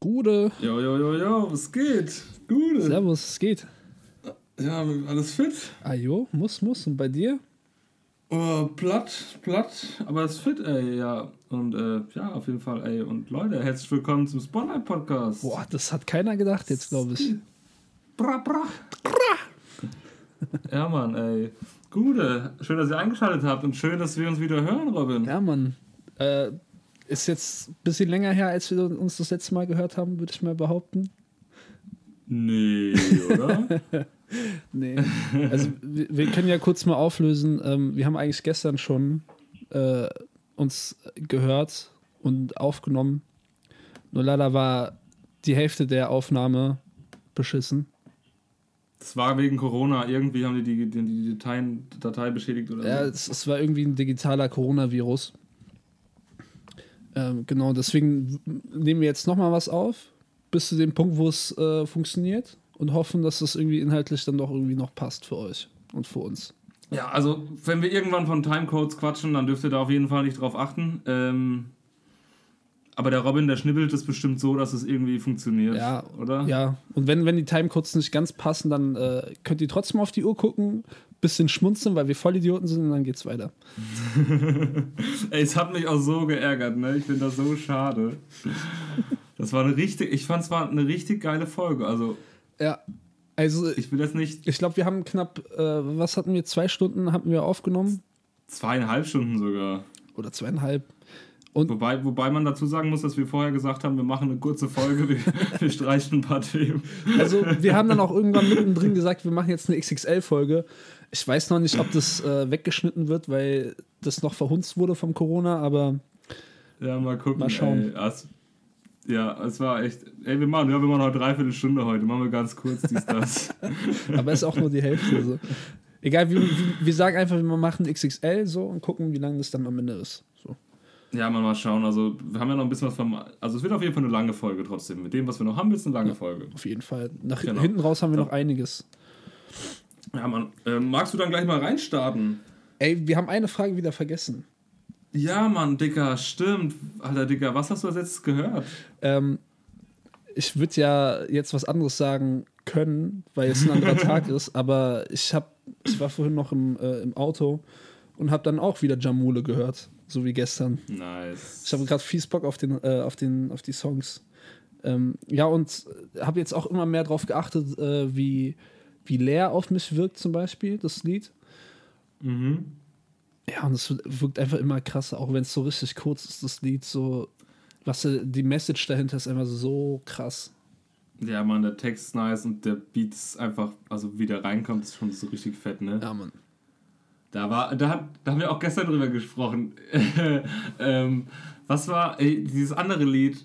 Gude. Jo, jo, jo, jo, was geht? Gute. Servus, es geht. Ja, alles fit? Ah jo, muss, muss. Und bei dir? Oh, platt, platt, aber es fit, ey, ja. Und äh, ja, auf jeden Fall, ey. Und Leute, herzlich willkommen zum Spotlight Podcast. Boah, das hat keiner gedacht jetzt, glaube ich. Bra, bra. ja, Mann, ey. Gute. Schön, dass ihr eingeschaltet habt und schön, dass wir uns wieder hören, Robin. Ja, Mann. Äh, ist jetzt ein bisschen länger her, als wir uns das letzte Mal gehört haben, würde ich mal behaupten. Nee, oder? Nee. Also, wir, wir können ja kurz mal auflösen. Ähm, wir haben eigentlich gestern schon äh, uns gehört und aufgenommen. Nur leider war die Hälfte der Aufnahme beschissen. Das war wegen Corona. Irgendwie haben die die, die, die Dateien, Datei beschädigt oder Ja, so. es, es war irgendwie ein digitaler Coronavirus. Ähm, genau, deswegen nehmen wir jetzt nochmal was auf, bis zu dem Punkt, wo es äh, funktioniert und hoffen, dass das irgendwie inhaltlich dann doch irgendwie noch passt für euch und für uns. Ja, also wenn wir irgendwann von Timecodes quatschen, dann dürft ihr da auf jeden Fall nicht drauf achten. Ähm, aber der Robin, der schnibbelt es bestimmt so, dass es irgendwie funktioniert, Ja, oder? Ja, und wenn, wenn die Timecodes nicht ganz passen, dann äh, könnt ihr trotzdem auf die Uhr gucken, bisschen schmunzeln, weil wir Vollidioten sind und dann geht's weiter. Ey, es hat mich auch so geärgert, ne? Ich finde das so schade. Das war eine richtig, ich fand es war eine richtig geile Folge. Also Ja, also ich, will jetzt nicht ich glaube, wir haben knapp, äh, was hatten wir, zwei Stunden hatten wir aufgenommen zweieinhalb Stunden sogar. oder zweieinhalb. Wobei, wobei man dazu sagen muss, dass wir vorher gesagt haben, wir machen eine kurze Folge, wir, wir streichen ein paar Themen. Also wir haben dann auch irgendwann mittendrin gesagt, wir machen jetzt eine XXL-Folge. Ich weiß noch nicht, ob das äh, weggeschnitten wird, weil das noch verhunzt wurde vom Corona, aber Ja, mal gucken. Mal schauen. Ey, ja, es war echt. Ey, wir machen, ja, wir machen noch eine Dreiviertelstunde heute. Machen wir ganz kurz dies, das. aber ist auch nur die Hälfte. So. Egal, wir, wir, sagen einfach, wir machen XXL so und gucken, wie lange das dann am Ende ist. So. ja, mal, mal schauen. Also, wir haben ja noch ein bisschen was vom. Also, es wird auf jeden Fall eine lange Folge trotzdem. Mit dem, was wir noch haben, wird es eine lange Folge. Auf jeden Fall. Nach Genau. hinten raus haben wir noch einiges. Ja, Mann. Ähm, magst du dann gleich mal reinstarten? Ey, wir haben eine Frage wieder vergessen. Ja, Mann, Dicker, stimmt. Alter, Dicker, was hast du als letztes gehört? Ähm, ich würde ja jetzt was anderes sagen können, weil es ein anderer Tag ist, aber ich habe, ich war vorhin noch im, äh, im Auto und habe dann auch wieder Jamule gehört, so wie gestern. Nice. Ich habe gerade fies Bock auf, den, äh, auf, den, auf die Songs. Ähm, ja, und habe jetzt auch immer mehr darauf geachtet, äh, wie, wie leer auf mich wirkt, zum Beispiel, das Lied. Mhm. Ja, und es wirkt einfach immer krasser, auch wenn es so richtig kurz ist, das Lied, so, was die Message dahinter ist einfach so krass. Ja, Mann, der Text ist nice und der Beat ist einfach, also wie der reinkommt, ist schon so richtig fett, ne? Ja, Mann. Da war, da, hat, da haben wir auch gestern drüber gesprochen. ähm, was war, ey, dieses andere Lied,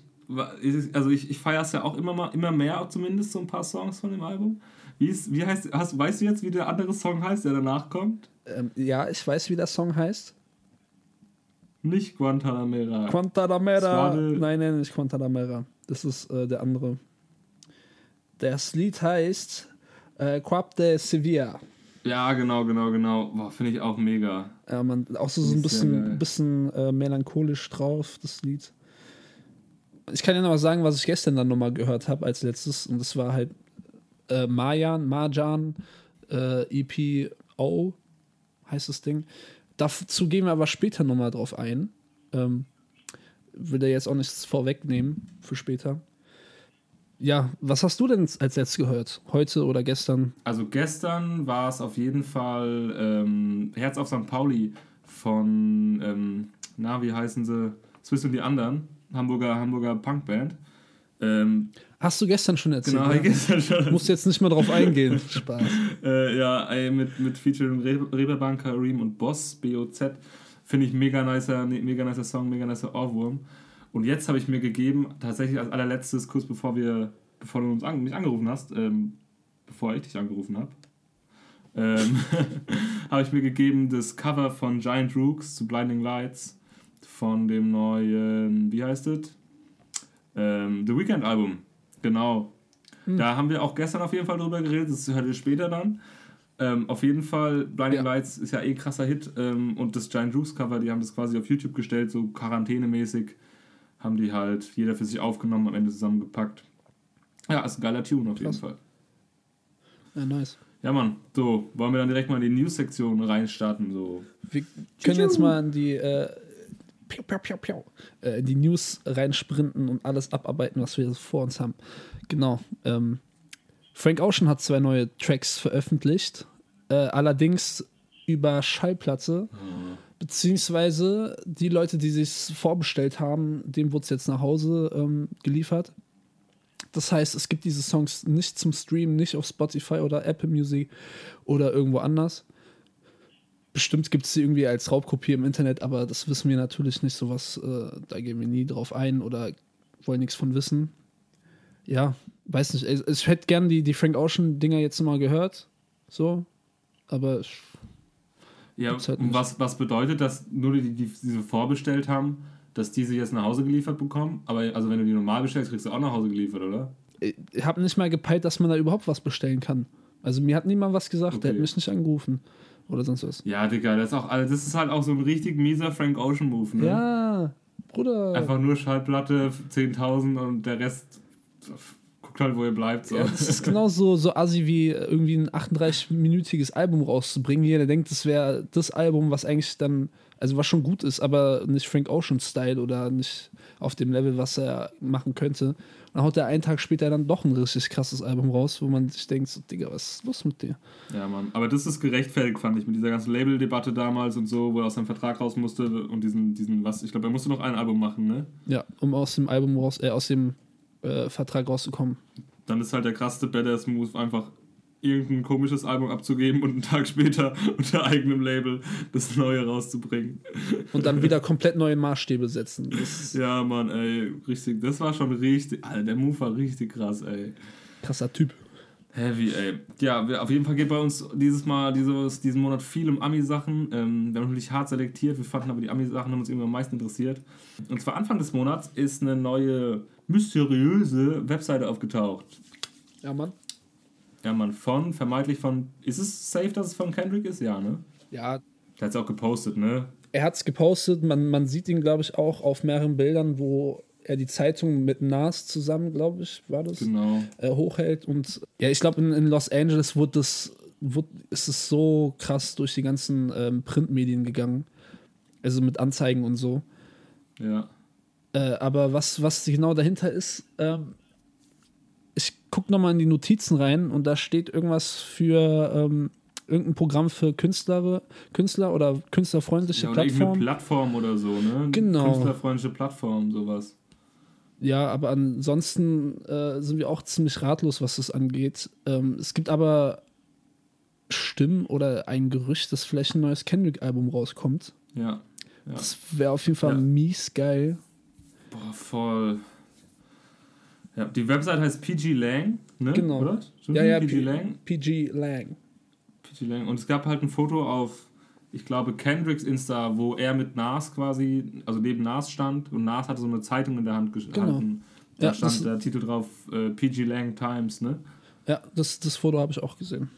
also ich, ich feiere es ja auch immer mal, immer mehr, zumindest so ein paar Songs von dem Album. Wie, ist, wie heißt, hast, weißt du jetzt, wie der andere Song heißt, der danach kommt? Ähm, ja, ich weiß, wie der Song heißt. Nicht Guantanamera. Guantanamera. Nein, nein, nicht Guantanamera. Das ist äh, der andere. Das Lied heißt äh, Quap de Sevilla. ja, genau, genau, genau. Boah, finde ich auch mega. Ja, man, auch so, so ein bisschen, bisschen äh, melancholisch drauf, das Lied. Ich kann dir noch mal sagen, was ich gestern dann nochmal gehört habe als letztes. Und das war halt äh, Marjan, Marjan, äh, EPO heißt das Ding. Dazu gehen wir aber später nochmal drauf ein. Ähm, will da jetzt auch nichts vorwegnehmen für später. Ja, was hast du denn als letztes gehört? Heute oder gestern? Also gestern war es auf jeden Fall ähm, Herz auf St. Pauli von, ähm, na, wie heißen sie? Swiss und die anderen. Hamburger, Hamburger Punkband. Ähm, Hast du gestern schon erzählt? genau, ja? gestern schon. Musst jetzt nicht mehr drauf eingehen. Spaß. Äh, ja, ey, mit, mit Featuring Re Reeperbahn, Karim und Boss, B-O-Z. Finde ich mega nicer, ne- mega nicer Song, mega nicer Ohrwurm. Und jetzt habe ich mir gegeben, tatsächlich als allerletztes, kurz bevor wir, bevor du uns an, mich angerufen hast, ähm, bevor ich dich angerufen habe, ähm, habe ich mir gegeben das Cover von Giant Rooks zu Blinding Lights von dem neuen, wie heißt es? Ähm, The Weekend Album. Genau. Da haben wir auch gestern auf jeden Fall drüber geredet, das hört ihr später dann. Ähm, auf jeden Fall, Blinding Ja. Lights ist ja eh ein krasser Hit ähm, und das Giant Rooks Cover, die haben das quasi auf YouTube gestellt, so quarantänemäßig haben die halt jeder für sich aufgenommen, am Ende zusammengepackt. Ja, ist ein geiler Tune auf jeden Krass. Fall. Ja, nice. Ja, Mann, so, wollen wir dann direkt mal in die News-Sektion reinstarten, so. Wir können jetzt mal in die, äh, piu, piu, piu, piu, äh, in die News reinsprinten und alles abarbeiten, was wir vor uns haben. Genau. Ähm, Frank Ocean hat zwei neue Tracks veröffentlicht, äh, allerdings über Schallplatte, beziehungsweise die Leute, die sich vorbestellt haben, dem wurde es jetzt nach Hause ähm, geliefert. Das heißt, es gibt diese Songs nicht zum Streamen, nicht auf Spotify oder Apple Music oder irgendwo anders. Bestimmt gibt es sie irgendwie als Raubkopie im Internet, aber das wissen wir natürlich nicht. Sowas, äh, da gehen wir nie drauf ein oder wollen nichts von wissen. Ja, weiß nicht. Ich, ich hätte gern die, die Frank Ocean-Dinger jetzt mal gehört. So. Aber ich, Ja, halt und was, was bedeutet das, nur die, die diese vorbestellt haben, dass die sie jetzt nach Hause geliefert bekommen? Aber also wenn du die normal bestellst, kriegst du auch nach Hause geliefert, oder? ich habe nicht mal gepeilt, dass man da überhaupt was bestellen kann. Also mir hat niemand was gesagt, der Okay. hat mich nicht angerufen. Oder sonst was. Ja, Digga, das ist auch, also das ist halt auch so ein richtig mieser Frank Ocean Move, ne? Ja, Bruder. Einfach nur Schallplatte, 10.000 und der Rest, guckt halt, wo ihr bleibt. So. Ja, das ist genauso so assi wie irgendwie ein 38-minütiges Album rauszubringen. Jeder denkt, das wäre das Album, was eigentlich dann, also was schon gut ist, aber nicht Frank Ocean-Style oder nicht auf dem Level, was er machen könnte. Dann haut er einen Tag später dann doch ein richtig krasses Album raus, wo man sich denkt, so, Digga, was ist los mit dir? Ja, Mann. Aber das ist gerechtfertigt, fand ich, mit dieser ganzen Label-Debatte damals und so, wo er aus seinem Vertrag raus musste und diesen, diesen was, ich glaube, er musste noch ein Album machen, ne? Ja, um aus dem Album raus, äh, aus dem äh, Vertrag rauszukommen. Dann ist halt der krasseste Badass-Move, einfach irgendein komisches Album abzugeben und einen Tag später unter eigenem Label das neue rauszubringen. Und dann wieder komplett neue Maßstäbe setzen. Das Ja, Mann, ey, richtig, das war schon richtig, Alter, der Move war richtig krass, ey. krasser Typ. Heavy, ey. Ja, wir, auf jeden Fall geht bei uns dieses Mal, dieses, diesen Monat viel um Ami-Sachen. Ähm, wir haben natürlich hart selektiert, wir fanden aber die Ami-Sachen haben uns irgendwie am meisten interessiert. Und zwar Anfang des Monats ist eine neue, mysteriöse Webseite aufgetaucht. Ja, Mann. Ja, Mann, von, vermeintlich von, ist es safe, dass es von Kendrick ist? Ja, ne? Ja, Der hat es auch gepostet, ne? er hat es gepostet. Man, man sieht ihn, glaube ich, auch auf mehreren Bildern, wo er die Zeitung mit Nas zusammen, glaube ich, war das, Genau. äh, hochhält. Und ja, ich glaube, in, in Los Angeles wurde das, wurde, ist es so krass durch die ganzen ähm, Printmedien gegangen. Also mit Anzeigen und so. Ja. Äh, aber was, was genau dahinter ist, ähm, ich gucke nochmal in die Notizen rein und da steht irgendwas für ähm, irgendein Programm für Künstler, Künstler oder künstlerfreundliche ja oder irgendeine Plattform. Plattform oder so, ne? Genau. Künstlerfreundliche Plattform, sowas. Ja, aber ansonsten äh, sind wir auch ziemlich ratlos, was das angeht. Ähm, es gibt aber Stimmen oder ein Gerücht, dass vielleicht ein neues Kendrick-Album rauskommt. Ja. ja. Das wäre auf jeden Fall Ja. mies geil. Boah, voll. Ja, die Website heißt PG Lang, ne? Genau. Oder? Stimmt Ja, ja, PG Lang. PG Lang. PG Lang. Und es gab halt ein Foto auf, ich glaube, Kendricks Insta, wo er mit Nas quasi, also neben Nas stand und Nas hatte so eine Zeitung in der Hand gehalten. Genau. Da Ja, stand der Titel drauf, äh, PG Lang Times, ne? Ja, das, das Foto habe ich auch gesehen.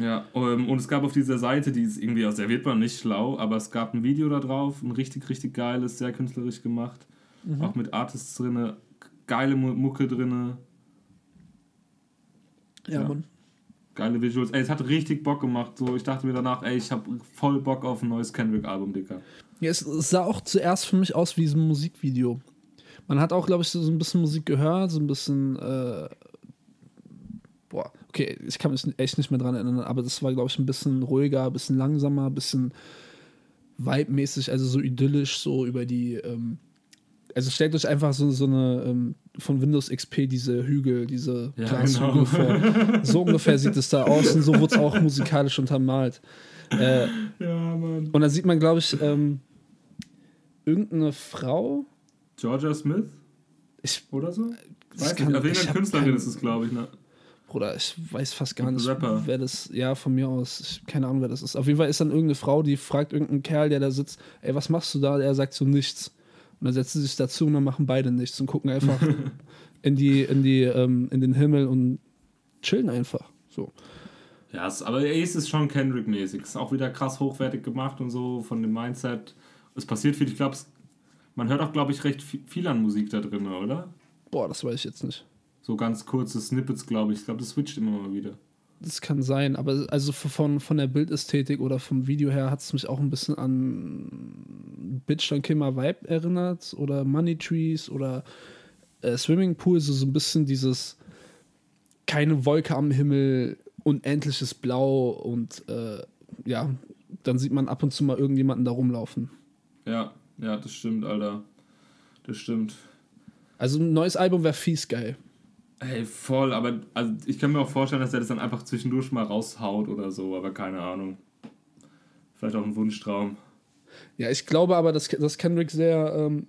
Ja, ähm, und es gab auf dieser Seite, die ist irgendwie, also der wird man nicht schlau, aber es gab ein Video da drauf, ein richtig, richtig geiles, sehr künstlerisch gemacht. Mhm. Auch mit Artists drinne, geile Mu- Mucke drinne, Ja, Ja. Mann. geile Visuals. Ey, es hat richtig Bock gemacht. So, ich dachte mir danach, ey, ich hab voll Bock auf ein neues Kendrick-Album, Dicker. Ja, es, es sah auch zuerst für mich aus wie so ein Musikvideo. Man hat auch, glaube ich, so ein bisschen Musik gehört, so ein bisschen. Äh, boah, okay, ich kann mich echt nicht mehr dran erinnern, aber das war, glaube ich, ein bisschen ruhiger, ein bisschen langsamer, ein bisschen vibe-mäßig, also so idyllisch, so über die. Ähm, also stellt euch einfach so, so eine ähm, von Windows XP diese Hügel, diese Ja, Glashügel genau. vor. So ungefähr sieht es da aus und so wurde es auch musikalisch untermalt. Äh, Ja, Mann. und da sieht man, glaube ich, ähm, irgendeine Frau. Georgia Smith Ich, oder so? das Weiß kann- nicht, auf jeden ich Fall Künstlerin kein- ist es, glaube ich, ne? Bruder, ich weiß fast gar nicht, Rapper. wer das. Ja, von mir aus. Ich, keine Ahnung, wer das ist. Auf jeden Fall ist dann irgendeine Frau, die fragt irgendeinen Kerl, der da sitzt: Ey, was machst du da? Er sagt so nichts. Und dann setzen sie sich dazu und dann machen beide nichts und gucken einfach in die, in die, ähm, in den Himmel und chillen einfach. So. Ja, es, aber Ace ist schon Kendrick-mäßig. Ist auch wieder krass hochwertig gemacht und so von dem Mindset. Es passiert viel. Ich glaube, man hört auch, glaube ich, recht viel, viel an Musik da drin, oder? Boah, das weiß ich jetzt nicht. So ganz kurze Snippets, glaube ich. Ich glaube, das switcht immer mal wieder. Das kann sein, aber also von, von der Bildästhetik oder vom Video her hat es mich auch ein bisschen an Bitch Don't Kill My Vibe erinnert oder Money Trees oder äh, Swimming Pool, so, so ein bisschen dieses keine Wolke am Himmel, unendliches Blau und äh, ja, dann sieht man ab und zu mal irgendjemanden da rumlaufen. Ja, ja, das stimmt, Alter. Das stimmt. Also ein neues Album wäre fies geil. Hey, voll, aber also ich kann mir auch vorstellen, dass er das dann einfach zwischendurch mal raushaut oder so, aber keine Ahnung. Vielleicht auch ein Wunschtraum. Ja, ich glaube aber, dass, dass Kendrick sehr, ähm,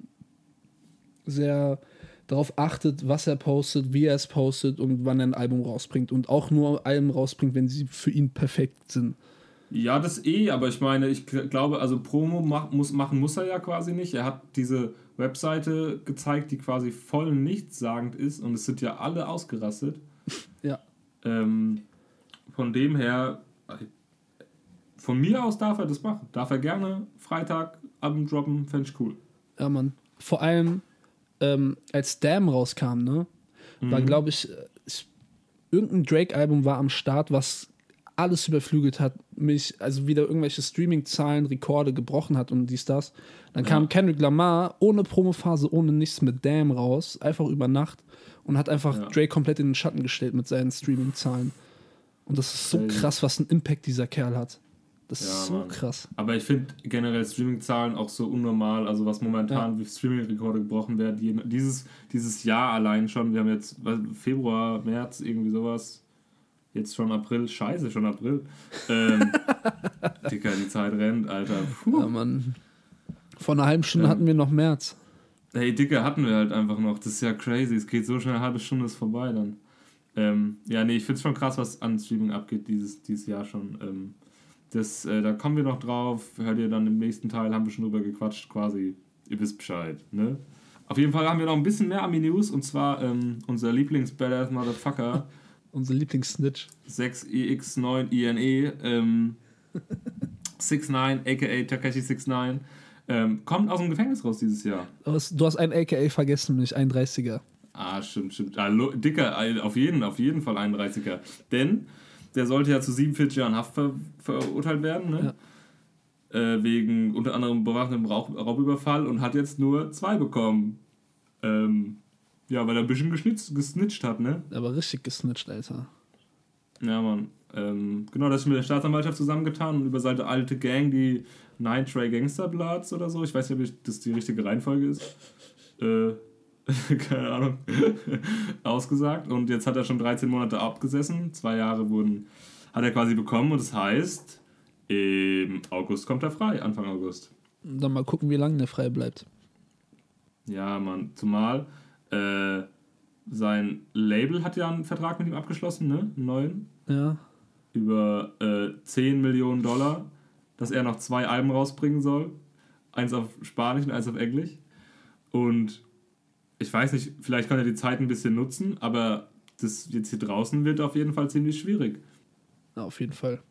sehr darauf achtet, was er postet, wie er es postet und wann er ein Album rausbringt. Und auch nur Alben rausbringt, wenn sie für ihn perfekt sind. Ja, das eh, aber ich meine, ich glaube, also Promo mach, muss, machen muss er ja quasi nicht. Er hat diese Webseite gezeigt, die quasi voll nichtssagend ist und es sind ja alle ausgerastet. Ja. Ähm, von dem her, von mir aus darf er das machen. Darf er gerne Freitag Album droppen, fände ich cool. Ja, Mann. Vor allem, ähm, als Damn rauskam, ne, war, Mhm. glaube ich, ich, irgendein Drake-Album war am Start, was alles überflügelt hat, mich, also wieder irgendwelche Streaming-Zahlen, Rekorde gebrochen hat und dies, das. Dann kam Ja. Kendrick Lamar ohne Promophase, ohne nichts mit Damn raus, einfach über Nacht und hat einfach Ja. Drake komplett in den Schatten gestellt mit seinen Streaming-Zahlen. Und das ist so Crazy. krass, was ein Impact dieser Kerl hat. Das Ja, ist so Mann. krass. Aber ich finde generell Streaming-Zahlen auch so unnormal, also was momentan wie Streaming-Rekorde gebrochen werden. Die, dieses, dieses Jahr allein schon, wir haben jetzt Februar, März, irgendwie sowas. Jetzt schon April, scheiße, schon April. Ähm, Dicker, die Zeit rennt, Alter. Puh. Ja, Mann. Vor einer halben Stunde Ja. hatten wir noch März. Hey, Dicker hatten wir halt einfach noch. Das ist ja crazy. Es geht so schnell, eine halbe Stunde ist vorbei dann. Ähm, ja, nee, ich finde es schon krass, was an Streaming abgeht dieses, dieses Jahr schon. Ähm, das, äh, da kommen wir noch drauf. Hört ihr dann im nächsten Teil, haben wir schon drüber gequatscht, quasi. Ihr wisst Bescheid, ne? Auf jeden Fall haben wir noch ein bisschen mehr Ami-News und zwar ähm, unser Lieblings-Badass-Motherfucker, Unser Lieblingssnitch. 6EX9INE, ähm, 69, aka Takashi 69, ähm, kommt aus dem Gefängnis raus dieses Jahr. Du hast, du hast ein AKA vergessen, nämlich ein 30er. Ah, stimmt, stimmt. Ah, lo- dicker, äh, auf jeden, auf jeden Fall 31er. Denn der sollte ja zu 47 Jahren Haft ver verurteilt werden, ne? Äh, wegen unter anderem bewaffnetem Raub Raubüberfall und hat jetzt nur zwei bekommen. Ähm, ja, weil er ein bisschen geschnitzt, gesnitcht hat, ne? Aber richtig gesnitcht, Alter. Ja, Mann. Ähm, genau, das ist mit der Staatsanwaltschaft zusammengetan und über seine alte Gang, die Nine Tray Gangster Bloods oder so. Ich weiß nicht, ob ich, das die richtige Reihenfolge ist. Äh, keine Ahnung. Ausgesagt. Und jetzt hat er schon 13 Monate abgesessen. Zwei Jahre wurden, hat er quasi bekommen und das heißt, im August kommt er frei, Anfang August. Dann mal gucken, wie lange der frei bleibt. Ja, Mann. Zumal äh, sein Label hat ja einen Vertrag mit ihm abgeschlossen, ne? Einen neuen. Ja. über äh, 10 Millionen Dollar, dass er noch zwei Alben rausbringen soll. Eins auf Spanisch und eins auf Englisch. Und ich weiß nicht, vielleicht kann er die Zeit ein bisschen nutzen, aber das jetzt hier draußen wird auf jeden Fall ziemlich schwierig. ja, auf jeden Fall.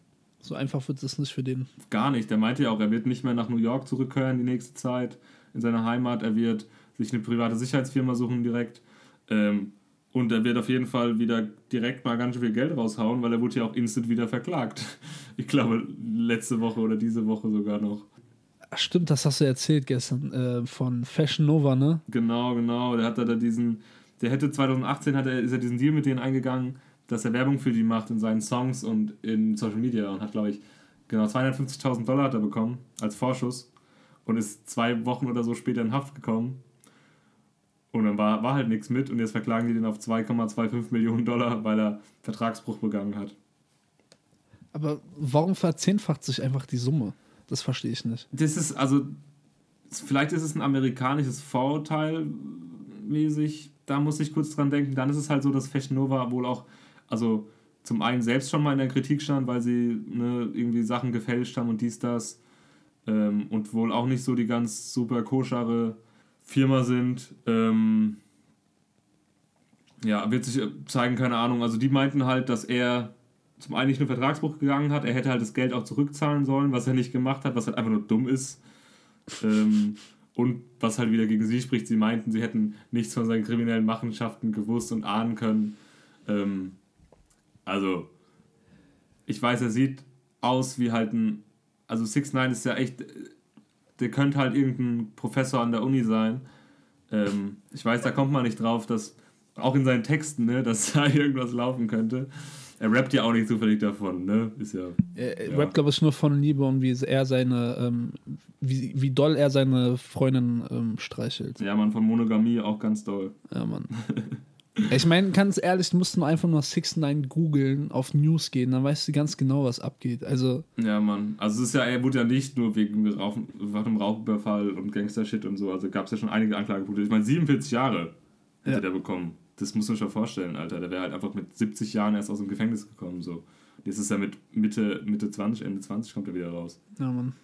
So einfach wird es nicht für den. Gar nicht. Der meinte ja auch, er wird nicht mehr nach New York zurückkehren die nächste Zeit in seine Heimat. Er wird sich eine private Sicherheitsfirma suchen direkt. Ähm, und er wird auf jeden Fall wieder direkt mal ganz schön viel Geld raushauen, weil er wurde ja auch instant wieder verklagt. Ich glaube, letzte Woche oder diese Woche sogar noch. Ach, stimmt, das hast du erzählt gestern äh, von Fashion Nova, ne? Genau, genau. Der hat da diesen, der hätte 2018 hat er, ist er diesen Deal mit denen eingegangen, dass er Werbung für die macht in seinen Songs und in Social Media und hat, glaube ich, genau 250.000 Dollar hat er bekommen als Vorschuss und ist zwei Wochen oder so später in Haft gekommen. Und dann war, war halt nichts mit und jetzt verklagen die den auf 2,25 Millionen Dollar, weil er Vertragsbruch begangen hat. Aber warum verzehnfacht sich einfach die Summe? Das verstehe ich nicht. Das ist, also, vielleicht ist es ein amerikanisches Vorurteil mäßig, da muss ich kurz dran denken. Dann ist es halt so, dass Fashion Nova wohl auch, also zum einen selbst schon mal in der Kritik stand, weil sie ne, irgendwie Sachen gefälscht haben und dies, das. Ähm, und wohl auch nicht so die ganz super koschere Firma sind. Ähm, ja, wird sich äh, zeigen, keine Ahnung. Also die meinten halt, dass er zum einen nicht nur Vertragsbruch gegangen hat, er hätte halt das Geld auch zurückzahlen sollen, was er nicht gemacht hat, was halt einfach nur dumm ist. Ähm, und was halt wieder gegen sie spricht, sie meinten, sie hätten nichts von seinen kriminellen Machenschaften gewusst und ahnen können. Ähm, also, ich weiß, er sieht aus wie halt ein. Also, 6 9 ist ja echt. Der könnte halt irgendein Professor an der Uni sein. Ähm, ich weiß, da kommt man nicht drauf, dass. Auch in seinen Texten, ne, dass da irgendwas laufen könnte. Er rappt ja auch nicht zufällig davon, ne? Ist ja. Er Ja. rappt, glaube ich, nur von Liebe und wie er seine, ähm, wie, wie doll er seine Freundin ähm, streichelt. Ja, man, von Monogamie auch ganz doll. Ja, Mann. ich meine, ganz ehrlich, du musst nur einfach nur 6 9 googeln, auf News gehen, dann weißt du ganz genau, was abgeht. Also, Ja, Mann. Also es ist ja, er wurde ja nicht nur wegen Rauchen, wegen einem Rauchüberfall und Gangster-Shit und so. Also gab es ja schon einige Anklagepunkte. Ich meine, 47 Jahre hätte Ja. der bekommen. Das muss man schon vorstellen, Alter. Der wäre halt einfach mit 70 Jahren erst aus dem Gefängnis gekommen. So. Jetzt ist er mit Mitte, Mitte 20, Ende 20 kommt er wieder raus. ja, Mann,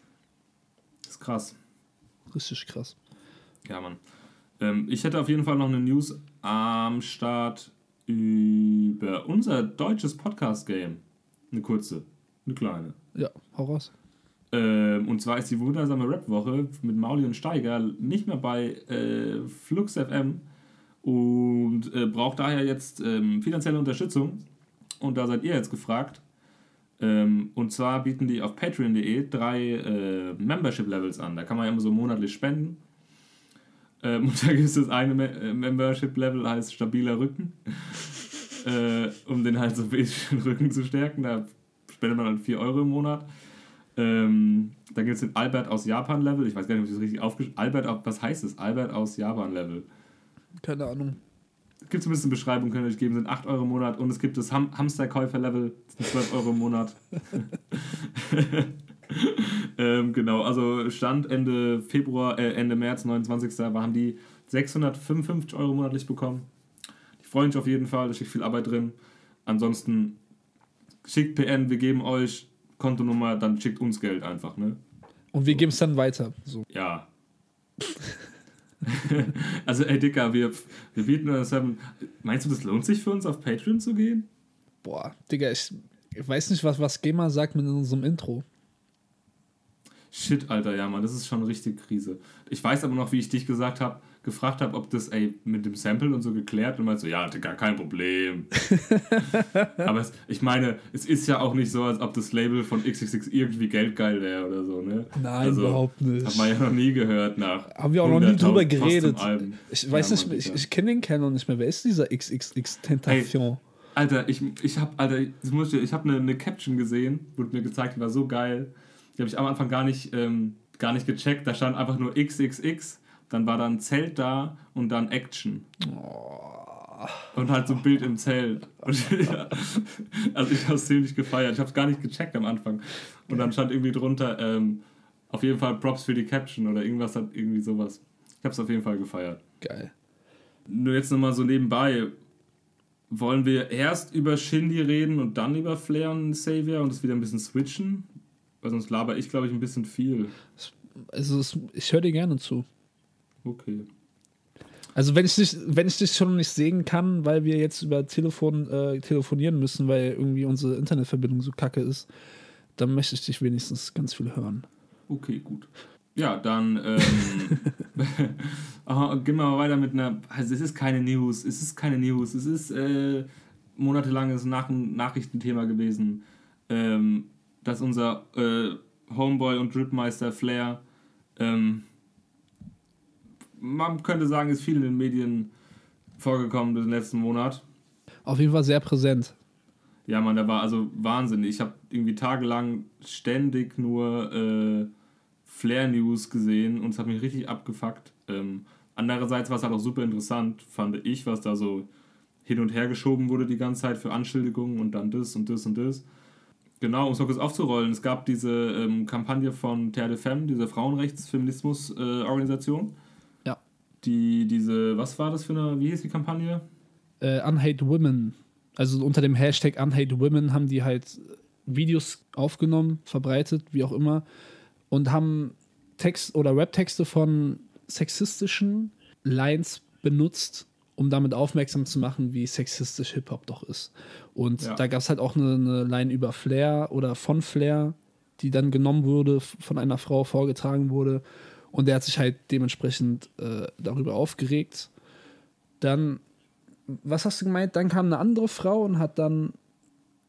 Das ist krass. richtig krass. Ja, Mann. Ähm, ich hätte auf jeden Fall noch eine News am Start über unser deutsches Podcast-Game. Eine kurze, eine kleine. Ja, hau raus. Ähm, und zwar ist die wundersame Rap-Woche mit Mauli und Steiger nicht mehr bei äh, Flux FM und äh, braucht daher jetzt ähm, finanzielle Unterstützung. Und da seid ihr jetzt gefragt. Ähm, und zwar bieten die auf patreon.de drei äh, Membership-Levels an. Da kann man ja immer so monatlich spenden. Ähm, und da gibt es das eine äh, Membership-Level, heißt stabiler Rücken. äh, um den halt so ein bisschen Rücken zu stärken. Da spendet man dann 4 Euro im Monat. Ähm, dann gibt es den Albert aus Japan Level. Ich weiß gar nicht, ob ich das richtig aufgeschrieben Albert, was heißt das? Albert aus Japan Level. Keine Ahnung. Gibt es ein bisschen Beschreibung, könnt ihr euch geben, sind 8 Euro im Monat. Und es gibt das Ham Hamsterkäufer Level, das sind 12 Euro im Monat. ähm, genau, also Stand Ende Februar, äh, Ende März, 29. Da haben die 655 Euro monatlich bekommen. Die freuen sich auf jeden Fall, da steckt viel Arbeit drin. Ansonsten schickt PN, wir geben euch Kontonummer, dann schickt uns Geld einfach, ne? Und wir geben es dann weiter. So. Ja. also, ey, Dicker, wir, wir bieten das an. Meinst du, das lohnt sich für uns, auf Patreon zu gehen? Boah, Digga, ich, ich weiß nicht, was, was GEMA sagt mit unserem Intro. Shit, Alter, ja, Mann, das ist schon richtig Krise. Ich weiß aber noch, wie ich dich gesagt habe, gefragt habe, ob das, ey, mit dem Sample und so geklärt und meinst so, ja, Digga, kein Problem. aber es, ich meine, es ist ja auch nicht so, als ob das Label von XXX irgendwie geldgeil wäre oder so, ne? Nein, überhaupt nicht. Hat man ja noch nie gehört nach. Haben wir auch noch nie 100.000 drüber geredet. Ich weiß Ja, nicht, Mann, ich, ich kenne den Canon nicht mehr. Wer ist dieser XXX Tentation? Alter, ich, ich habe Alter, ich, ich habe eine, eine Caption gesehen, wurde mir gezeigt, die war so geil. Die habe ich am Anfang gar nicht, ähm, gar nicht gecheckt. Da stand einfach nur XXX, dann war da ein Zelt da und dann Action. Und halt so ein Bild im Zelt. Ja, also ich habe es ziemlich gefeiert. Ich habe es gar nicht gecheckt am Anfang. Und dann stand irgendwie drunter, ähm, auf jeden Fall Props für die Caption oder irgendwas hat irgendwie sowas. Ich habe es auf jeden Fall gefeiert. Geil. Nur jetzt nochmal so nebenbei. Wollen wir erst über Shindy reden und dann über Flair und Xavier und es wieder ein bisschen switchen? Weil sonst laber ich, glaube ich, ein bisschen viel. Also, ich höre dir gerne zu. Okay. Also, wenn ich, dich, wenn ich dich schon nicht sehen kann, weil wir jetzt über Telefon äh, telefonieren müssen, weil irgendwie unsere Internetverbindung so kacke ist, dann möchte ich dich wenigstens ganz viel hören. Okay, gut. Ja, dann ähm, aha, gehen wir mal weiter mit einer. Also es ist keine News, es ist keine News, es ist äh, monatelanges Nach Nachrichtenthema gewesen, ähm, dass unser äh, Homeboy und Dripmeister Flair, ähm, man könnte sagen, ist viel in den Medien vorgekommen den letzten Monat. Auf jeden Fall sehr präsent. Ja, Mann, der war also Wahnsinn. Ich habe irgendwie tagelang ständig nur äh, Flair-News gesehen und es hat mich richtig abgefuckt. Ähm, andererseits war es halt auch super interessant, fand ich, was da so hin und her geschoben wurde die ganze Zeit für Anschuldigungen und dann das und das und das. Genau, um es noch kurz aufzurollen, es gab diese ähm, Kampagne von Terre de Femme, diese Frauenrechts-Feminismus-Organisation. Ja. Die diese, was war das für eine, wie hieß die Kampagne? Äh, Unhate Women. Also unter dem Hashtag Unhate Women haben die halt Videos aufgenommen, verbreitet, wie auch immer, und haben Text oder Rap-Texte von sexistischen Lines benutzt, um damit aufmerksam zu machen, wie sexistisch Hip-Hop doch ist. Und Ja. da gab es halt auch eine, eine Line über Flair oder von Flair, die dann genommen wurde, von einer Frau vorgetragen wurde. Und der hat sich halt dementsprechend äh, darüber aufgeregt. Dann, was hast du gemeint? Dann kam eine andere Frau und hat dann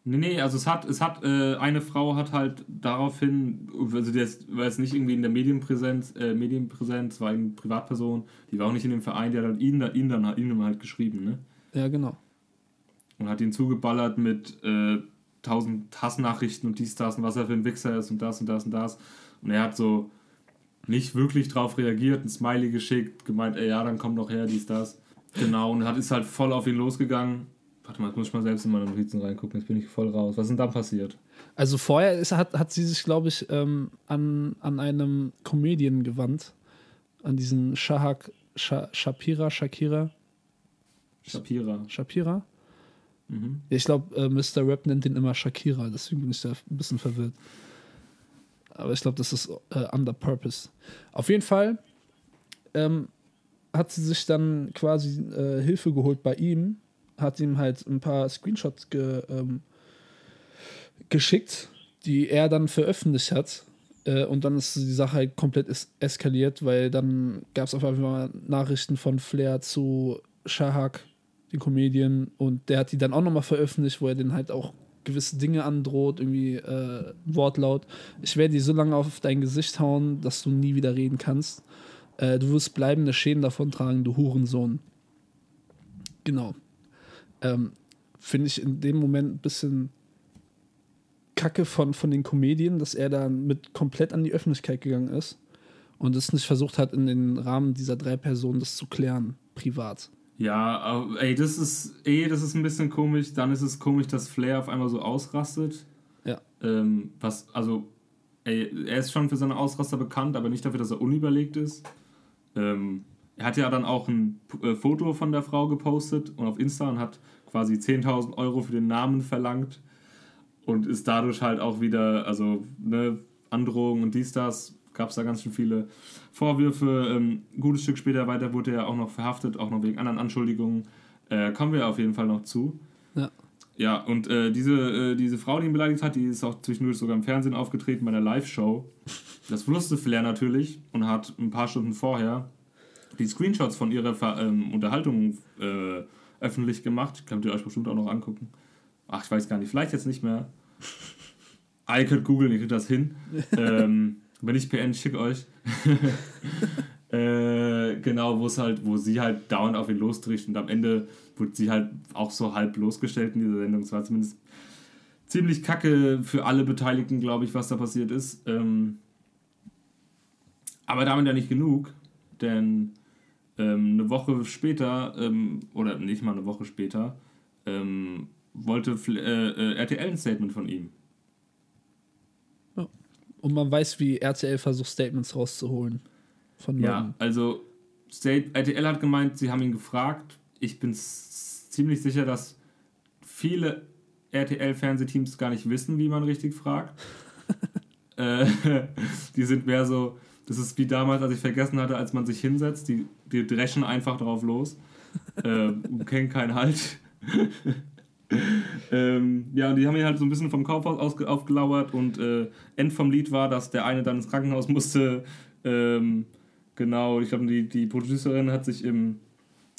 Nee, nee, also es hat, es hat, äh, eine Frau hat halt daraufhin, also das war jetzt nicht irgendwie in der Medienpräsenz, äh, Medienpräsenz, war eine Privatperson, die war auch nicht in dem Verein, die hat halt ihn, ihn dann ihm halt geschrieben, ne? Ja, genau. Und hat ihn zugeballert mit äh, tausend Hassnachrichten und dies, das und was er für ein Wichser ist und das und das und das. Und er hat so nicht wirklich drauf reagiert, ein Smiley geschickt, gemeint, ey, ja, dann komm doch her, dies, das. Genau, und hat ist halt voll auf ihn losgegangen. Warte mal, jetzt muss ich mal selbst in meine Notizen reingucken, jetzt bin ich voll raus. Was ist denn da passiert? Also vorher ist, hat, hat sie sich, glaube ich, ähm, an, an einem Comedian gewandt. An diesen Shahak Sha, Shapira, Shakira, Shapira. Shapira. Mhm. Ja, ich glaube, äh, Mr. Rap nennt den immer Shakira, deswegen bin ich da ein bisschen verwirrt. Aber ich glaube, das ist äh, under purpose. Auf jeden Fall ähm, hat sie sich dann quasi äh, Hilfe geholt bei ihm, hat ihm halt ein paar Screenshots ge, ähm, geschickt, die er dann veröffentlicht hat. Äh, und dann ist die Sache halt komplett es eskaliert, weil dann gab es auf einmal Nachrichten von Flair zu Shahak, den Comedian, und der hat die dann auch nochmal veröffentlicht, wo er den halt auch gewisse Dinge androht, irgendwie äh, Wortlaut. Ich werde dir so lange auf dein Gesicht hauen, dass du nie wieder reden kannst. Äh, du wirst bleibende Schäden davon tragen, du Hurensohn. Genau. Ähm, Finde ich in dem Moment ein bisschen kacke von, von den Comedien, dass er da mit komplett an die Öffentlichkeit gegangen ist und es nicht versucht hat, in den Rahmen dieser drei Personen das zu klären, privat. Ja, aber, ey, das ist, eh, das ist ein bisschen komisch. Dann ist es komisch, dass Flair auf einmal so ausrastet. Ja. Ähm, was, also, ey, er ist schon für seine Ausraster bekannt, aber nicht dafür, dass er unüberlegt ist. Ähm, er hat ja dann auch ein äh, Foto von der Frau gepostet und auf Insta und hat quasi 10.000 Euro für den Namen verlangt und ist dadurch halt auch wieder, also, ne, Androhungen und dies, das, gab es da ganz schön viele Vorwürfe. Ähm, ein gutes Stück später weiter wurde er auch noch verhaftet, auch noch wegen anderen Anschuldigungen. Äh, kommen wir auf jeden Fall noch zu. Ja. Ja, und äh, diese, äh, diese Frau, die ihn beleidigt hat, die ist auch zwischendurch sogar im Fernsehen aufgetreten bei einer Live-Show. Das wusste Flair natürlich und hat ein paar Stunden vorher die Screenshots von ihrer Ver ähm, Unterhaltung äh, öffentlich gemacht. Könnt ihr euch bestimmt auch noch angucken. Ach, ich weiß gar nicht, vielleicht jetzt nicht mehr. Ihr könnt googeln, ihr kriegt das hin. ähm, wenn ich PN, schick euch. äh, genau, wo es halt, wo sie halt dauernd auf ihn lostricht und am Ende wurde sie halt auch so halb losgestellt in dieser Sendung. Es war zumindest ziemlich kacke für alle Beteiligten, glaube ich, was da passiert ist. Ähm, aber damit ja nicht genug, denn ähm, eine Woche später, ähm, oder nicht mal eine Woche später, ähm, wollte äh, äh, RTL ein Statement von ihm. Und man weiß, wie RTL versucht, Statements rauszuholen von Ja, also State, RTL hat gemeint, sie haben ihn gefragt. Ich bin ziemlich sicher, dass viele RTL-Fernsehteams gar nicht wissen, wie man richtig fragt. äh, die sind mehr so, das ist wie damals, als ich vergessen hatte, als man sich hinsetzt, die, die dreschen einfach drauf los. äh, kennen keinen Halt. ähm, ja, und die haben ihn halt so ein bisschen vom Kaufhaus aus, aufgelauert und äh, End vom Lied war, dass der eine dann ins Krankenhaus musste. Ähm, genau, ich glaube, die, die Producerin hat sich im,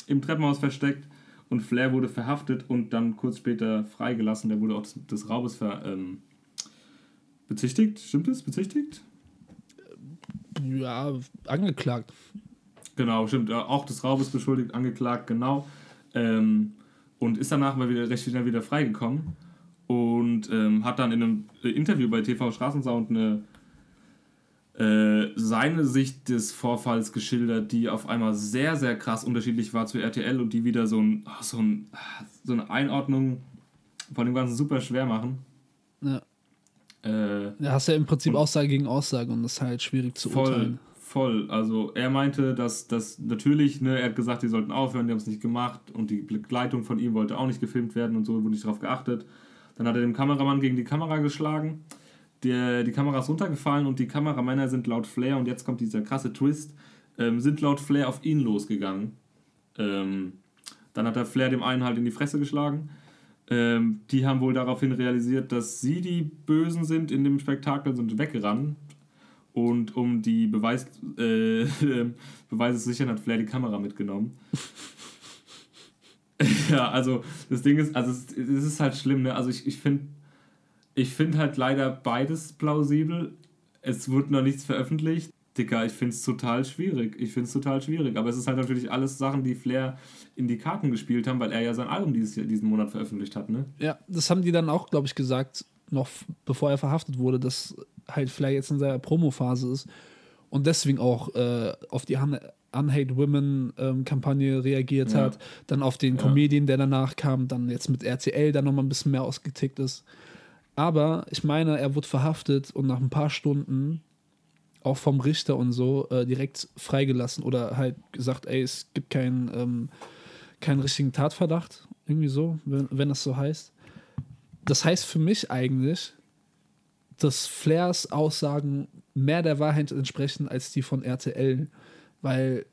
im Treppenhaus versteckt und Flair wurde verhaftet und dann kurz später freigelassen. Der wurde auch des, des Raubes ver, ähm, bezichtigt. Stimmt das? Bezichtigt? Ja, angeklagt. Genau, stimmt. Auch des Raubes beschuldigt, angeklagt, genau. Ähm, und ist danach mal wieder recht schnell wieder freigekommen und ähm, hat dann in einem Interview bei TV Straßensound eine äh, seine Sicht des Vorfalls geschildert, die auf einmal sehr, sehr krass unterschiedlich war zu RTL und die wieder so, ein, so, ein, so eine Einordnung von dem Ganzen super schwer machen. Ja. Äh, Da hast ja im Prinzip Aussage gegen Aussage und das ist halt schwierig zu voll, urteilen. voll. Also er meinte, dass das natürlich, ne, er hat gesagt, die sollten aufhören, die haben es nicht gemacht und die Begleitung von ihm wollte auch nicht gefilmt werden und so wurde nicht darauf geachtet. Dann hat er dem Kameramann gegen die Kamera geschlagen. Der, die Kamera ist runtergefallen und die Kameramänner sind laut Flair, und jetzt kommt dieser krasse Twist, ähm, sind laut Flair auf ihn losgegangen. Ähm, dann hat der Flair dem einen halt in die Fresse geschlagen. Ähm, die haben wohl daraufhin realisiert, dass sie die Bösen sind in dem Spektakel, sind weggerannt. Und um die Beweis, äh, Beweise zu sichern, hat Flair die Kamera mitgenommen. ja, also das Ding ist, also es, es ist halt schlimm, ne? Also ich, ich finde ich find halt leider beides plausibel. Es wird noch nichts veröffentlicht. Digga, ich finde es total schwierig. Ich finde es total schwierig. Aber es ist halt natürlich alles Sachen, die Flair in die Karten gespielt haben, weil er ja sein Album dieses, diesen Monat veröffentlicht hat, ne? Ja, das haben die dann auch, glaube ich, gesagt, noch bevor er verhaftet wurde, dass halt Flair jetzt in seiner Promophase ist und deswegen auch äh, auf die Un Unhate Women ähm, Kampagne reagiert Ja. hat, dann auf den Ja. Comedian, der danach kam, dann jetzt mit RTL dann nochmal ein bisschen mehr ausgetickt ist. Aber ich meine, er wurde verhaftet und nach ein paar Stunden auch vom Richter und so äh, direkt freigelassen oder halt gesagt, ey, es gibt keinen ähm, keinen richtigen Tatverdacht, irgendwie so, wenn, wenn das so heißt. Das heißt für mich eigentlich, dass Flairs Aussagen mehr der Wahrheit entsprechen als die von RTL, weil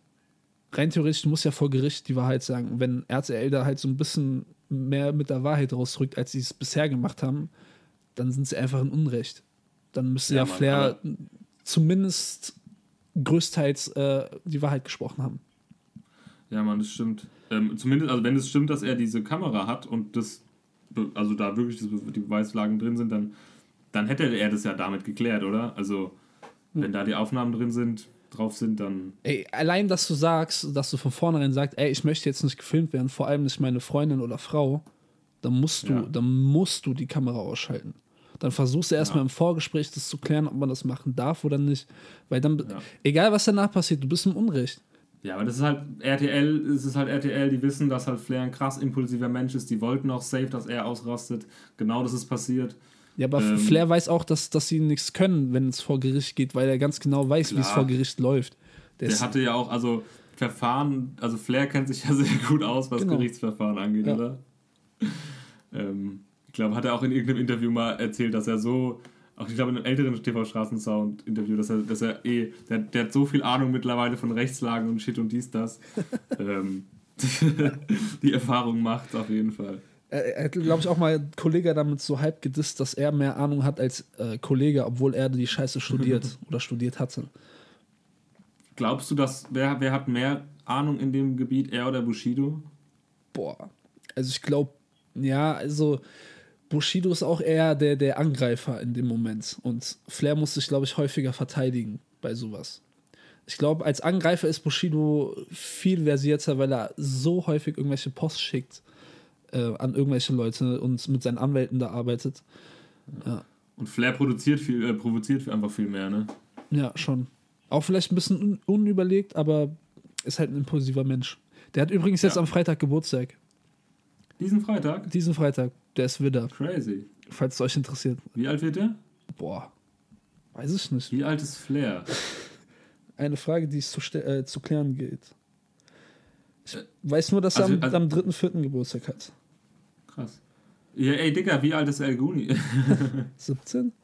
rein theoretisch muss ja vor Gericht die Wahrheit sagen. Wenn RTL da halt so ein bisschen mehr mit der Wahrheit rausrückt, als sie es bisher gemacht haben, dann sind sie einfach in Unrecht. Dann müsste ja, Ja, Mann, Flair zumindest größtenteils äh, die Wahrheit gesprochen haben. Ja, Mann, das stimmt. Ähm, zumindest, also wenn es stimmt, dass er diese Kamera hat und das, also da wirklich die Beweislagen drin sind, dann, dann hätte er das ja damit geklärt, oder? Also, wenn da die Aufnahmen drin sind, drauf sind, dann. Ey, allein, dass du sagst, dass du von vornherein sagst, ey, ich möchte jetzt nicht gefilmt werden, vor allem nicht meine Freundin oder Frau, dann musst du, Ja. dann musst du die Kamera ausschalten. Dann versuchst du erstmal Ja. im Vorgespräch das zu klären, ob man das machen darf oder nicht. Weil dann, Ja. egal was danach passiert, du bist im Unrecht. Ja, aber das ist halt RTL, es ist halt RTL, die wissen, dass halt Flair ein krass impulsiver Mensch ist. Die wollten auch safe, dass er ausrastet. Genau das ist passiert. Ja, aber Ähm. Flair weiß auch, dass, dass sie nichts können, wenn es vor Gericht geht, weil er ganz genau weiß, wie es vor Gericht läuft. Der Der hatte ja auch, also Verfahren, also Flair kennt sich ja sehr gut aus, was Genau. Gerichtsverfahren angeht, Ja. oder? Ähm, ich glaube, hat er auch in irgendeinem Interview mal erzählt, dass er so, auch ich glaube in einem älteren TV-Straßensound-Interview, dass er, dass er eh, der, der hat so viel Ahnung mittlerweile von Rechtslagen und Shit und dies, das. ähm, die Erfahrung macht auf jeden Fall. er, hat, glaube ich, auch mal Kollege damit so halb gedisst, dass er mehr Ahnung hat als äh, Kollege, obwohl er die Scheiße studiert oder studiert hatte. Glaubst du, dass wer, wer hat mehr Ahnung in dem Gebiet, er oder Bushido? Boah. Also ich glaube, ja, also Bushido ist auch eher der, der Angreifer in dem Moment. Und Flair muss sich, glaube ich, häufiger verteidigen bei sowas. Ich glaube, als Angreifer ist Bushido viel versierter, weil er so häufig irgendwelche Posts schickt äh, an irgendwelche Leute und mit seinen Anwälten da arbeitet. Ja, Und Flair produziert viel, äh, provoziert einfach viel mehr, ne? ja schon. Auch vielleicht ein bisschen un unüberlegt, aber ist halt ein impulsiver Mensch. Der hat übrigens jetzt Ja. am Freitag Geburtstag. Diesen Freitag? Diesen Freitag. Der ist Widder. Crazy. falls es euch interessiert. Wie alt wird der? Boah, weiß ich nicht. Wie alt ist Flair? Eine Frage, die es zu, äh, zu klären gilt. Ich Äh, weiß nur, dass er also- am, also- am 3.4. Geburtstag hat. Krass. Ja, ey, Digga, wie alt ist El Guni? 17?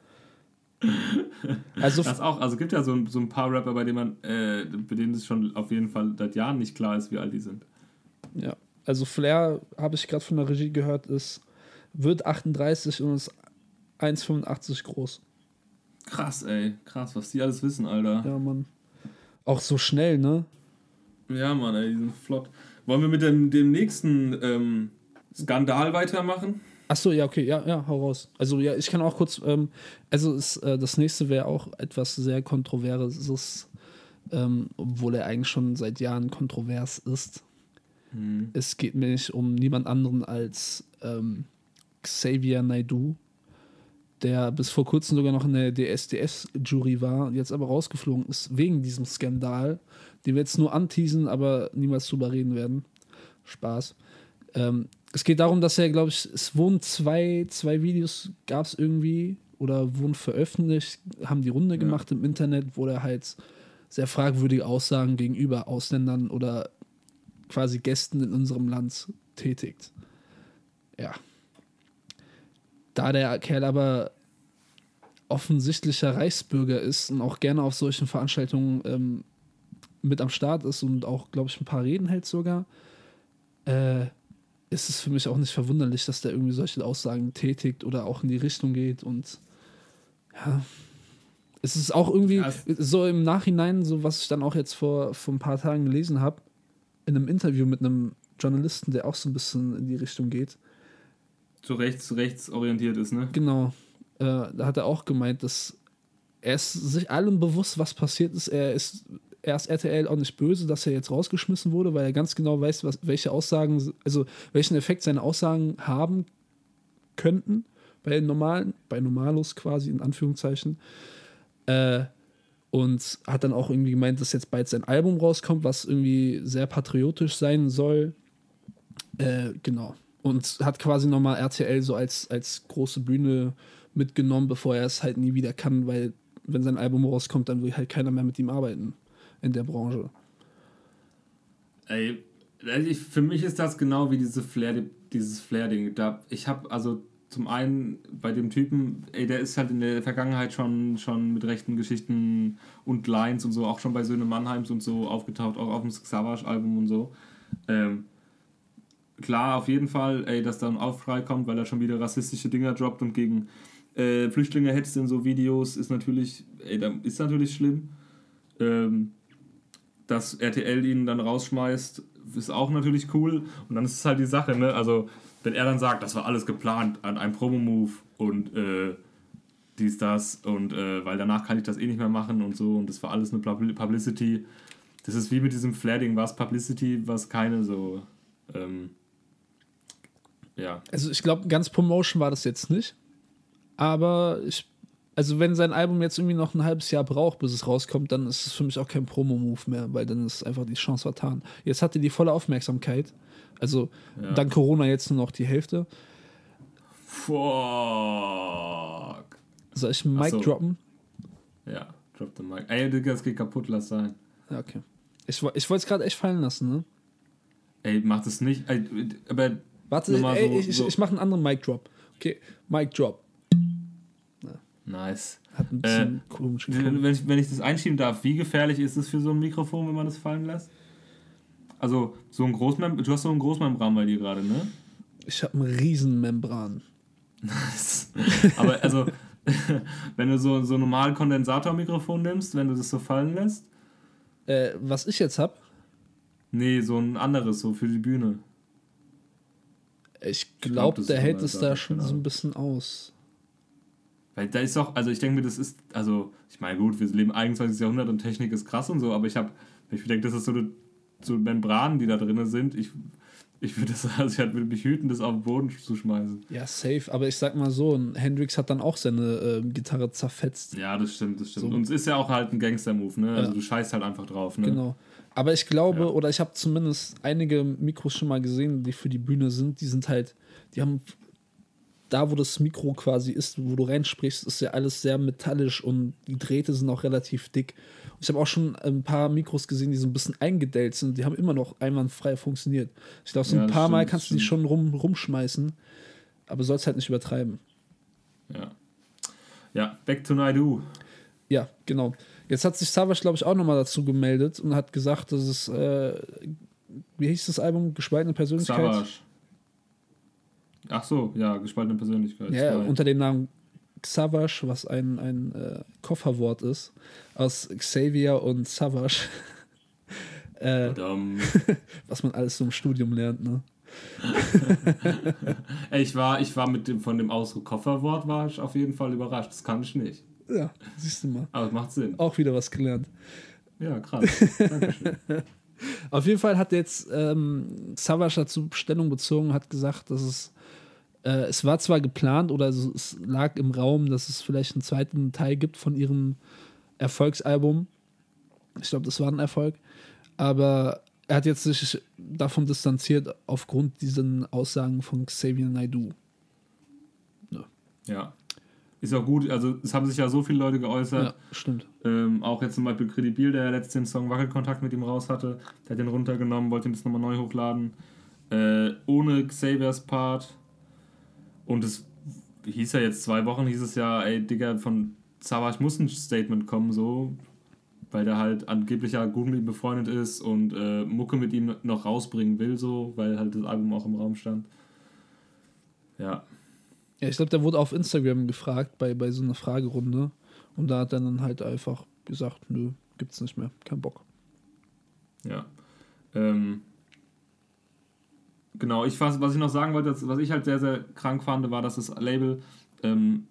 Also, Das auch, also gibt ja so ein, so ein paar Rapper, bei denen man, äh, bei denen es schon auf jeden Fall seit Jahren nicht klar ist, wie alt die sind. ja. Also Flair, habe ich gerade von der Regie gehört, ist, wird 38 und ist 1,85 groß. Krass, ey. Krass, was die alles wissen, Alter. Ja, Mann. Auch so schnell, ne? Ja, Mann, ey, die sind flott. Wollen wir mit dem, dem nächsten ähm, Skandal weitermachen? Achso, ja, okay, ja, ja, hau raus. Also, ja, ich kann auch kurz, ähm, also es, äh, das nächste wäre auch etwas sehr Kontroverses, ähm, obwohl er eigentlich schon seit Jahren kontrovers ist. Hm. Es geht mir nicht um niemand anderen als ähm, Xavier Naidoo, der bis vor kurzem sogar noch in der DSDS-Jury war, jetzt aber rausgeflogen ist wegen diesem Skandal, den wir jetzt nur anteasen, aber niemals drüber reden werden. Spaß. Ähm, es geht darum, dass er, glaube ich, es wurden zwei, zwei Videos, gab es irgendwie, oder wurden veröffentlicht, haben die Runde gemacht im Internet, wo er halt sehr fragwürdige Aussagen gegenüber Ausländern oder quasi Gästen in unserem Land tätigt. Ja. Da der Kerl aber offensichtlicher Reichsbürger ist und auch gerne auf solchen Veranstaltungen ähm, mit am Start ist und auch, glaube ich, ein paar Reden hält sogar, äh, ist es für mich auch nicht verwunderlich, dass der irgendwie solche Aussagen tätigt oder auch in die Richtung geht und ja. Es ist auch irgendwie Ja, so im Nachhinein, so was ich dann auch jetzt vor, vor ein paar Tagen gelesen habe, in einem Interview mit einem Journalisten, der auch so ein bisschen in die Richtung geht. Zu rechts, zu rechts orientiert ist, ne? Genau. Äh, da hat er auch gemeint, dass er ist sich allem bewusst, was passiert ist. Er ist erst RTL auch nicht böse, dass er jetzt rausgeschmissen wurde, weil er ganz genau weiß, was, welche Aussagen, also welchen Effekt seine Aussagen haben könnten bei normalen, bei Normalos quasi in Anführungszeichen. Äh, und hat dann auch irgendwie gemeint, dass jetzt bald sein Album rauskommt, was irgendwie sehr patriotisch sein soll. Äh, genau. Und hat quasi nochmal RTL so als, als große Bühne mitgenommen, bevor er es halt nie wieder kann, weil wenn sein Album rauskommt, dann will halt keiner mehr mit ihm arbeiten in der Branche. Ey, also für mich ist das genau wie diese Flair, dieses Flair-Ding. Ich habe also zum einen bei dem Typen, ey, der ist halt in der Vergangenheit schon, schon mit rechten Geschichten und Lines und so, auch schon bei Söhne Mannheims und so aufgetaucht, auch auf dem Savage-Album und so. Ähm, klar, auf jeden Fall, ey, dass da ein Aufschrei kommt, weil er schon wieder rassistische Dinger droppt und gegen äh, Flüchtlinge hetzt in so Videos, ist natürlich, ey, ist natürlich schlimm. Ähm, dass RTL ihn dann rausschmeißt, ist auch natürlich cool. Und dann ist es halt die Sache, ne? Also, wenn er dann sagt, das war alles geplant an einem Promo-Move und äh, dies, das und äh, weil danach kann ich das eh nicht mehr machen und so und das war alles eine Pub- Publicity. Das ist wie mit diesem Flair-Ding, war es Publicity, was keine so. Ähm, ja. Also ich glaube, ganz Promotion war das jetzt nicht. Aber ich, also wenn sein Album jetzt irgendwie noch ein halbes Jahr braucht, bis es rauskommt, dann ist es für mich auch kein Promo-Move mehr, weil dann ist einfach die Chance vertan. Jetzt hat er die volle Aufmerksamkeit. Also Ja. dank Corona jetzt nur noch die Hälfte. Fuck. Soll ich einen Mic so. droppen? Ja, drop the mic. Ey, Digga, das geht kaputt, lass sein. Ja, okay. Ich, ich wollte es gerade echt fallen lassen, ne? Ey, mach das nicht. Ey, aber Warte, ey, so- ich, ich, so- ich mache einen anderen Mic Drop. Okay, Mic Drop. Nice. Hat ein bisschen komisch Wenn ich, wenn ich das einschieben darf, wie gefährlich ist es für so ein Mikrofon, wenn man das fallen lässt? Also, so ein Großmem du hast so ein Großmembran bei dir gerade, ne? Ich habe einen riesen Membran. Aber also, wenn du so, so ein normal Kondensatormikrofon nimmst, wenn du das so fallen lässt, Äh, was ich jetzt habe, nee, so ein anderes, so für die Bühne. ich glaub, glaube, das der hält es da schon so ein bisschen aus. Weil da ist doch, also ich denke mir, das ist, also, ich meine, gut, wir leben 21. Jahrhundert und Technik ist krass und so, aber ich habe, ich denke, das ist so, eine, so Membranen, die da drin sind. Ich, ich würde das, also ich halt würde mich hüten, das auf den Boden zu schmeißen. Ja, safe. Aber ich sag mal so, Hendrix hat dann auch seine ähm, Gitarre zerfetzt. Ja, das stimmt, das stimmt. So. Und es ist ja auch halt ein Gangster-Move, ne? Also Ja. du scheißt halt einfach drauf, ne? Genau. Aber ich glaube, Ja. oder ich habe zumindest einige Mikros schon mal gesehen, die für die Bühne sind. Die sind halt, die haben da, wo das Mikro quasi ist, wo du reinsprichst, ist ja alles sehr metallisch und die Drähte sind auch relativ dick. Und ich habe auch schon ein paar Mikros gesehen, die so ein bisschen eingedellt sind. Die haben immer noch einwandfrei funktioniert. Ich glaube, so Ja, ein paar Mal stimmt, kannst du die stimmt. schon rum, rumschmeißen, aber sollst halt nicht übertreiben. Ja. Ja, back to Naidu. Ja, genau. Jetzt hat sich Savage, glaube ich, auch nochmal dazu gemeldet und hat gesagt, dass es, äh, wie hieß das Album? Gespaltene Persönlichkeit? Savage. Ach so, ja, gespaltene Persönlichkeit. Ja, Zwei. unter dem Namen Savage, was ein, ein äh, Kofferwort ist, aus Xavier und Savage. äh, was man alles so im Studium lernt, ne? Ey, ich war, ich war mit dem, von dem Ausdruck Kofferwort war ich auf jeden Fall überrascht. Das kann ich nicht. Ja, siehst du mal. Aber es macht Sinn. Auch wieder was gelernt. Ja, krass. Dankeschön. Auf jeden Fall hat jetzt ähm, Savage dazu Stellung bezogen, hat gesagt, dass es äh, es war zwar geplant oder es, lag im Raum, dass es vielleicht einen zweiten Teil gibt von ihrem Erfolgsalbum. Ich glaube, das war ein Erfolg. Aber er hat jetzt sich davon distanziert aufgrund diesen Aussagen von Xavier Naidoo. Ja. Ist auch gut, also es haben sich ja so viele Leute geäußert. Ja, stimmt. Ähm, auch jetzt zum Beispiel Credibil, der letztens den Song Wackelkontakt mit ihm raus hatte, der hat den runtergenommen, wollte ihn jetzt nochmal neu hochladen. Äh, ohne Xaviers Part. Und es hieß ja jetzt zwei Wochen, hieß es ja, ey Digga, von Savage muss ein Statement kommen, so. weil der halt angeblich ja gut mit ihm befreundet ist und äh, Mucke mit ihm noch rausbringen will, so, weil halt das Album auch im Raum stand. Ja. Ja, ich glaube, der wurde auf Instagram gefragt bei, bei so einer Fragerunde. Und da hat er dann halt einfach gesagt, nö, gibt's nicht mehr, kein Bock. Ja. Ähm, genau, ich, was, was ich noch sagen wollte, was ich halt sehr, sehr krank fand, war, dass das Label, ähm,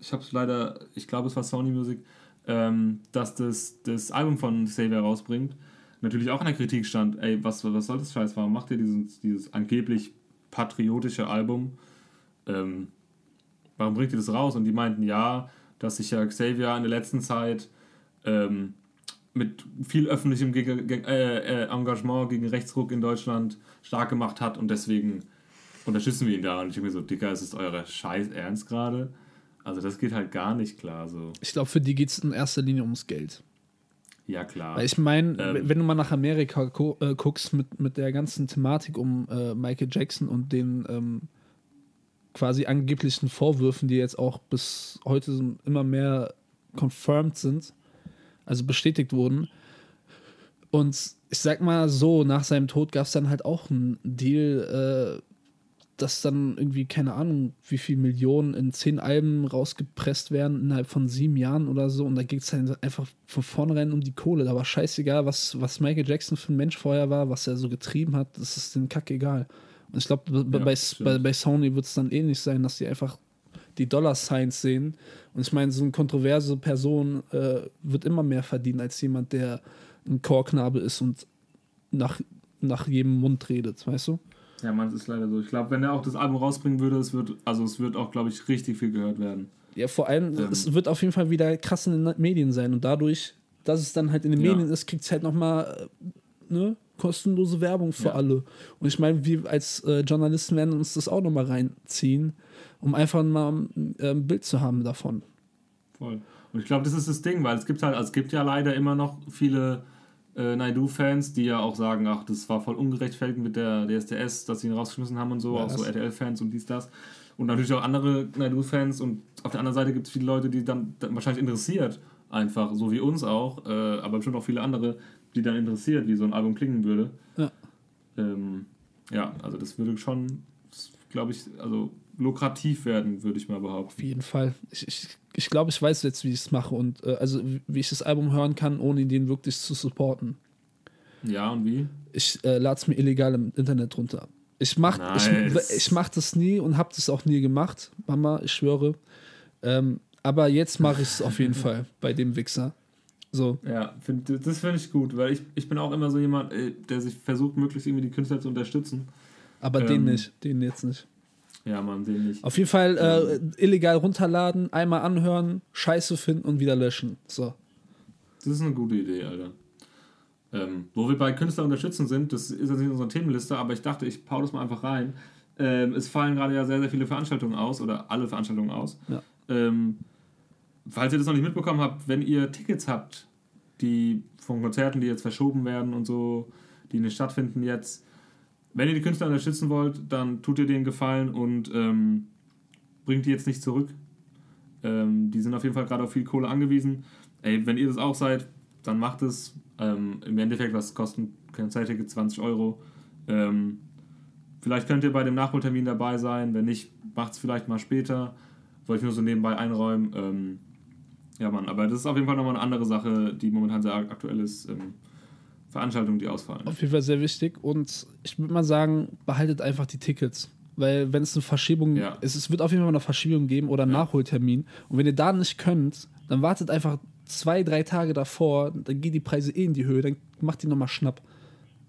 ich habe es leider, ich glaube, es war Sony Music, ähm, dass das, das Album von Xavier rausbringt, natürlich auch in der Kritik stand, ey, was, was soll das Scheiß, warum macht ihr dieses, dieses angeblich patriotische Album? Ähm, warum bringt ihr das raus? Und die meinten, ja, dass sich ja Xavier in der letzten Zeit ähm, mit viel öffentlichem äh, äh, Engagement gegen Rechtsruck in Deutschland stark gemacht hat und deswegen unterstützen wir ihn da. Und ich denke mir so, Dicker, ist es eure Scheiß Ernst gerade? Also das geht halt gar nicht klar so. Ich glaube, für die geht es in erster Linie ums Geld. Ja, klar. Weil ich meine, Ähm. wenn du mal nach Amerika gu äh, guckst mit, mit der ganzen Thematik um äh, Michael Jackson und den ähm, quasi angeblichen Vorwürfen, die jetzt auch bis heute immer mehr confirmed sind, also bestätigt wurden. Und ich sag mal so, nach seinem Tod gab es dann halt auch einen Deal, äh, dass dann irgendwie, keine Ahnung, wie viel Millionen in zehn Alben rausgepresst werden innerhalb von sieben Jahren oder so. Und da geht es dann einfach von vornherein um die Kohle. Da war scheißegal, was, was Michael Jackson für ein Mensch vorher war, was er so getrieben hat. Das ist den Kack egal. Und ich glaube, bei, Ja, bei, bei, bei Sony wird es dann ähnlich sein, dass die einfach die Dollar-Signs sehen. Und ich meine, so eine kontroverse Person äh, wird immer mehr verdienen als jemand, der ein Chorknabe ist und nach, nach jedem Mund redet, weißt du? ja, man, ist leider so. Ich glaube, wenn er auch das Album rausbringen würde, es wird, also es wird auch, glaube ich, richtig viel gehört werden. Ja, vor allem, Ähm. es wird auf jeden Fall wieder krass in den Medien sein und dadurch, dass es dann halt in den Ja. Medien ist, kriegt es halt nochmal ne, kostenlose Werbung für Ja. alle. Und ich meine, wir als äh, Journalisten werden uns das auch nochmal reinziehen, um einfach mal äh, ein Bild zu haben davon. Voll. Und ich glaube, das ist das Ding, weil es gibt halt, also es gibt ja leider immer noch viele äh, Naidu-Fans, die ja auch sagen, ach, das war voll ungerechtfertigt mit der DSDS, dass sie ihn rausgeschmissen haben und so, auch Was? so RTL-Fans und dies, das. Und natürlich auch andere Naidu-Fans und auf der anderen Seite gibt es viele Leute, die dann, dann wahrscheinlich interessiert, einfach, so wie uns auch, äh, aber bestimmt auch viele andere, die dann interessiert, wie so ein Album klingen würde. Ja. Ähm, ja, also das würde schon, glaube ich, also lukrativ werden, würde ich mal behaupten. Auf jeden Fall. Ich, ich, ich glaube, ich weiß jetzt, wie ich es mache und äh, also wie- ich das Album hören kann, ohne den wirklich zu supporten. Ja, und wie? Ich äh, lade es mir illegal im Internet runter. Ich mach, Nice. ich, ich mach das nie und habe das auch nie gemacht, Mama, ich schwöre. Ähm, aber jetzt mache ich es auf jeden Fall bei dem Wichser. So, Ja, find, das finde ich gut, weil ich, ich bin auch immer so jemand, äh, der sich versucht, möglichst irgendwie die Künstler zu unterstützen. aber den Ähm. nicht, den jetzt nicht. Ja, man, den nicht. Auf jeden Fall äh, illegal runterladen, einmal anhören, Scheiße finden und wieder löschen. So. Das ist eine gute Idee, Alter. Ähm, wo wir bei Künstler unterstützen sind, das ist jetzt nicht in unserer Themenliste, aber ich dachte, ich pau das mal einfach rein. Ähm, es fallen gerade ja sehr, sehr viele Veranstaltungen aus oder alle Veranstaltungen aus. Ja. Ähm, falls ihr das noch nicht mitbekommen habt, wenn ihr Tickets habt, die von Konzerten, die jetzt verschoben werden und so, die nicht stattfinden jetzt, wenn ihr die Künstler unterstützen wollt, dann tut ihr denen Gefallen und ähm, bringt die jetzt nicht zurück. Ähm, die sind auf jeden Fall gerade auf viel Kohle angewiesen. Ey, wenn ihr das auch seid, dann macht es. Ähm, Im Endeffekt, was kosten Konzertticket? 20 Euro. Ähm, vielleicht könnt ihr bei dem Nachholtermin dabei sein. Wenn nicht, macht es vielleicht mal später. Wollte ich nur so nebenbei einräumen. Ähm, ja, Mann, aber das ist auf jeden Fall nochmal eine andere Sache, die momentan sehr ak- aktuell ist. Veranstaltungen, die ausfallen. Auf jeden Fall sehr wichtig. Und ich würde mal sagen, behaltet einfach die Tickets. Weil wenn es eine Verschiebung, Ja. es, es wird auf jeden Fall eine Verschiebung geben oder einen Ja. Nachholtermin. Und wenn ihr da nicht könnt, dann wartet einfach zwei, drei Tage davor, dann gehen die Preise eh in die Höhe, dann macht die nochmal Schnapp.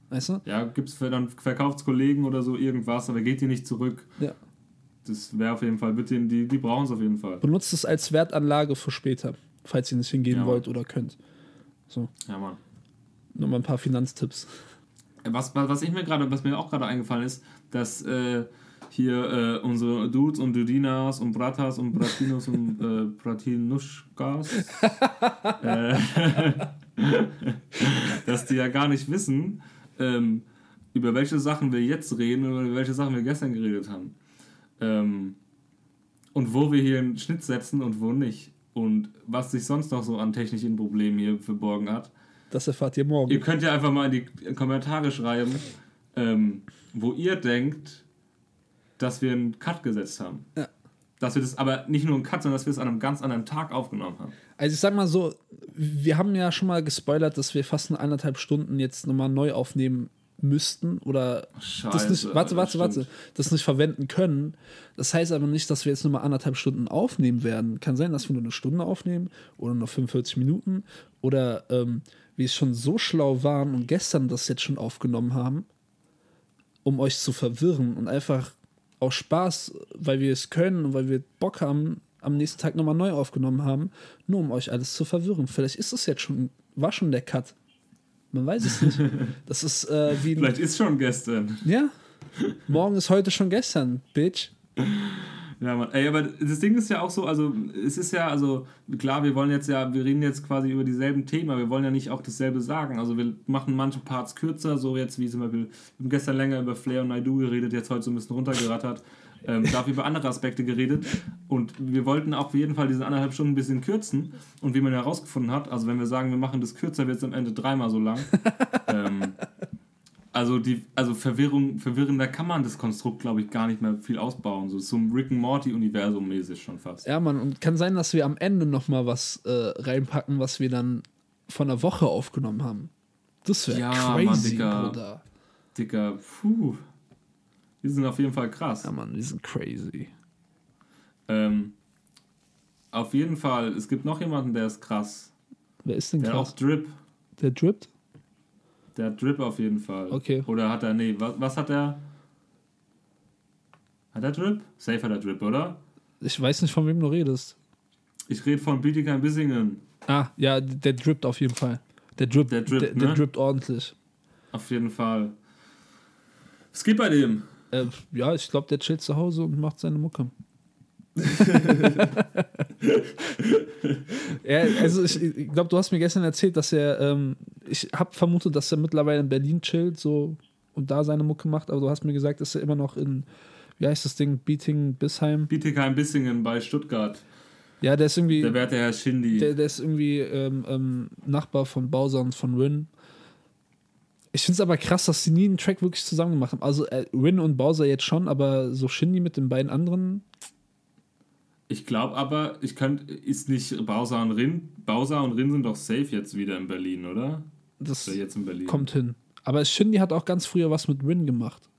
Weißt du? Ja, gibt's für dann Verkaufskollegen oder so irgendwas, aber geht die nicht zurück. Ja. Das wäre auf jeden Fall, bitte, die, die brauchen es auf jeden Fall. Benutzt es als Wertanlage für später, falls ihr nicht hingehen Ja. wollt oder könnt. So, Ja, Mann. Nur mal ein paar Finanztipps. Was, was was ich mir gerade, was mir auch gerade eingefallen ist, dass äh, hier äh, unsere Dudes und Dudinas und Bratas und Bratinos und äh, Bratinuschkas, äh, dass die ja gar nicht wissen, ähm, über welche Sachen wir jetzt reden oder über welche Sachen wir gestern geredet haben. Ähm, und wo wir hier einen Schnitt setzen und wo nicht. und was sich sonst noch so an technischen Problemen hier verborgen hat. Das erfahrt ihr morgen. Ihr könnt ja einfach mal in die Kommentare schreiben, ähm, wo ihr denkt, dass wir einen Cut gesetzt haben. Ja. Dass wir das aber nicht nur einen Cut, sondern dass wir es an einem ganz anderen Tag aufgenommen haben. Also ich sag mal so, wir haben ja schon mal gespoilert, dass wir fast eine eineinhalb Stunden jetzt nochmal neu aufnehmen müssten oder das Scheiße, nicht, warte, warte, stimmt. warte, das nicht verwenden können. Das heißt aber nicht, dass wir jetzt nochmal anderthalb Stunden aufnehmen werden. Kann sein, dass wir nur eine Stunde aufnehmen oder nur 45 Minuten oder ähm, wir schon so schlau waren und gestern das jetzt schon aufgenommen haben, um euch zu verwirren und einfach aus Spaß, weil wir es können und weil wir Bock haben, am nächsten Tag nochmal neu aufgenommen haben, nur um euch alles zu verwirren. Vielleicht ist es jetzt schon, war schon der Cut. Man weiß es nicht. Das ist äh, wie Vielleicht ist schon gestern. Ja. Morgen ist heute schon gestern, Bitch. Ja, Mann. Ey, aber das Ding ist ja auch so, also es ist ja, also klar, wir wollen jetzt ja, wir reden jetzt quasi über dieselben Themen, aber wir wollen ja nicht auch dasselbe sagen. Also wir machen manche Parts kürzer, so jetzt wie zum Beispiel, wir haben gestern länger über Flair und Naidu geredet, jetzt heute so ein bisschen runtergerattert. Ähm, dafür über andere Aspekte geredet und wir wollten auch auf jeden Fall diese anderthalb Stunden ein bisschen kürzen und wie man herausgefunden hat, also wenn wir sagen, wir machen das kürzer, wird es am Ende dreimal so lang. ähm, also die, also Verwirrung, verwirrender kann man das Konstrukt, glaube ich, gar nicht mehr viel ausbauen. So zum Rick and Morty Universum mäßig schon fast. Ja, Mann, und kann sein, dass wir am Ende nochmal was äh, reinpacken, was wir dann von der Woche aufgenommen haben. Das wäre Ja, Mann, crazy, Digga. Bruder. Dicker, puh. Die sind auf jeden Fall krass. Ja, Mann, die sind crazy. Ähm, auf jeden Fall, es gibt noch jemanden, der ist krass. Wer ist denn Der hat auch krass? Drip. Der drippt? Der Drip auf jeden Fall. Okay. Oder hat er, nee, was, was hat er? Hat er Drip? Safe hat er Drip, oder? Ich weiß nicht, von wem du redest. Ich rede von Bietigheim Bissingen. Ah, ja, der drippt auf jeden Fall. Der drippt, Der drippt, der, der ne? drippt ordentlich. Auf jeden Fall. Was geht bei dem? Äh, ja, ich glaube, der chillt zu Hause und macht seine Mucke. ja, also ich, ich glaube, du hast mir gestern erzählt, dass er, ähm, ich habe vermutet, dass er mittlerweile in Berlin chillt so und da seine Mucke macht, aber du hast mir gesagt, dass er immer noch in, wie heißt das Ding, Beating Bissheim. Bietigheim Bissingen bei Stuttgart. Ja, der ist irgendwie, Der werte Herr Shindy. der, der ist irgendwie ähm, ähm, Nachbar von Bowser und von Rin. Ich finde es aber krass, dass sie nie einen Track wirklich zusammen gemacht haben. Also äh, Rin und Bowser jetzt schon, aber so Shindy mit den beiden anderen. Ich glaube aber, ich könnte, ist nicht Bowser und Rin, Bowser und Rin sind doch safe jetzt wieder in Berlin, oder? Das Oder jetzt in Berlin. kommt hin. Aber Shindy hat auch ganz früher was mit Rin gemacht.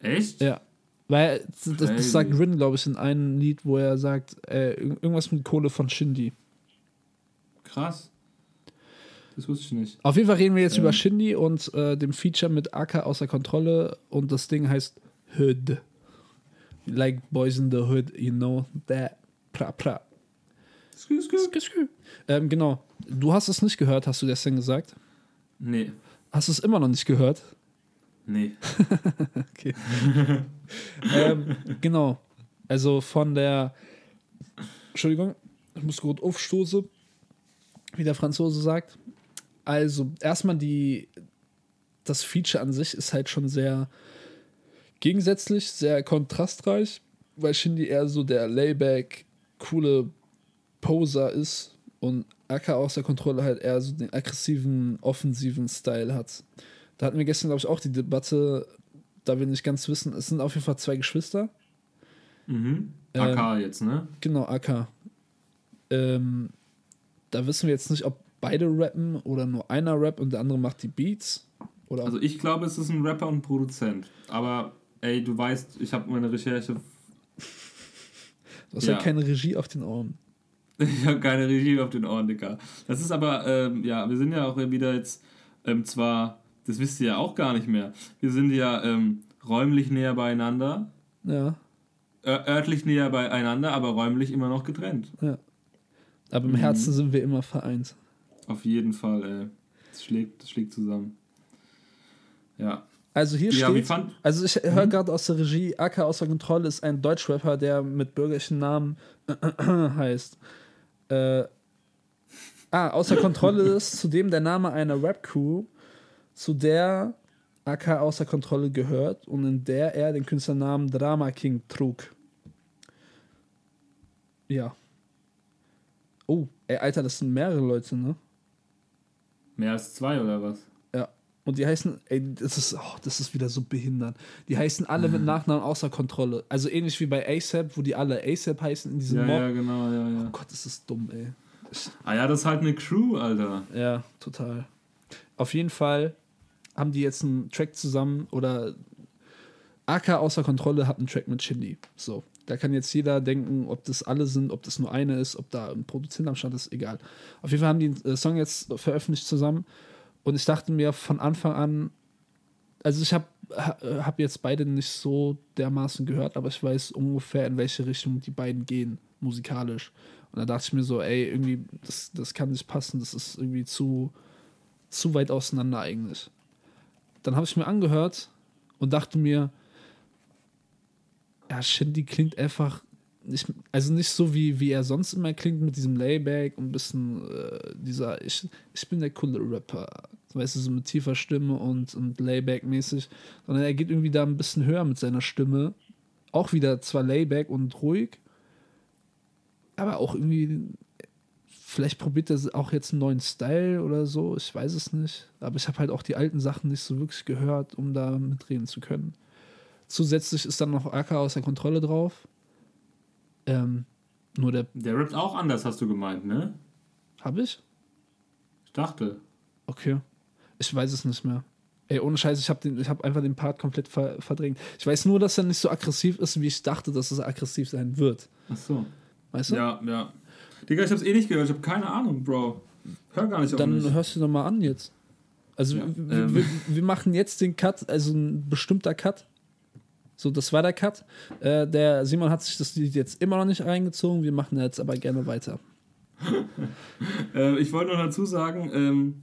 Echt? Ja. Weil das, das sagt Rin, glaube ich, in einem Lied, wo er sagt, äh, irg- irgendwas mit Kohle von Shindy. Krass. Das wusste ich nicht. Auf jeden Fall reden wir jetzt Ja. über Shindy und äh, dem Feature mit AK außer Kontrolle und das Ding heißt Hood. Like Boys in the Hood, you know that. Pra, pra. Skü, skü. Skü, skü. Ähm, genau. Du hast es nicht gehört, hast du gestern gesagt. Nee, Hast du es immer noch nicht gehört? nee. Okay. ähm, genau. Also von der. Entschuldigung, ich muss kurz aufstoßen, wie der Franzose sagt. Also, erstmal die. Das Feature an sich ist halt schon sehr gegensätzlich, sehr kontrastreich, weil Shindy eher so der Layback, coole Poser ist und AK außer Kontrolle halt eher so den aggressiven, offensiven Style hat. Da hatten wir gestern, glaube ich, auch die Debatte, da wir nicht ganz wissen, es sind auf jeden Fall zwei Geschwister. Mhm. Ähm, AK jetzt, ne? Genau, AK. Ähm, da wissen wir jetzt nicht, ob beide rappen oder nur einer rappt und der andere macht die Beats. Oder Also ich glaube, es ist ein Rapper und ein Produzent. Aber ey, du weißt, ich habe meine Recherche. du hast ja. ja. keine Regie auf den Ohren. Ich habe keine Regie auf den Ohren, Dicker. Das ist aber, ähm, ja, wir sind ja auch wieder jetzt ähm, zwar, das wisst ihr ja auch gar nicht mehr, wir sind ja ähm, räumlich näher beieinander, Ja, ör- örtlich näher beieinander, aber räumlich immer noch getrennt. ja. Aber im Mhm. Herzen sind wir immer vereint. Auf jeden Fall, ey. Das schlägt, das schlägt zusammen. Ja. Also hier Ja, steht, fand. also ich höre gerade aus der Regie, AK außer Kontrolle ist ein Deutschrapper, der mit bürgerlichen Namen heißt. Äh, ah, außer Kontrolle ist zudem der Name einer Rap-Crew, zu der AK außer Kontrolle gehört und in der er den Künstlernamen Drama King trug. Ja. Oh, ey, Alter, das sind mehrere Leute, ne? Mehr als zwei oder was? Ja. Und die heißen, ey, das ist, oh, das ist wieder so behindert. Die heißen alle mit Nachnamen außer Kontrolle. Also ähnlich wie bei ASAP, wo die alle ASAP heißen in diesem Ja, Mob. ja, genau, ja, ja. Oh Gott, das ist dumm, ey. Ich, Ah ja, das ist halt eine Crew, Alter. ja, total. Auf jeden Fall haben die jetzt einen Track zusammen oder AK außer Kontrolle hat einen Track mit Shindy. So. Da kann jetzt jeder denken, ob das alle sind, ob das nur eine ist, ob da ein Produzent am Start ist, egal. Auf jeden Fall haben die einen äh, Song jetzt veröffentlicht zusammen und ich dachte mir von Anfang an, also ich habe hab jetzt beide nicht so dermaßen gehört, aber ich weiß ungefähr, in welche Richtung die beiden gehen, musikalisch. Und da dachte ich mir so, ey, irgendwie, das, das kann nicht passen, das ist irgendwie zu, zu weit auseinander eigentlich. Dann habe ich mir angehört und dachte mir, ja, Shindy klingt einfach nicht, also nicht so wie, wie er sonst immer klingt mit diesem Layback und ein bisschen äh, dieser, ich, ich bin der coole Rapper, weißt du, so mit tiefer Stimme und, und Layback-mäßig, sondern er geht irgendwie da ein bisschen höher mit seiner Stimme. Auch wieder zwar Layback und ruhig, aber auch irgendwie, vielleicht probiert er auch jetzt einen neuen Style oder so, ich weiß es nicht. Aber ich habe halt auch die alten Sachen nicht so wirklich gehört, um da mitreden zu können. Zusätzlich ist dann noch AK außer Kontrolle drauf. Ähm, nur der. Der rappt auch anders, hast du gemeint, ne? Habe ich? Ich dachte. Okay. Ich weiß es nicht mehr. Ey, ohne Scheiß, ich habe hab einfach den Part komplett ver verdrängt. Ich weiß nur, dass er nicht so aggressiv ist, wie ich dachte, dass es aggressiv sein wird. Ach so. Weißt du? Ja, ja. Digga, ich hab's eh nicht gehört. Ich hab keine Ahnung, Bro. Hör gar nicht auf Dann mich. hörst du doch mal an jetzt. Also, Ja, ähm. wir, wir machen jetzt den Cut, also ein bestimmter Cut. So, das war der Cut. Äh, der Simon hat sich das Lied jetzt immer noch nicht reingezogen. Wir machen jetzt aber gerne weiter. Äh, ich wollte noch dazu sagen, ähm,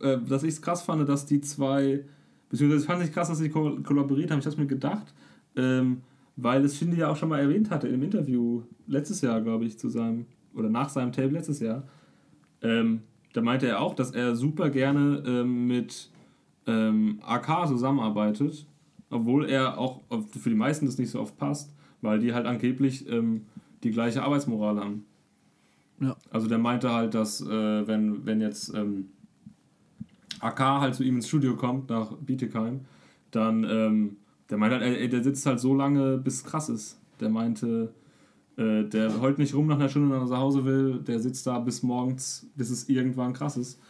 äh, dass ich es krass fand, dass die zwei, beziehungsweise ich fand es krass, dass sie ko kollaboriert haben. Ich hab's mir gedacht, ähm, weil es Shindy ja auch schon mal erwähnt hatte im Interview letztes Jahr, glaube ich, zu seinem, oder nach seinem Tape letztes Jahr. Ähm, da meinte er auch, dass er super gerne ähm, mit ähm, AK zusammenarbeitet, obwohl er auch für die meisten das nicht so oft passt, weil die halt angeblich ähm, die gleiche Arbeitsmoral haben. Ja. Also der meinte halt, dass äh, wenn, wenn jetzt ähm, AK halt zu ihm ins Studio kommt nach Bietigheim, dann ähm, der meint halt, ey, der sitzt halt so lange, bis es krass ist. Der meinte, äh, der heult nicht rum nach einer Stunde, wenn er nach Hause will, der sitzt da bis morgens, bis es irgendwann krass ist.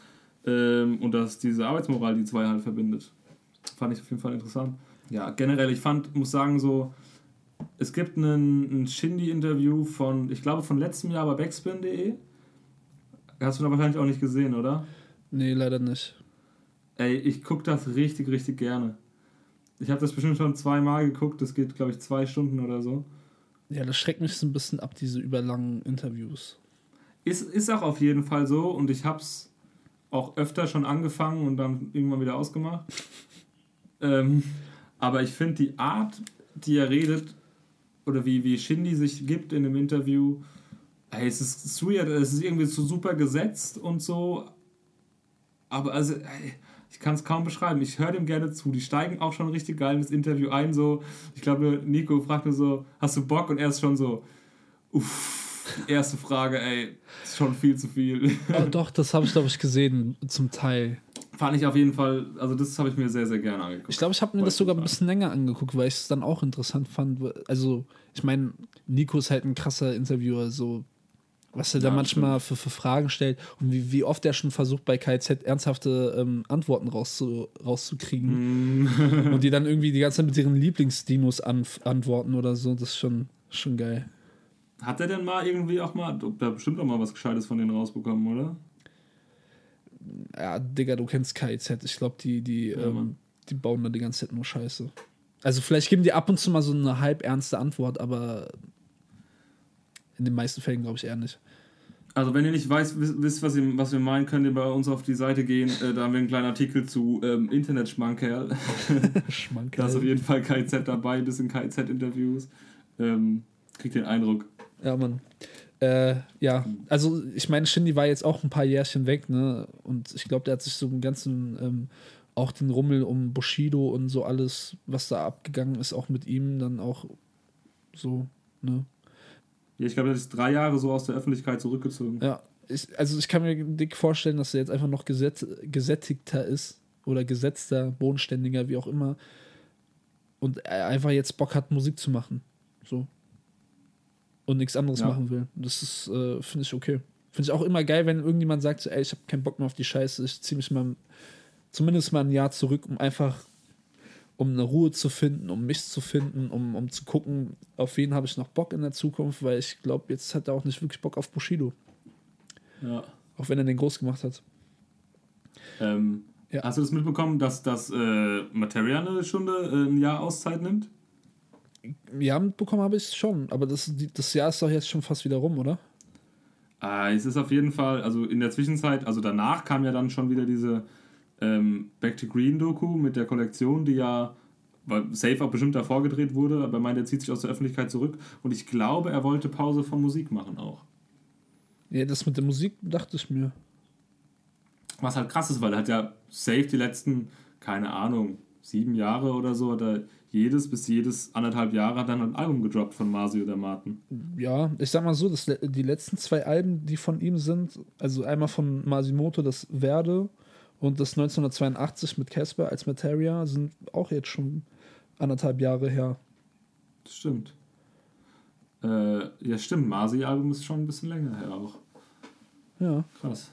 Ähm, und dass diese Arbeitsmoral die zwei halt verbindet. Fand ich auf jeden Fall interessant. Ja, generell, ich fand, muss sagen, so, es gibt einen, ein Shindy-Interview von, ich glaube, von letztem Jahr bei backspin.de. Hast du da wahrscheinlich auch nicht gesehen, oder? Nee, leider nicht. Ey, ich gucke das richtig, richtig gerne. Ich habe das bestimmt schon zweimal geguckt, das geht, glaube ich, zwei Stunden oder so. Ja, das schreckt mich so ein bisschen ab, diese überlangen Interviews. Ist, ist auch auf jeden Fall so und ich habe es auch öfter schon angefangen und dann irgendwann wieder ausgemacht. ähm, aber ich finde die Art, die er redet oder wie, wie Shindy sich gibt in dem Interview, ey, es ist, weird, es ist irgendwie so super gesetzt und so. Aber also, ey, ich kann es kaum beschreiben. Ich höre dem gerne zu. Die steigen auch schon richtig geil in das Interview ein. So, ich glaube, Nico fragt nur so, hast du Bock? Und er ist schon so, uff, erste Frage, ey, ist schon viel zu viel. Oh, doch, das habe ich, glaube ich, gesehen, zum Teil. Fand ich auf jeden Fall, also das habe ich mir sehr, sehr gerne angeguckt. Ich glaube, ich habe mir das sogar ein bisschen länger angeguckt, weil ich es dann auch interessant fand. Also, ich meine, Nico ist halt ein krasser Interviewer, so was er da Ja, manchmal für, für Fragen stellt und wie, wie oft er schon versucht, bei KZ ernsthafte ähm, Antworten rauszu, rauszukriegen Mm. und die dann irgendwie die ganze Zeit mit ihren Lieblingsdinos anf- antworten oder so. Das ist schon, schon geil. Hat er denn mal irgendwie auch mal, da bestimmt auch mal was Gescheites von denen rausbekommen, oder? Ja, Digga, du kennst KZ. Ich glaube, die, die, Ja, ähm, die bauen da die ganze Zeit nur Scheiße. Also vielleicht geben die ab und zu mal so eine halb ernste Antwort, aber in den meisten Fällen glaube ich eher nicht. Also wenn ihr nicht weiß, wisst, was, ihr, was wir meinen, könnt ihr bei uns auf die Seite gehen. Äh, da haben wir einen kleinen Artikel zu ähm, Internet-Schmankerl. Schmankerl. Da ist auf jeden Fall KZ dabei, bisschen KZ-Interviews. Ähm, kriegt den Eindruck. Ja, Mann. Äh, ja, also ich meine, Shindy war jetzt auch ein paar Jährchen weg, ne? Und ich glaube, der hat sich so einen ganzen, ähm, auch den Rummel um Bushido und so alles, was da abgegangen ist, auch mit ihm dann auch so, ne? Ja, ich glaube, er ist drei Jahre so aus der Öffentlichkeit zurückgezogen. Ja, ich, also ich kann mir dick vorstellen, dass er jetzt einfach noch gesätt, gesättigter ist oder gesetzter, bodenständiger, wie auch immer. Und er einfach jetzt Bock hat, Musik zu machen. So. Und nichts anderes Ja. machen will. Das ist, äh, finde ich okay. Finde ich auch immer geil, wenn irgendjemand sagt, so, ey, ich habe keinen Bock mehr auf die Scheiße, ich ziehe mich mal zumindest mal ein Jahr zurück, um einfach um eine Ruhe zu finden, um mich zu finden, um, um zu gucken, auf wen habe ich noch Bock in der Zukunft, weil ich glaube, jetzt hat er auch nicht wirklich Bock auf Bushido. Ja. Auch wenn er den groß gemacht hat. Ähm, Ja. Hast du das mitbekommen, dass das äh, Materia eine Stunde äh, ein Jahr Auszeit nimmt? Ja, mitbekommen habe ich es schon, aber das, das Jahr ist doch jetzt schon fast wieder rum, oder? Ah, es ist auf jeden Fall, also in der Zwischenzeit, also danach kam ja dann schon wieder diese ähm, Back to Green Doku mit der Kollektion, die ja weil safe auch bestimmt davor gedreht wurde, aber er meinte, er zieht sich aus der Öffentlichkeit zurück und ich glaube, er wollte Pause von Musik machen auch. Ja, das mit der Musik dachte ich mir. Was halt krass ist, weil er hat ja safe die letzten, keine Ahnung, sieben Jahre oder so, hat er jedes bis jedes anderthalb Jahre hat dann ein Album gedroppt von Masi oder Martin. Ja, ich sag mal so, das, die letzten zwei Alben, die von ihm sind, also einmal von Masimoto, das Werde und das 1982 mit Casper als Materia, sind auch jetzt schon anderthalb Jahre her. Das stimmt. Äh, ja, stimmt. Masi-Album ist schon ein bisschen länger her auch. Ja. Krass.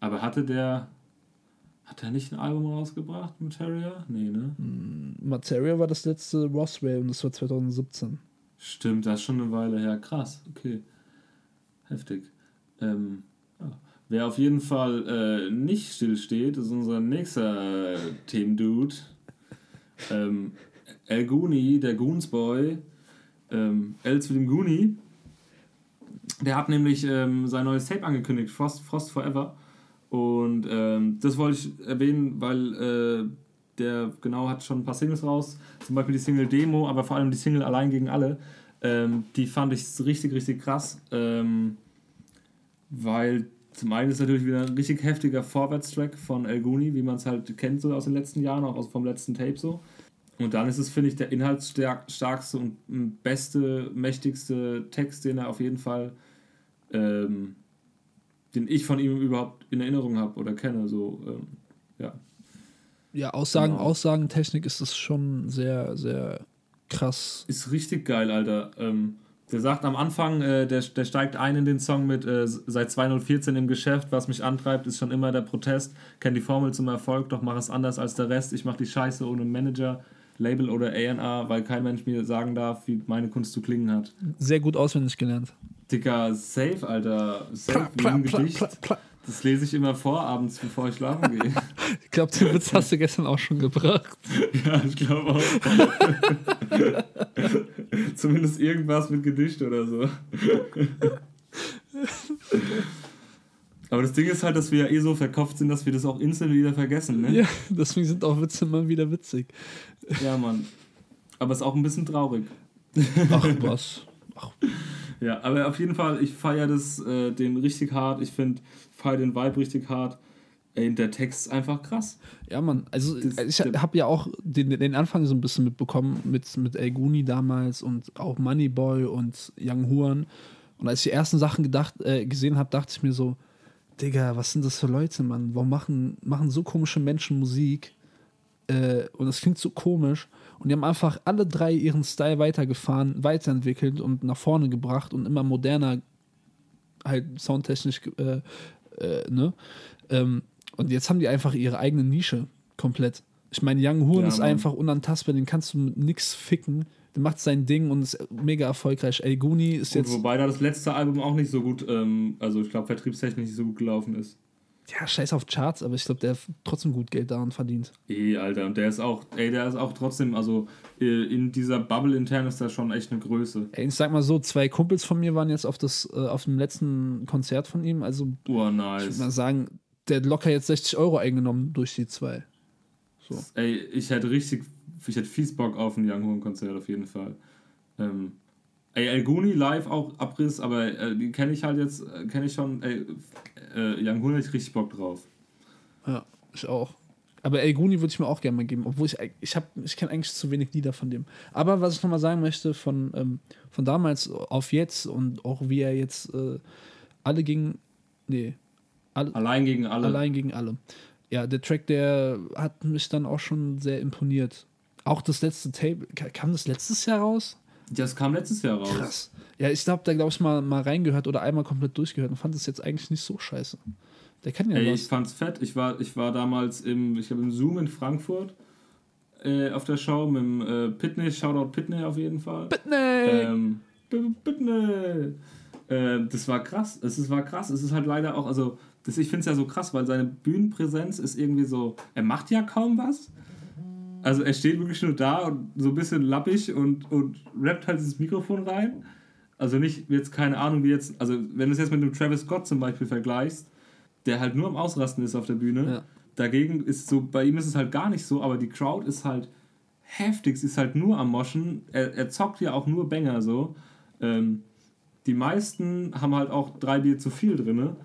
Aber hatte der. Hat er nicht ein Album rausgebracht mit Terrier? Nee, ne? Materia war das letzte Roswell und das war 2017. Stimmt, das ist schon eine Weile her. Krass, okay. Heftig. Ähm, ja. Wer auf jeden Fall äh, nicht stillsteht, ist unser nächster äh, Team-Dude. Ähm, El Guni, der Goonsboy. Ähm, L zu dem Goonie. Der hat nämlich ähm, sein neues Tape angekündigt, Frost, Frost Forever. Und ähm, das wollte ich erwähnen, weil äh, der genau hat schon ein paar Singles raus. Zum Beispiel die Single Demo, aber vor allem die Single Allein gegen alle. Ähm, die fand ich richtig, richtig krass. Ähm, weil zum einen ist natürlich wieder ein richtig heftiger Vorwärtstrack von El Guni, wie man es halt kennt so aus den letzten Jahren, auch vom letzten Tape so. Und dann ist es, finde ich, der inhaltsstärkste und beste, mächtigste Text, den er auf jeden Fall, ähm, den ich von ihm überhaupt in Erinnerung habe oder kenne. So, ähm, ja. Ja, Aussagen, Genau. Aussagentechnik ist das schon sehr, sehr krass. Ist richtig geil, Alter. Ähm, der sagt am Anfang, äh, der, der steigt ein in den Song mit äh, seit 2014 im Geschäft, was mich antreibt, ist schon immer der Protest. Kenn die Formel zum Erfolg, doch mach es anders als der Rest. Ich mach die Scheiße ohne Manager, Label oder A&R, weil kein Mensch mir sagen darf, wie meine Kunst zu klingen hat. Sehr gut auswendig gelernt. Dicker, safe, Alter. Safe, wie ein Gedicht. Das lese ich immer vor, abends, bevor ich schlafen gehe. Ich glaube, den Witz hast du gestern auch schon gebracht. Ja, ich glaube auch. Zumindest irgendwas mit Gedicht oder so. Aber das Ding ist halt, dass wir ja eh so verkopft sind, dass wir das auch instant wieder vergessen, ne? Ja, deswegen sind auch Witze immer wieder witzig. Ja, Mann. Aber ist auch ein bisschen traurig. Ach was. Ach, Ja, aber auf jeden Fall, ich feiere das, äh, den richtig hart. Ich finde, feiere den Vibe richtig hart. Ey, der Text ist einfach krass. ja, Mann. Also Das- ich der- habe ja auch den, den Anfang so ein bisschen mitbekommen mit, mit El Guni damals und auch Moneyboy und Young Huan. Und als ich die ersten Sachen gedacht, äh, gesehen habe, dachte ich mir so, Digga, was sind das für Leute, Mann? Warum machen, machen so komische Menschen Musik? Äh, und das klingt so komisch. Und die haben einfach alle drei ihren Style weitergefahren, weiterentwickelt und nach vorne gebracht und immer moderner, halt soundtechnisch, äh, äh, ne? Ähm, und jetzt haben die einfach ihre eigene Nische komplett. Ich meine, Young Horn Ja, ist Mann. einfach unantastbar, den kannst du mit nix ficken. Der macht sein Ding und ist mega erfolgreich. El Guni ist Und jetzt. wobei da das letzte Album auch nicht so gut, ähm, also ich glaube, vertriebstechnisch nicht so gut gelaufen ist. Ja, scheiß auf Charts, aber ich glaube, der hat trotzdem gut Geld daran verdient. Eh, Alter, und der ist auch, ey, der ist auch trotzdem, also äh, in dieser Bubble intern ist der schon echt eine Größe. Ey, ich sag mal so, zwei Kumpels von mir waren jetzt auf, das, äh, auf dem letzten Konzert von ihm. Also, Oh, ich würde nice. mal sagen, der hat locker jetzt 60 Euro eingenommen durch die zwei. So. Ey, ich hätte richtig, ich hätte fies Bock auf ein Young Horn Konzert auf jeden Fall. Ähm, ey, El Guni live auch Abriss, aber äh, die kenne ich halt jetzt, äh, kenne ich schon, ey, äh, Young Horn hätte ich richtig Bock drauf. Ja, ich auch. Aber El Guni würde ich mir auch gerne mal geben, obwohl ich, ich ich kenne eigentlich zu wenig Lieder von dem. Aber was ich nochmal sagen möchte, von, ähm, von damals auf jetzt und auch wie er jetzt äh, alle gegen, nee, alle, Allein gegen alle. allein gegen alle. Ja, der Track, der hat mich dann auch schon sehr imponiert. Auch das letzte Tape, ka- kam das letztes Jahr raus? Das kam letztes Jahr raus. Krass. Ja, ich habe da, glaube ich, mal, mal reingehört oder einmal komplett durchgehört und fand es jetzt eigentlich nicht so scheiße. Der kann ja Ey, was. ich fand's fett. Ich war, ich war damals im, ich glaube im Zoom in Frankfurt äh, auf der Show mit dem äh, Pitney, Shoutout Pitney auf jeden Fall. Nee. Ähm, Pitney. Äh, das war krass. Es ist, war krass. Es ist halt leider auch, also das, ich finde es ja so krass, weil seine Bühnenpräsenz ist irgendwie so, er macht ja kaum was. Also er steht wirklich nur da und so ein bisschen lappig und, und rappt halt ins Mikrofon rein. Also nicht jetzt keine Ahnung wie jetzt, also wenn du es jetzt mit dem Travis Scott zum Beispiel vergleichst, der halt nur am Ausrasten ist auf der Bühne. Ja. Dagegen ist so, bei ihm ist es halt gar nicht so, aber die Crowd ist halt heftig, sie ist halt nur am Moschen. Er, er zockt ja auch nur Banger so. Ähm, die meisten haben halt auch drei Bier zu viel drin.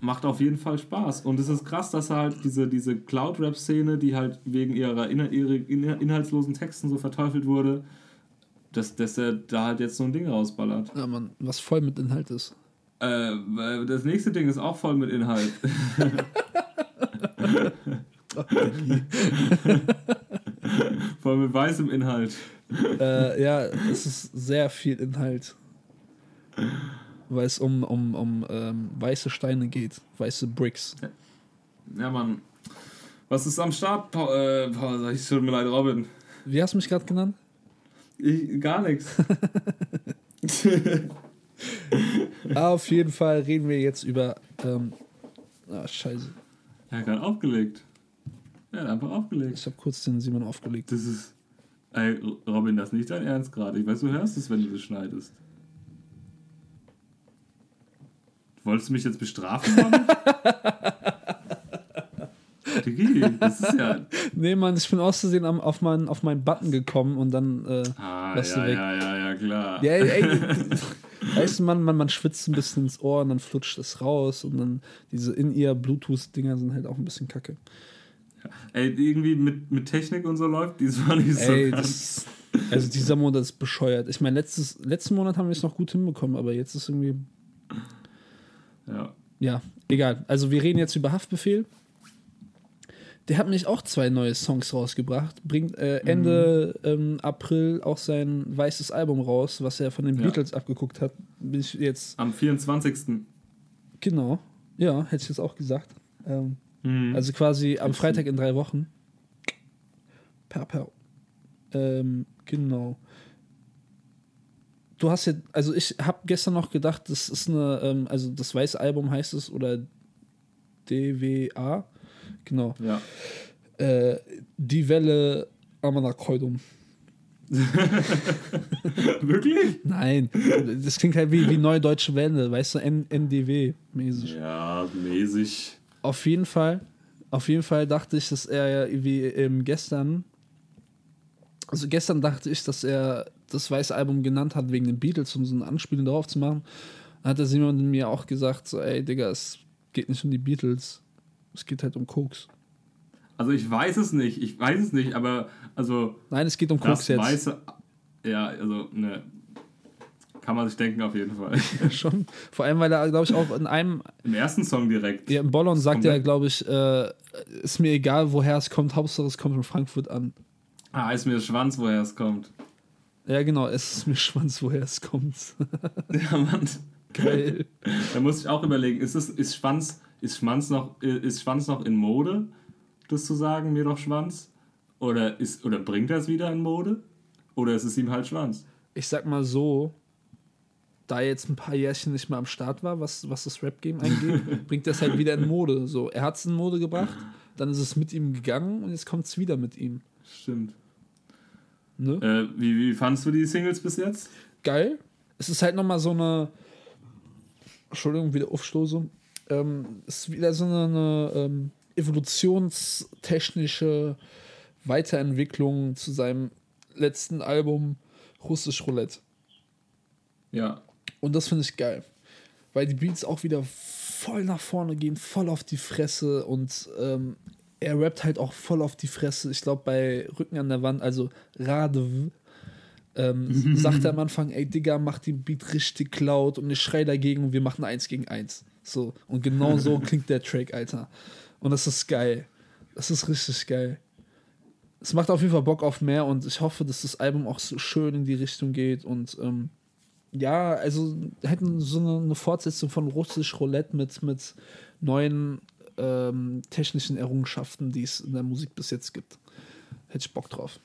Macht auf jeden Fall Spaß. Und es ist krass, dass er halt diese, diese Cloud-Rap-Szene, die halt wegen ihrer, in, inhaltslosen Texten so verteufelt wurde, dass, dass er da halt jetzt so ein Ding rausballert. Ja, Mann, was voll mit Inhalt ist. Äh, das nächste Ding ist auch voll mit Inhalt. voll mit weißem Inhalt. äh, ja, es ist sehr viel Inhalt. Weil es um, um, um ähm, weiße Steine geht, weiße Bricks. Ja, Mann. Was ist am Start, Paul? Äh, Paul sag ich, tut mir leid, Robin. Wie hast du mich gerade genannt? Ich, gar nichts. Auf jeden Fall reden wir jetzt über. Ähm, ah, scheiße. Er hat gerade aufgelegt. Er hat einfach aufgelegt. Ich habe kurz den Simon aufgelegt. Das ist. Ey, Robin, das ist nicht dein Ernst gerade. Ich weiß, du hörst es, wenn du das schneidest. Wolltest du mich jetzt bestrafen, Robin? Digi, das ist ja. Nee, Mann, ich bin aus Versehen am, auf, meinen, auf meinen Button gekommen und dann. Äh, Ah, ja, weg. ja, ja, ja, klar. ja, ey, ey, weißt du, man, man, man schwitzt ein bisschen ins Ohr und dann flutscht es raus und dann diese In-Ear-Bluetooth-Dinger sind halt auch ein bisschen kacke. Ey, irgendwie mit, mit Technik und so läuft, diesmal nicht so Ey, das, also dieser Monat ist bescheuert. Ich meine, letztes, letzten Monat haben wir es noch gut hinbekommen, aber jetzt ist irgendwie. Ja. Ja, egal. Also wir reden jetzt über Haftbefehl. Der hat nämlich auch zwei neue Songs rausgebracht. Bringt äh, Ende ähm, April auch sein weißes Album raus, was er von den Ja. Beatles abgeguckt hat. Bin ich jetzt. Am 24. Genau. Ja, hätte ich jetzt auch gesagt. Ähm, Mhm. also quasi am Freitag in drei Wochen. Per, per. Ähm, genau. Du hast ja, also ich habe gestern noch gedacht, das ist eine, ähm, also das weiße Album heißt es oder DWA, genau. ja. Äh, die Welle Amanakoidum. Wirklich? Nein, das klingt halt wie, wie Neue Deutsche Welle, weißt du, N NDW-mäßig. Ja, mäßig. Auf jeden Fall, auf jeden Fall dachte ich, dass er ja wie ähm, gestern, also gestern dachte ich, dass er das weiße Album genannt hat wegen den Beatles, um so eine Anspielung darauf zu machen. Hat der Simon mir auch gesagt, so, ey Digga, es geht nicht um die Beatles, es geht halt um Koks. Also ich weiß es nicht, ich weiß es nicht, aber also Nein, es geht um Koks jetzt. weiße, ja, also ne, kann man sich denken auf jeden Fall. Schon. Vor allem, weil er, glaube ich, auch in einem, Im ersten Song direkt. ja, im Bollon sagt er, glaube ich, äh, ist mir egal, woher es kommt, Hauptsache es kommt von Frankfurt an. Ah, ist mir Schwanz, woher es kommt. Ja, genau, es ist mir Schwanz, woher es kommt. Ja, Mann. Geil. Da muss ich auch überlegen, ist es ist Schwanz ist Schwanz noch ist Schwanz noch in Mode, das zu sagen, mir doch Schwanz oder ist oder bringt er es wieder in Mode oder ist es ihm halt Schwanz? ich sag mal so, da er jetzt ein paar Jährchen nicht mehr am Start war, was, was das Rap-Game angeht, bringt das halt wieder in Mode. So, er hat es in Mode gebracht, dann ist es mit ihm gegangen und jetzt kommt es wieder mit ihm. Stimmt. Ne? Äh, wie, wie fandst du die Singles bis jetzt? Geil. Es ist halt nochmal so eine. Entschuldigung, wieder Aufstoße. Ähm, es ist wieder so eine, eine ähm, evolutionstechnische Weiterentwicklung zu seinem letzten Album Russisch Roulette. Ja. Und das finde ich geil. Weil die Beats auch wieder voll nach vorne gehen, voll auf die Fresse und ähm, er rappt halt auch voll auf die Fresse. Ich glaube, bei Rücken an der Wand, also Radev, ähm, sagt er am Anfang, ey Digga, mach den Beat richtig laut und ich schrei dagegen und wir machen eins gegen eins. So. Und genau so klingt der Track, Alter. Und das ist geil. Das ist richtig geil. Es macht auf jeden Fall Bock auf mehr und ich hoffe, dass das Album auch so schön in die Richtung geht und ähm, ja, also hätten so eine, eine Fortsetzung von Russisch Roulette mit, mit neuen ähm, technischen Errungenschaften, die es in der Musik bis jetzt gibt. Hätte ich Bock drauf.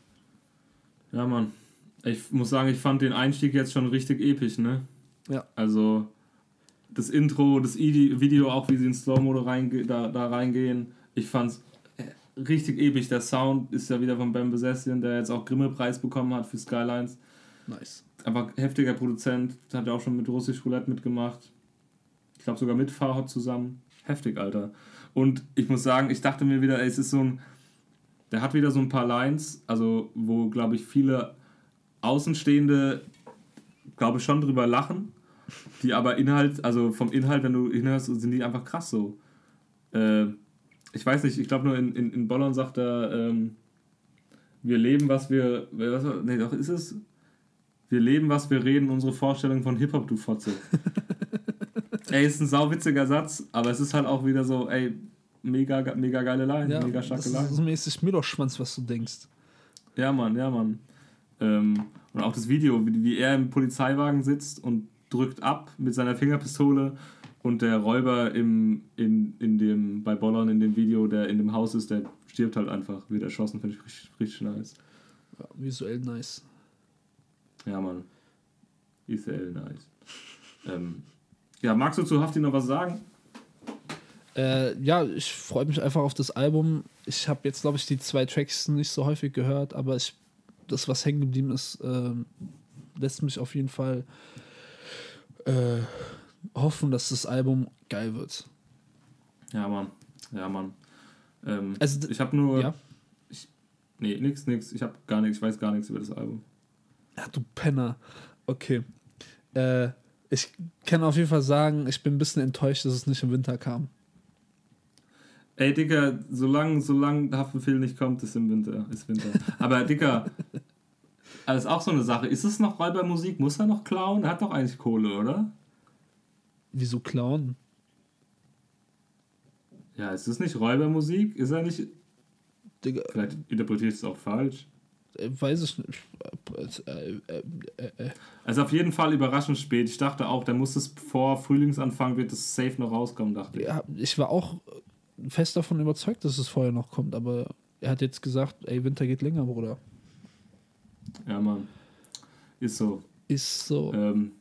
Ja, Mann. Ich muss sagen, ich fand den Einstieg jetzt schon richtig episch, ne? Ja. Also das Intro, das Video, auch wie sie in Slow-Mode reinge da, da reingehen. Ich fand's äh, richtig episch. Der Sound ist ja wieder von Ben Besession, der jetzt auch Grimme-Preis bekommen hat für Skylines. Nice. Einfach heftiger Produzent, hat ja auch schon mit Russisch Roulette mitgemacht. Ich glaube sogar mit Farhad zusammen. Heftig, Alter. Und ich muss sagen, ich dachte mir wieder, ey, es ist so ein. Der hat wieder so ein paar Lines, also wo, glaube ich, viele Außenstehende, glaube ich, schon drüber lachen. Die aber Inhalt, also vom Inhalt, wenn du hinhörst, sind die einfach krass so. Äh, ich weiß nicht, ich glaube nur in, in, in Bollon sagt er, ähm, wir leben, was wir. Was, nee, doch, ist es. Wir leben, was wir reden, unsere Vorstellung von Hip-Hop, du Fotze. ey, ist ein sauwitziger Satz, aber es ist halt auch wieder so, ey, mega, mega geile Line, Ja, mega das starke ist Line. so mäßig mir doch Schwanz, was du denkst. Ja, Mann, ja, Mann. Ähm, und auch das Video, wie, wie er im Polizeiwagen sitzt und drückt ab mit seiner Fingerpistole und der Räuber im, in, in dem, bei Bollon in dem Video, der in dem Haus ist, der stirbt halt einfach, wird erschossen, finde ich richtig, richtig nice. Ja, visuell nice. Ja, Mann. ICL, nice. ähm, ja, magst du zu Hafti noch was sagen? Äh, ja, ich freue mich einfach auf das Album. Ich habe jetzt, glaube ich, die zwei Tracks nicht so häufig gehört, aber ich, das, was hängen geblieben ist, ähm, lässt mich auf jeden Fall äh, hoffen, dass das Album geil wird. Ja, Mann. Ja, Mann. Ähm, Also, ich habe nur. Ja. Nee, nix, nix. Ich habe gar nichts, ich weiß gar nichts über das Album. Ja, du Penner. Okay. Äh, ich kann auf jeden Fall sagen, ich bin ein bisschen enttäuscht, dass es nicht im Winter kam. Ey, Dicker, solange solang Haftbefehl nicht kommt, ist im Winter. Ist Winter. Aber Dicker, das ist auch so eine Sache. Ist es noch Räubermusik? Muss er noch klauen? Er hat doch eigentlich Kohle, oder? Wieso klauen? Ja, ist es nicht Räubermusik? Ist er nicht. Digga, Vielleicht interpretiert es auch falsch. äh, weiß ich nicht. Äh, äh, Also auf jeden Fall überraschend spät. Ich dachte auch, der muss es vor Frühlingsanfang wird es safe noch rauskommen, dachte ich. ja, ich war auch fest davon überzeugt, dass es vorher noch kommt, aber er hat jetzt gesagt, ey, Winter geht länger, Bruder. Ja, Mann. Ist so. Ist so. Ähm,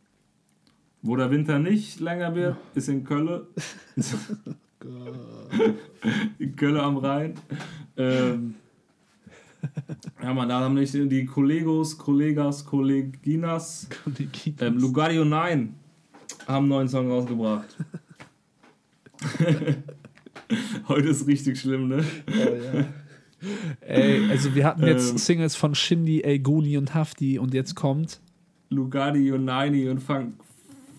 wo der Winter nicht länger wird, ist in Köln. in Köln am Rhein. Ähm, ja, man, da haben nicht die Kollegos, Kollegas, Kolleginas, ähm, Lugario 9 haben einen neuen Song rausgebracht. Heute ist richtig schlimm, ne? Oh, Ey, also wir hatten jetzt Ähm. Singles von Shindy, El Guni und Hafti und jetzt kommt Lugario 9 und Fun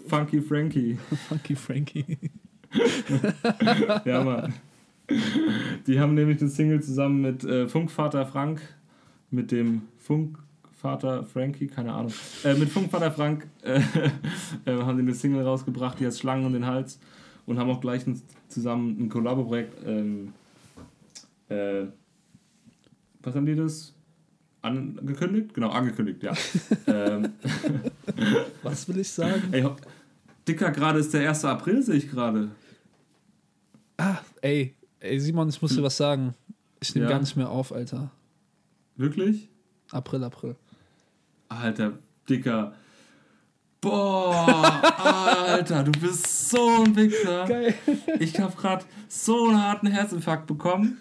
Funky Frankie. Funky Frankie. Ja, Mann. Die haben nämlich den Single zusammen mit äh, Funkvater Frank, mit dem Funkvater Frankie, keine Ahnung, äh, mit Funkvater Frank äh, äh, haben die eine Single rausgebracht, die heißt Schlangen um den Hals und haben auch gleich ein, zusammen ein Kollabo-Projekt. Ähm, äh, was haben die das? Angekündigt? Genau, angekündigt, ja. ähm, Was will ich sagen? ey, Dicker, gerade ist der 1. April, sehe ich gerade. Ah, ey, ey, Simon, ich muss dir was sagen. Ich nehme Ja. gar nicht mehr auf, Alter. Wirklich? April, April. Alter, Dicker. Boah, Alter, du bist so ein Wichser. Geil. Ich habe gerade so einen harten Herzinfarkt bekommen.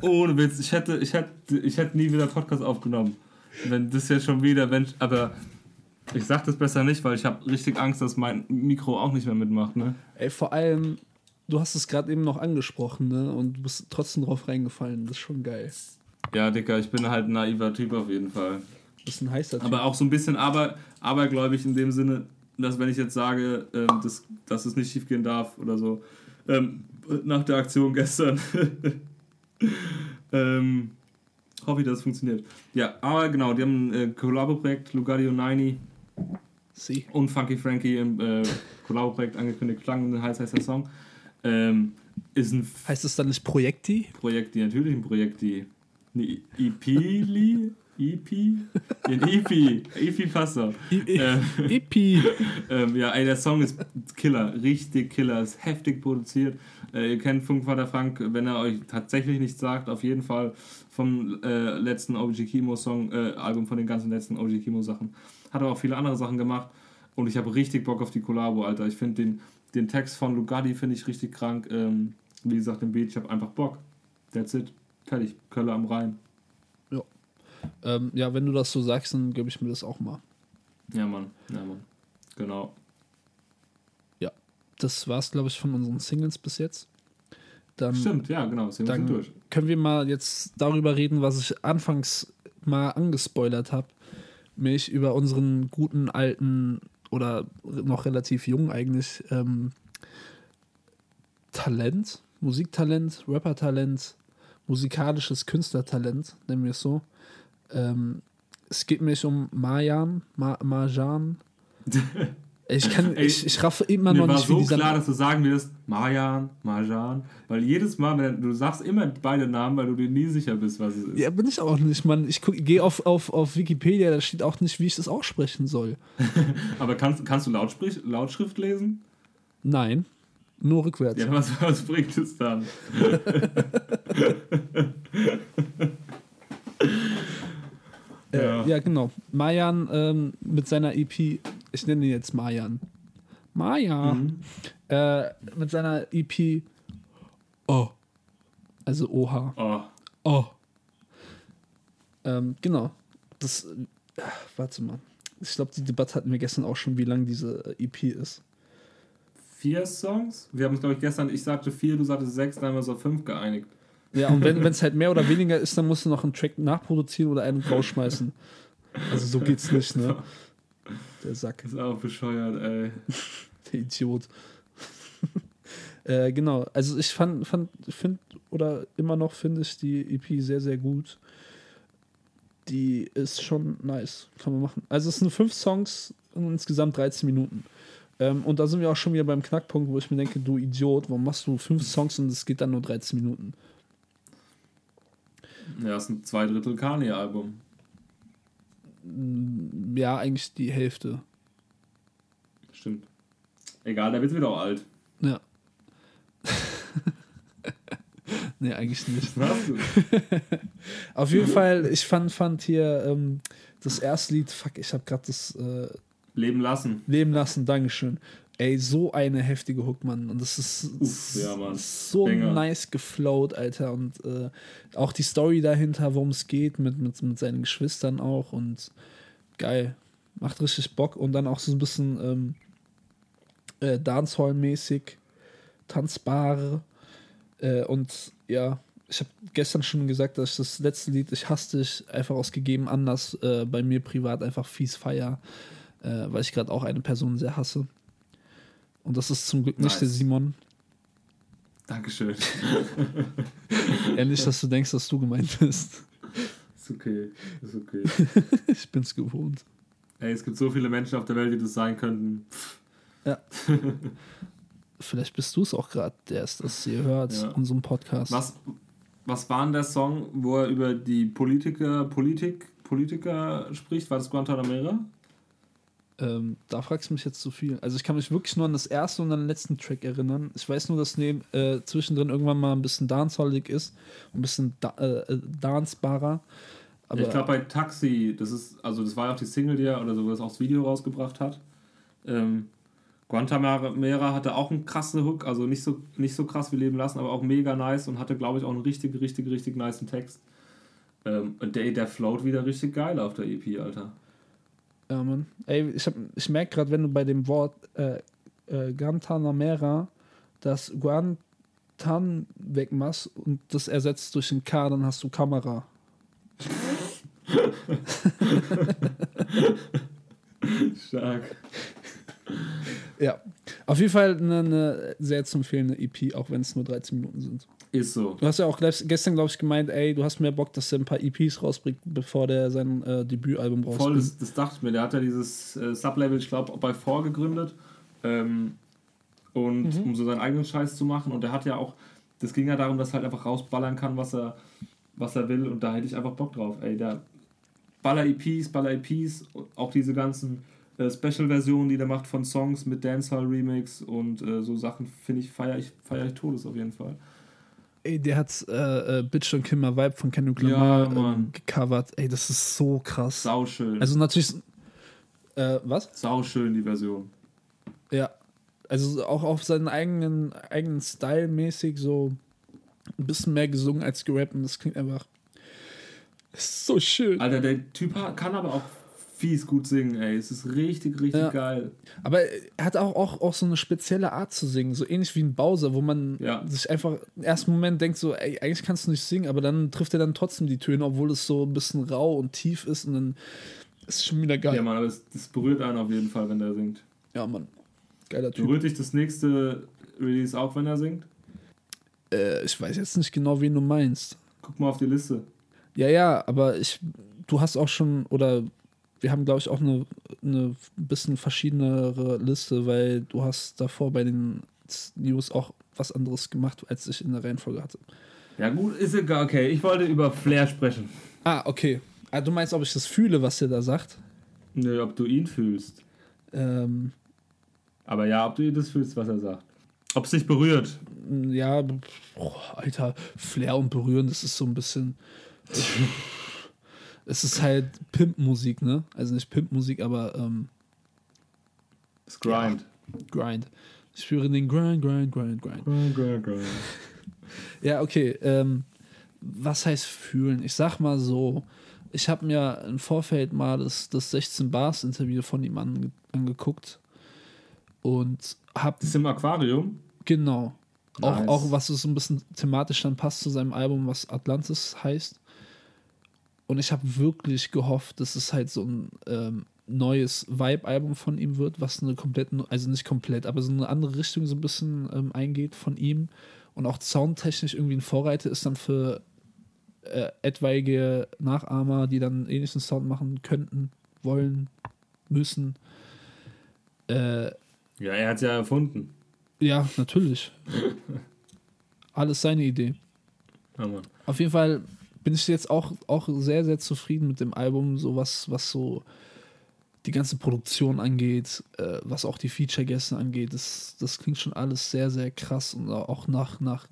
Ohne Witz, ich hätte, ich hätte, ich hätte nie wieder Podcast aufgenommen. Wenn das jetzt schon wieder, wenn, aber ich sag das besser nicht, weil ich habe richtig Angst, dass mein Mikro auch nicht mehr mitmacht, ne? Ey, vor allem, du hast es gerade eben noch angesprochen, ne? Und du bist trotzdem drauf reingefallen. Das ist schon geil. Ja, Dicker, ich bin halt ein naiver Typ auf jeden Fall. Das ist ein heißer Typ. Aber auch so ein bisschen aber, abergläubig in dem Sinne, dass wenn ich jetzt sage, ähm, dass, dass es nicht schief gehen darf oder so, Ähm, nach der Aktion gestern. ähm, hoffe ich, dass es funktioniert. Ja, aber genau, die haben ein äh, Kollabo-Projekt, Lugardio 90 Sie. und Funky Frankie im äh, Kollabo-Projekt angekündigt. Klang ein heiß heißer Song. Ähm, ist ein Heißt es dann nicht Projekti? Projekt, die natürlich ein Projekt, die eine EP, li? EP? Ein EP, EP passt doch. Ähm, Epi. ähm, ja, ey, der Song ist Killer, richtig Killer, ist heftig produziert. Äh, ihr kennt Funkvater Frank, wenn er euch tatsächlich nichts sagt, auf jeden Fall vom äh, letzten OG Kimo Song, äh, Album von den ganzen letzten OG Kimo Sachen. Hat aber auch viele andere Sachen gemacht und ich habe richtig Bock auf die Kollabo, Alter. Ich finde den, den Text von Lugardi finde ich richtig krank. Ähm, wie gesagt, den Beat, ich habe einfach Bock. That's it. Fertig. Kölle am Rhein. Ähm, ja, wenn du das so sagst, dann gebe ich mir das auch mal. Ja, Mann. Ja, Mann. Genau. Das war's, glaube ich, von unseren Singles bis jetzt. Dann, Stimmt, ja, genau. Sind wir dann durch. können wir mal jetzt darüber reden, was ich anfangs mal angespoilert habe. Mich über unseren guten alten oder noch relativ jung eigentlich ähm, Talent, Musiktalent, Rappertalent, musikalisches Künstlertalent, nennen wir es so. Ähm, es geht mich um Marjan, Ma Marjan. Ich kann, Ey, ich, ich raffe immer Mir noch war nicht, so wie dieser klar, dass du sagen wirst, Marjan, Marjan, weil jedes Mal, wenn du sagst immer beide Namen, weil du dir nie sicher bist, was es ist. Ja, bin ich auch nicht, Mann. Ich gehe auf, auf, auf Wikipedia, da steht auch nicht, wie ich das aussprechen soll. Aber kannst, kannst du Lautsprich, Lautschrift lesen? Nein, nur rückwärts. Ja, was, was bringt es dann? Äh, Ja. ja. genau. Mayan ähm, mit seiner EP, ich nenne ihn jetzt Mayan. Maya. Mhm. Äh, mit seiner EP Oh. Also OH. Oh, Oh. Ähm, genau. Das, äh, warte mal. Ich glaube, die Debatte hatten wir gestern auch schon, wie lang diese EP ist. vier Songs? Wir haben uns, glaube ich, gestern, ich sagte vier, du sagtest sechs, dann haben wir uns auf fünf geeinigt. Ja, und wenn es halt mehr oder weniger ist, dann musst du noch einen Track nachproduzieren oder einen rausschmeißen. Also so geht's nicht, ne? Der Sack, Ist auch bescheuert, ey. der Idiot. äh, genau, also ich fand, fand finde oder immer noch finde ich die EP sehr, sehr gut. Die ist schon nice, kann man machen. Also es sind fünf Songs und insgesamt 13 Minuten. Ähm, und da sind wir auch schon wieder beim Knackpunkt, wo ich mir denke, du Idiot, warum machst du fünf Songs und es geht dann nur 13 Minuten? Ja, ist ein zwei Drittel Kanye-Album. Ja, eigentlich die Hälfte. Stimmt. Egal, der wird wieder auch alt. Ja. nee, eigentlich nicht. Was? Auf jeden Fall, ich fand, fand hier ähm, das erste Lied, fuck, ich habe gerade das äh, Leben lassen. Leben lassen, Dankeschön. Ey, so eine heftige Hook, Mann. Und das ist Uff, ja, Mann. so Banger. nice geflowt, Alter. Und äh, auch die Story dahinter, worum es geht, mit, mit, mit seinen Geschwistern auch. Und geil. Macht richtig Bock. Und dann auch so ein bisschen ähm, äh, Dancehall-mäßig, tanzbar. Äh, und ja, ich habe gestern schon gesagt, dass ich das letzte Lied, ich hasse dich, einfach aus gegebenen Anlass äh, bei mir privat einfach fies feier, äh, weil ich gerade auch eine Person sehr hasse. Und das ist zum Glück nicht Nice. der Simon. Dankeschön. Ja, nicht, dass du denkst, dass du gemeint bist. Ist okay. Ist okay. ich bin's gewohnt. Ey, es gibt so viele Menschen auf der Welt, die das sein könnten. Vielleicht bist du es auch gerade, der es das hier hört, Ja. unserem Podcast. Was, was war denn der Song, wo er über die Politiker, Politik, Politiker spricht? War das Guantanamera? Ähm, da fragst du mich jetzt zu viel. Also ich kann mich wirklich nur an das erste und an den letzten Track erinnern. Ich weiß nur, dass neben, äh, zwischendrin irgendwann mal ein bisschen dancehallig ist, ein bisschen da äh, äh, dancebarer. Aber ich glaube bei Taxi, das ist, also das war ja auch die Single, die er oder so, das auch das Video rausgebracht hat. Ähm, Guantanamera hatte auch einen krassen Hook, also nicht so, nicht so krass wie Leben lassen, aber auch mega nice und hatte, glaube ich, auch einen richtig, richtig, richtig niceen Text. Ähm, und der, der float wieder richtig geil auf der EP, Alter. Ja, Mann. Ey, ich, ich merke gerade, wenn du bei dem Wort äh, äh, Guantanamera das Guantan wegmachst und das ersetzt durch ein K, dann hast du Kamera. Stark. Ja. Auf jeden Fall eine, eine sehr zu empfehlende EP, auch wenn es nur 13 Minuten sind. Ist so. Du hast ja auch gestern, glaube ich, gemeint, ey, du hast mehr Bock, dass er ein paar EPs rausbringt, bevor der sein äh, Debütalbum rausbringt. Voll, das, das dachte ich mir. Der hat ja dieses äh, Sublabel, ich glaube, bei Vor gegründet. Ähm, und um so seinen eigenen Scheiß zu machen. Und der hat ja auch, das ging ja darum, dass er halt einfach rausballern kann, was er, was er will. Und da hätte ich einfach Bock drauf. Ey, der Baller-EPs, Baller-EPs, auch diese ganzen äh, Special-Versionen, die der macht von Songs mit Dancehall-Remix und äh, so Sachen, finde ich, feiere ich, feier ich Todes auf jeden Fall. Ey, der hat äh, äh, Bitch und Kimmer Vibe von Kendrick Ja, Lamar Mann. ähm, gecovert. Ey, das ist so krass. Sauschön. Also natürlich, äh, was? Sauschön, die Version. Ja. Also auch auf seinen eigenen, eigenen Style mäßig so ein bisschen mehr gesungen als gerappt und das klingt einfach so schön. Alter, der Typ kann aber auch fies gut singen, ey. Es ist richtig, richtig Ja. geil. Aber er hat auch, auch, auch so eine spezielle Art zu singen, so ähnlich wie ein Bowser, wo man Ja. sich einfach im ersten Moment denkt, so, ey, eigentlich kannst du nicht singen, aber dann trifft er dann trotzdem die Töne, obwohl es so ein bisschen rau und tief ist und dann ist es schon wieder geil. Ja, Mann, aber das, das berührt einen auf jeden Fall, wenn der singt. Ja, Mann. Geiler Typ. Berührt dich das nächste Release auch, wenn er singt? Äh, ich weiß jetzt nicht genau, wen du meinst. Guck mal auf die Liste. Ja, ja, aber ich, du hast auch schon, oder wir haben, glaube ich, auch eine, eine bisschen verschiedenere Liste, weil du hast davor bei den News auch was anderes gemacht, als ich in der Reihenfolge hatte. Ja, gut, ist egal. Okay, ich wollte über Flair sprechen. Ah, okay. Ah, du meinst, ob ich das fühle, was der da sagt? Nö, ob du ihn fühlst. Ähm, Aber ja, ob du das fühlst, was er sagt. Ob es dich berührt. ja, oh, Alter, Flair und Berühren, das ist so ein bisschen. es ist halt Pimp-Musik, ne? Also nicht Pimp-Musik, aber ähm, Das Grind. Grind. Ich spüre den Grind, Grind, Grind, Grind. Grind, grind, grind. Ja, okay. Ähm, was heißt fühlen? Ich sag mal so, ich habe mir im Vorfeld mal das, das 16 Bars Interview von ihm ange angeguckt und hab Das ist im Aquarium. genau auch, Nice. auch was so ein bisschen thematisch dann passt zu seinem Album, was Atlantis heißt. Und ich habe wirklich gehofft, dass es halt so ein ähm, neues Vibe-Album von ihm wird, was eine komplett, also nicht komplett, aber so eine andere Richtung so ein bisschen ähm, eingeht von ihm und auch soundtechnisch irgendwie ein Vorreiter ist dann für äh, etwaige Nachahmer, die dann ähnlichen Sound machen könnten, wollen, müssen. Äh, Ja, er hat es ja erfunden. ja, natürlich. Alles seine Idee. Ja. Auf jeden Fall bin ich jetzt auch, auch sehr, sehr zufrieden mit dem Album, so was, was so die ganze Produktion angeht, äh, was auch die Feature-Gäste angeht. Das, das klingt schon alles sehr, sehr krass und auch nach, nach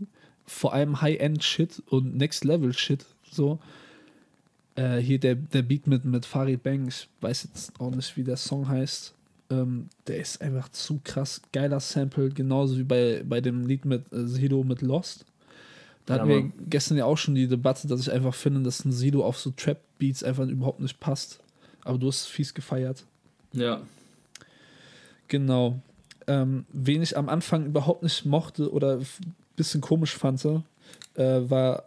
vor allem High-End-Shit und Next-Level-Shit. So. Äh, hier der, der Beat mit, mit Farid Bang, ich weiß jetzt auch nicht, wie der Song heißt. Ähm, der ist einfach zu krass. Geiler Sample, genauso wie bei, bei dem Lied mit äh, Sido mit Lost. Da Ja, hatten wir gestern ja auch schon die Debatte, dass ich einfach finde, dass ein Sido auf so Trap-Beats einfach überhaupt nicht passt. Aber du hast fies gefeiert. Ja. Genau. Ähm, wen ich am Anfang überhaupt nicht mochte oder ein bisschen komisch fand, äh, war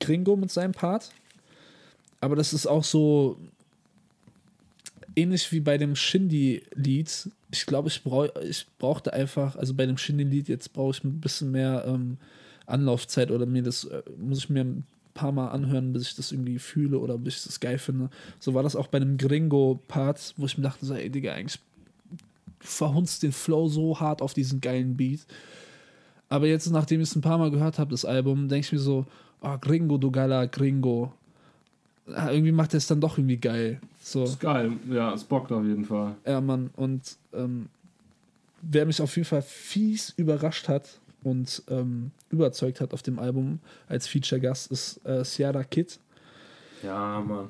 Gringo mit seinem Part. Aber das ist auch so ähnlich wie bei dem Shindy-Lied. Ich glaube, ich, brauch, ich brauchte einfach, also bei dem Shindy-Lied, jetzt brauche ich ein bisschen mehr ähm, Anlaufzeit oder mir das, äh, muss ich mir ein paar Mal anhören, bis ich das irgendwie fühle oder bis ich das geil finde. So war das auch bei einem Gringo-Part, wo ich mir dachte, so, ey, Digga, eigentlich verhunzt den Flow so hart auf diesen geilen Beat. Aber jetzt, nachdem ich es ein paar Mal gehört habe, das Album, denke ich mir so, ah, Gringo, du geiler Gringo. Ah, irgendwie macht er es dann doch irgendwie geil. So. Ist geil. Ja, es bockt auf jeden Fall. Ja, Mann. Und ähm, wer mich auf jeden Fall fies überrascht hat und ähm, überzeugt hat auf dem Album als Feature-Gast ist äh, Ciara Kid. Ja, Mann.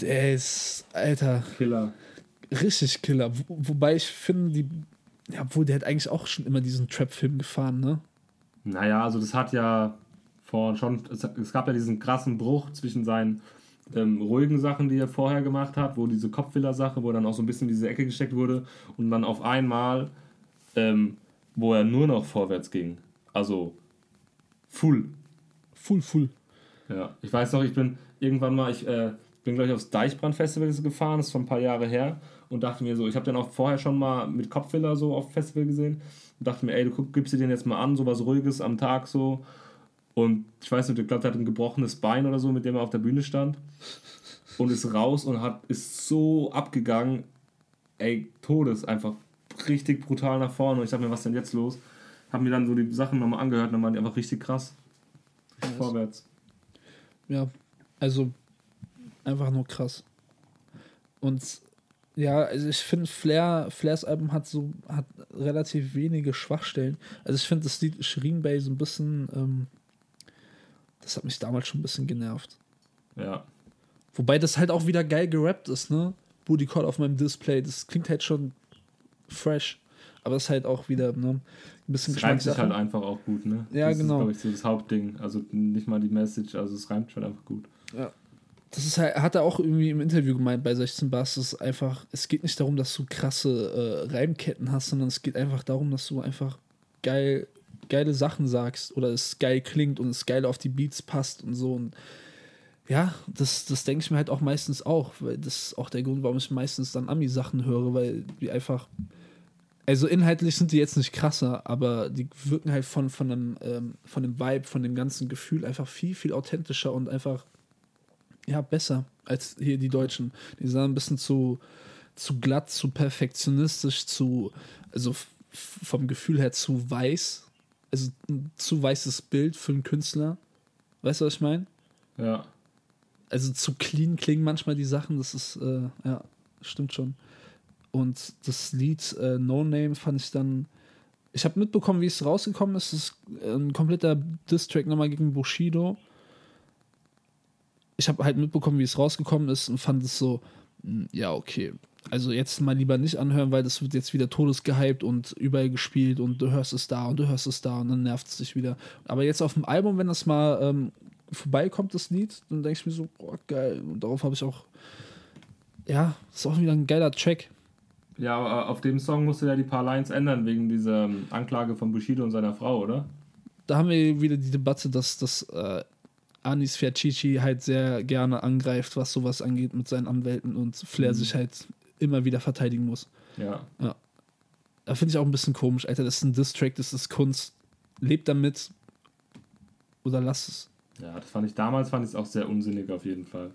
Der ist, Alter, Killer. richtig Killer. Wo, wobei ich finde, die, ja, obwohl der hat eigentlich auch schon immer diesen Trap-Film gefahren, ne? Naja, also das hat ja vor schon, es, es gab ja diesen krassen Bruch zwischen seinen ähm, ruhigen Sachen, die er vorher gemacht hat, wo diese Kopfwiller-Sache, wo dann auch so ein bisschen in diese Ecke gesteckt wurde und dann auf einmal, ähm, wo er nur noch vorwärts ging. Also full. Full, full. Ja, ich weiß noch, ich bin irgendwann mal, ich, äh, bin, glaube ich, aufs Deichbrand-Festival gefahren, das ist schon ein paar Jahre her. Und dachte mir so, ich habe den auch vorher schon mal mit Kopfhörer so auf Festival gesehen. Und dachte mir, ey, du guck, gibst dir den jetzt mal an, so was Ruhiges am Tag so. Und ich weiß nicht, ich glaube, der hat ein gebrochenes Bein oder so, mit dem er auf der Bühne stand. Und ist raus und hat, ist so abgegangen. Ey, Todes, einfach richtig brutal nach vorne. Und ich dachte mir, was ist denn jetzt los? Hab mir dann so die Sachen nochmal angehört und dann waren die einfach richtig krass. Nice. Vorwärts. Ja, also einfach nur krass. Und ja, also ich finde Flair, Flairs Album hat so hat relativ wenige Schwachstellen. Also ich finde das Lied Shirin Bay so ein bisschen, ähm, das hat mich damals schon ein bisschen genervt. Ja. Wobei das halt auch wieder geil gerappt ist, ne? Booty Call auf meinem Display, das klingt halt schon fresh. Aber es ist halt auch wieder ne, ein bisschen Es reimt sich halt einfach auch gut, ne? Ja, das genau. ist, glaube ich, so das Hauptding. Also nicht mal die Message, also es reimt schon einfach gut. Das ist halt, hat er auch irgendwie im Interview gemeint bei 16 Bars, es einfach, es geht nicht darum, dass du krasse äh, Reimketten hast, sondern es geht einfach darum, dass du einfach geil, geile Sachen sagst oder es geil klingt und es geil auf die Beats passt und so. Und ja, das, das denke ich mir halt auch meistens auch, weil das ist auch der Grund, warum ich meistens dann Ami-Sachen höre, weil die einfach. Also inhaltlich sind die jetzt nicht krasser, aber die wirken halt von, von, dem, ähm, von dem Vibe, von dem ganzen Gefühl einfach viel, viel authentischer und einfach ja, besser als hier die Deutschen. Die sind ein bisschen zu, zu glatt, zu perfektionistisch, zu, also vom Gefühl her zu weiß. Also ein zu weißes Bild für einen Künstler. Weißt du, was ich meine? Ja. Also zu clean klingen manchmal die Sachen, das ist, äh, ja, stimmt schon. Und das Lied äh, No Name fand ich dann. Ich habe mitbekommen, wie es rausgekommen ist. Es ist ein kompletter Diss-Track nochmal gegen Bushido. Ich habe halt mitbekommen, wie es rausgekommen ist und fand es so, mh, ja, okay. Also jetzt mal lieber nicht anhören, weil das wird jetzt wieder todesgehypt und überall gespielt und du hörst es da und du hörst es da und dann nervt es dich wieder. Aber jetzt auf dem Album, wenn das mal ähm, vorbeikommt, das Lied, dann denke ich mir so, boah, geil. Und darauf habe ich auch, ja, ist auch wieder ein geiler Track. Ja, aber auf dem Song musste er die paar Lines ändern wegen dieser ähm, Anklage von Bushido und seiner Frau, oder? Da haben wir wieder die Debatte, dass das äh, Anis Fiacici halt sehr gerne angreift, was sowas angeht mit seinen Anwälten und Flair sich halt immer wieder verteidigen muss. Ja. Da finde ich auch ein bisschen komisch, Alter. Das ist ein Diss-Track, das ist Kunst. Lebt damit oder lass es. Ja, das fand ich damals, fand ich es auch sehr unsinnig auf jeden Fall.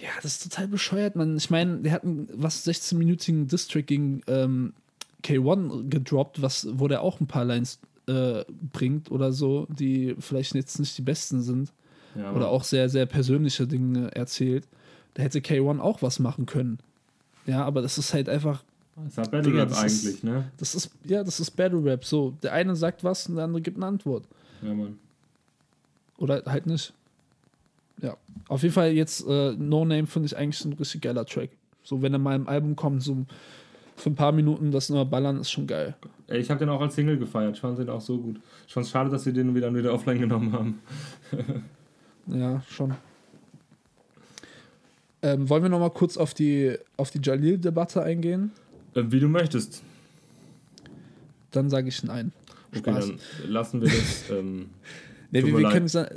Ja, das ist total bescheuert, man. Ich meine, der hat einen was 16-minütigen Distrack gegen ähm, K1 gedroppt, was, wo der auch ein paar Lines äh, bringt oder so, die vielleicht jetzt nicht die besten sind. Ja, Oder auch sehr, sehr persönliche Dinge erzählt. Da hätte K1 auch was machen können. Ja, aber das ist halt einfach, Das ist ja Battle Rap das ist- eigentlich, ne? das ist, ja, das ist Battle Rap. So, der eine sagt was und der andere gibt eine Antwort. Ja, Mann. Oder halt nicht. Ja. Auf jeden Fall jetzt äh, No Name finde ich eigentlich ein richtig geiler Track. So, wenn er mal im Album kommt, so für ein paar Minuten das nur ballern, ist schon geil. Ey, ich habe den auch als Single gefeiert. Ich fand den auch so gut. Ich fand es schade, dass sie den wieder, wieder offline genommen haben. Ja, schon. Ähm, wollen wir noch mal kurz auf die, auf die Jalil-Debatte eingehen? Äh, wie du möchtest. Dann sage ich nein. Okay, Spaß. dann lassen wir das. Ähm, Nee, wir, wir können sa-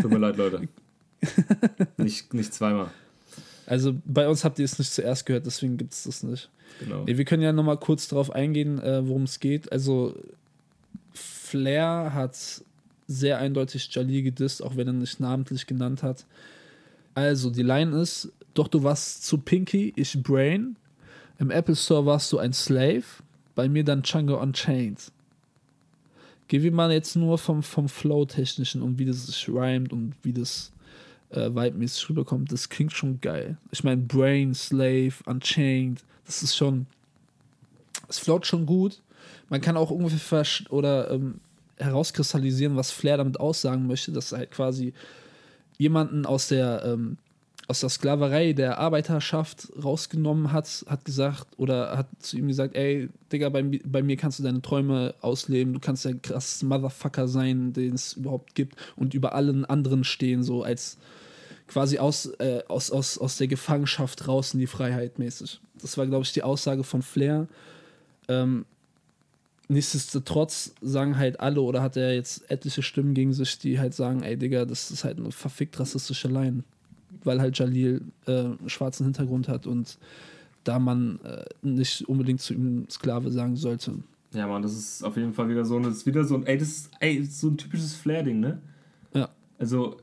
tut mir leid, Leute. nicht, nicht zweimal. also bei uns habt ihr es nicht zuerst gehört, deswegen gibt es das nicht. Genau. Nee, wir können ja noch mal kurz darauf eingehen, äh, worum es geht. Also Flair hat sehr eindeutig Jalil gedisst, auch wenn er nicht namentlich genannt hat. Also die Line ist, doch du warst zu Pinky, ich Brain. Im Apple Store warst du ein Slave, bei mir dann Django Unchained. Gehen wir mal jetzt nur vom, vom Flow-Technischen und wie das sich rhymt und wie das äh, vibe-mäßig rüberkommt. Das klingt schon geil. Ich meine, Brain, Slave, Unchained, das ist schon. Es float schon gut. Man kann auch ungefähr oder ähm, herauskristallisieren, was Flair damit aussagen möchte, dass er halt quasi jemanden aus der ähm, aus der Sklaverei der Arbeiterschaft rausgenommen hat, hat gesagt oder hat zu ihm gesagt, ey, Digga, bei, bei mir kannst du deine Träume ausleben, du kannst der krasseste Motherfucker sein, den es überhaupt gibt und über allen anderen stehen, so als quasi aus, äh, aus, aus, aus der Gefangenschaft raus in die Freiheit mäßig. Das war, glaube ich, die Aussage von Flair. Ähm, nichtsdestotrotz sagen halt alle oder hat er jetzt etliche Stimmen gegen sich, die halt sagen, ey Digga, das ist halt eine verfickt rassistische Line. weil halt Jalil äh, einen schwarzen Hintergrund hat und da man äh, nicht unbedingt zu ihm Sklave sagen sollte. Ja, Mann, das ist auf jeden Fall wieder so ein, das ist wieder so ein, ey, das ist, ey, das ist so ein typisches Flair-Ding, ne? Ja. Also,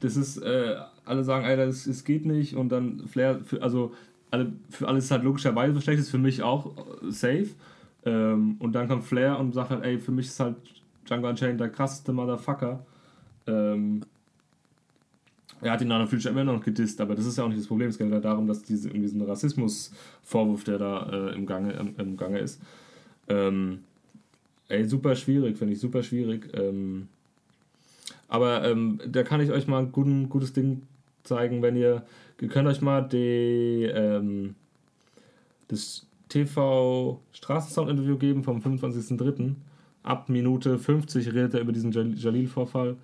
das ist, äh, alle sagen, Alter, es geht nicht und dann Flair, für, also, alle, für alles ist halt logischerweise schlecht, ist für mich auch äh, safe. Ähm, und dann kommt Flair und sagt halt, ey, für mich ist halt Django Unchained der krasseste Motherfucker. Ähm, er hat ihn dann natürlich immer noch gedisst, aber das ist ja auch nicht das Problem. Es geht ja darum, dass diese, irgendwie so ein Rassismusvorwurf, der da äh, im, Gange, im, im Gange ist. Ähm, ey, super schwierig, finde ich, super schwierig. Ähm, aber ähm, da kann ich euch mal ein guten, gutes Ding zeigen, wenn ihr, ihr könnt euch mal die, ähm, das TV Straßensound-Interview geben vom 25.03. Ab Minute 50 redet er über diesen Jal- Jalil-Vorfall.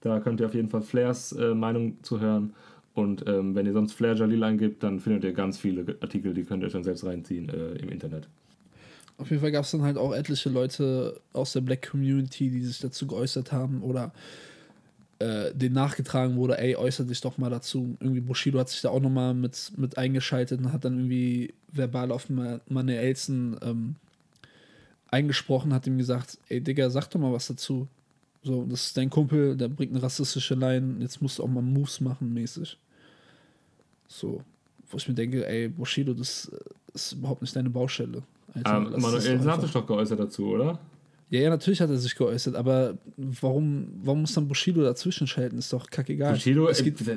Da könnt ihr auf jeden Fall Flairs äh, Meinung zu hören. Und ähm, wenn ihr sonst Flair Jalil eingibt, dann findet ihr ganz viele Artikel, die könnt ihr euch dann selbst reinziehen äh, im Internet. Auf jeden Fall gab es dann halt auch etliche Leute aus der Black Community, die sich dazu geäußert haben oder äh, denen nachgetragen wurde, ey, äußert dich doch mal dazu. Irgendwie Bushido hat sich da auch nochmal mit, mit eingeschaltet und hat dann irgendwie verbal auf Ma- Manuelsen ähm, eingesprochen, hat ihm gesagt, ey Digga, sag doch mal was dazu. So, das ist dein Kumpel, der bringt eine rassistische Line, jetzt musst du auch mal Moves machen, mäßig. So, wo ich mir denke, ey, Bushido, das äh, ist überhaupt nicht deine Baustelle. Alter, Ähm, Manuel hat sich doch geäußert dazu, oder? Ja, ja, natürlich hat er sich geäußert, aber warum, warum muss dann Bushido dazwischen schalten? Ist doch kackegal. Bushido, es äh, geht, äh,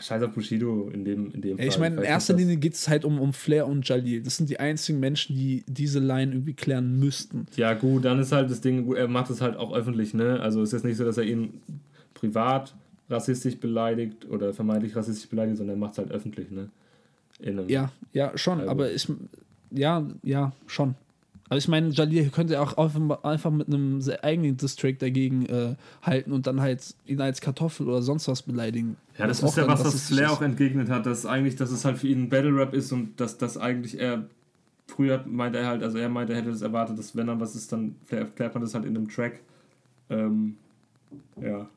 scheiß auf Bushido in dem, in dem Ey, ich Fall. meine, in erster Linie geht es halt um, um Flair und Jalil. Das sind die einzigen Menschen, die diese Line irgendwie klären müssten. Ja, gut, dann ist halt das Ding, er macht es halt auch öffentlich, ne? Also ist jetzt nicht so, dass er ihn privat rassistisch beleidigt oder vermeintlich rassistisch beleidigt, sondern er macht es halt öffentlich, ne? Ja, ja, schon, Also- aber ich, ja, ja, schon. Aber ich meine, Jalil könnte auch einfach, mit einem eigenen Distrack dagegen äh, halten und dann halt ihn als Kartoffel oder sonst was beleidigen. Ja, das, Was ist ja was, was Flair auch entgegnet hat, dass eigentlich, dass es halt für ihn Battle Rap ist und dass das eigentlich er früher meinte er halt, also er meinte, er hätte das erwartet, dass wenn dann was ist, dann erklärt man das halt in einem Track. Ähm, ja.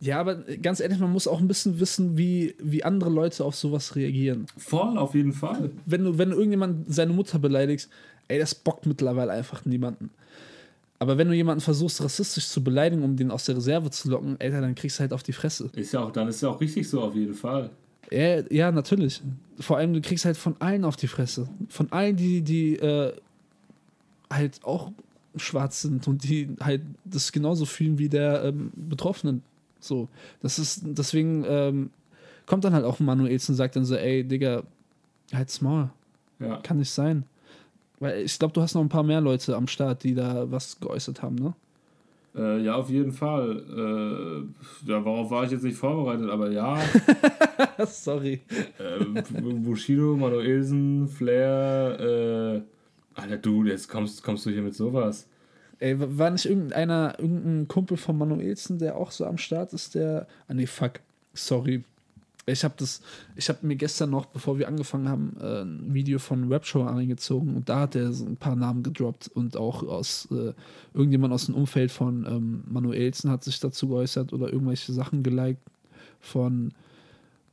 Ja, aber ganz ehrlich, man muss auch ein bisschen wissen, wie, wie andere Leute auf sowas reagieren. Voll, auf jeden Fall. wenn du, wenn du irgendjemand seine Mutter beleidigst, ey, das bockt mittlerweile einfach niemanden. Aber wenn du jemanden versuchst, rassistisch zu beleidigen, um den aus der Reserve zu locken, ey, dann kriegst du halt auf die Fresse. Ist ja auch, dann ist ja auch richtig so, auf jeden Fall. Ja, ja, natürlich. Vor allem, du kriegst halt von allen auf die Fresse. Von allen, die, die äh, halt auch schwarz sind und die halt das genauso fühlen wie der ähm, Betroffene. So. Das ist, deswegen ähm, kommt dann halt auch Manuelsen und sagt dann so, ey, Digga, halt's Maul. Ja. Kann nicht sein. Weil ich glaube, du hast noch ein paar mehr Leute am Start, die da was geäußert haben, ne? Äh, ja, auf jeden Fall. Äh, ja, worauf war ich jetzt nicht vorbereitet, aber ja. Sorry. äh, Bushido, Manuelsen, Flair, äh, Alter, du, jetzt kommst, kommst du hier mit sowas. Ey, war nicht irgendeiner, irgendein Kumpel von Manuelsen, der auch so am Start ist, der. Ah, nee, fuck. Sorry. Ich habe das, ich habe mir gestern noch, bevor wir angefangen haben, äh, ein Video von Webshow reingezogen und da hat er so ein paar Namen gedroppt und auch aus äh, irgendjemand aus dem Umfeld von ähm, Manuelsen hat sich dazu geäußert oder irgendwelche Sachen geliked von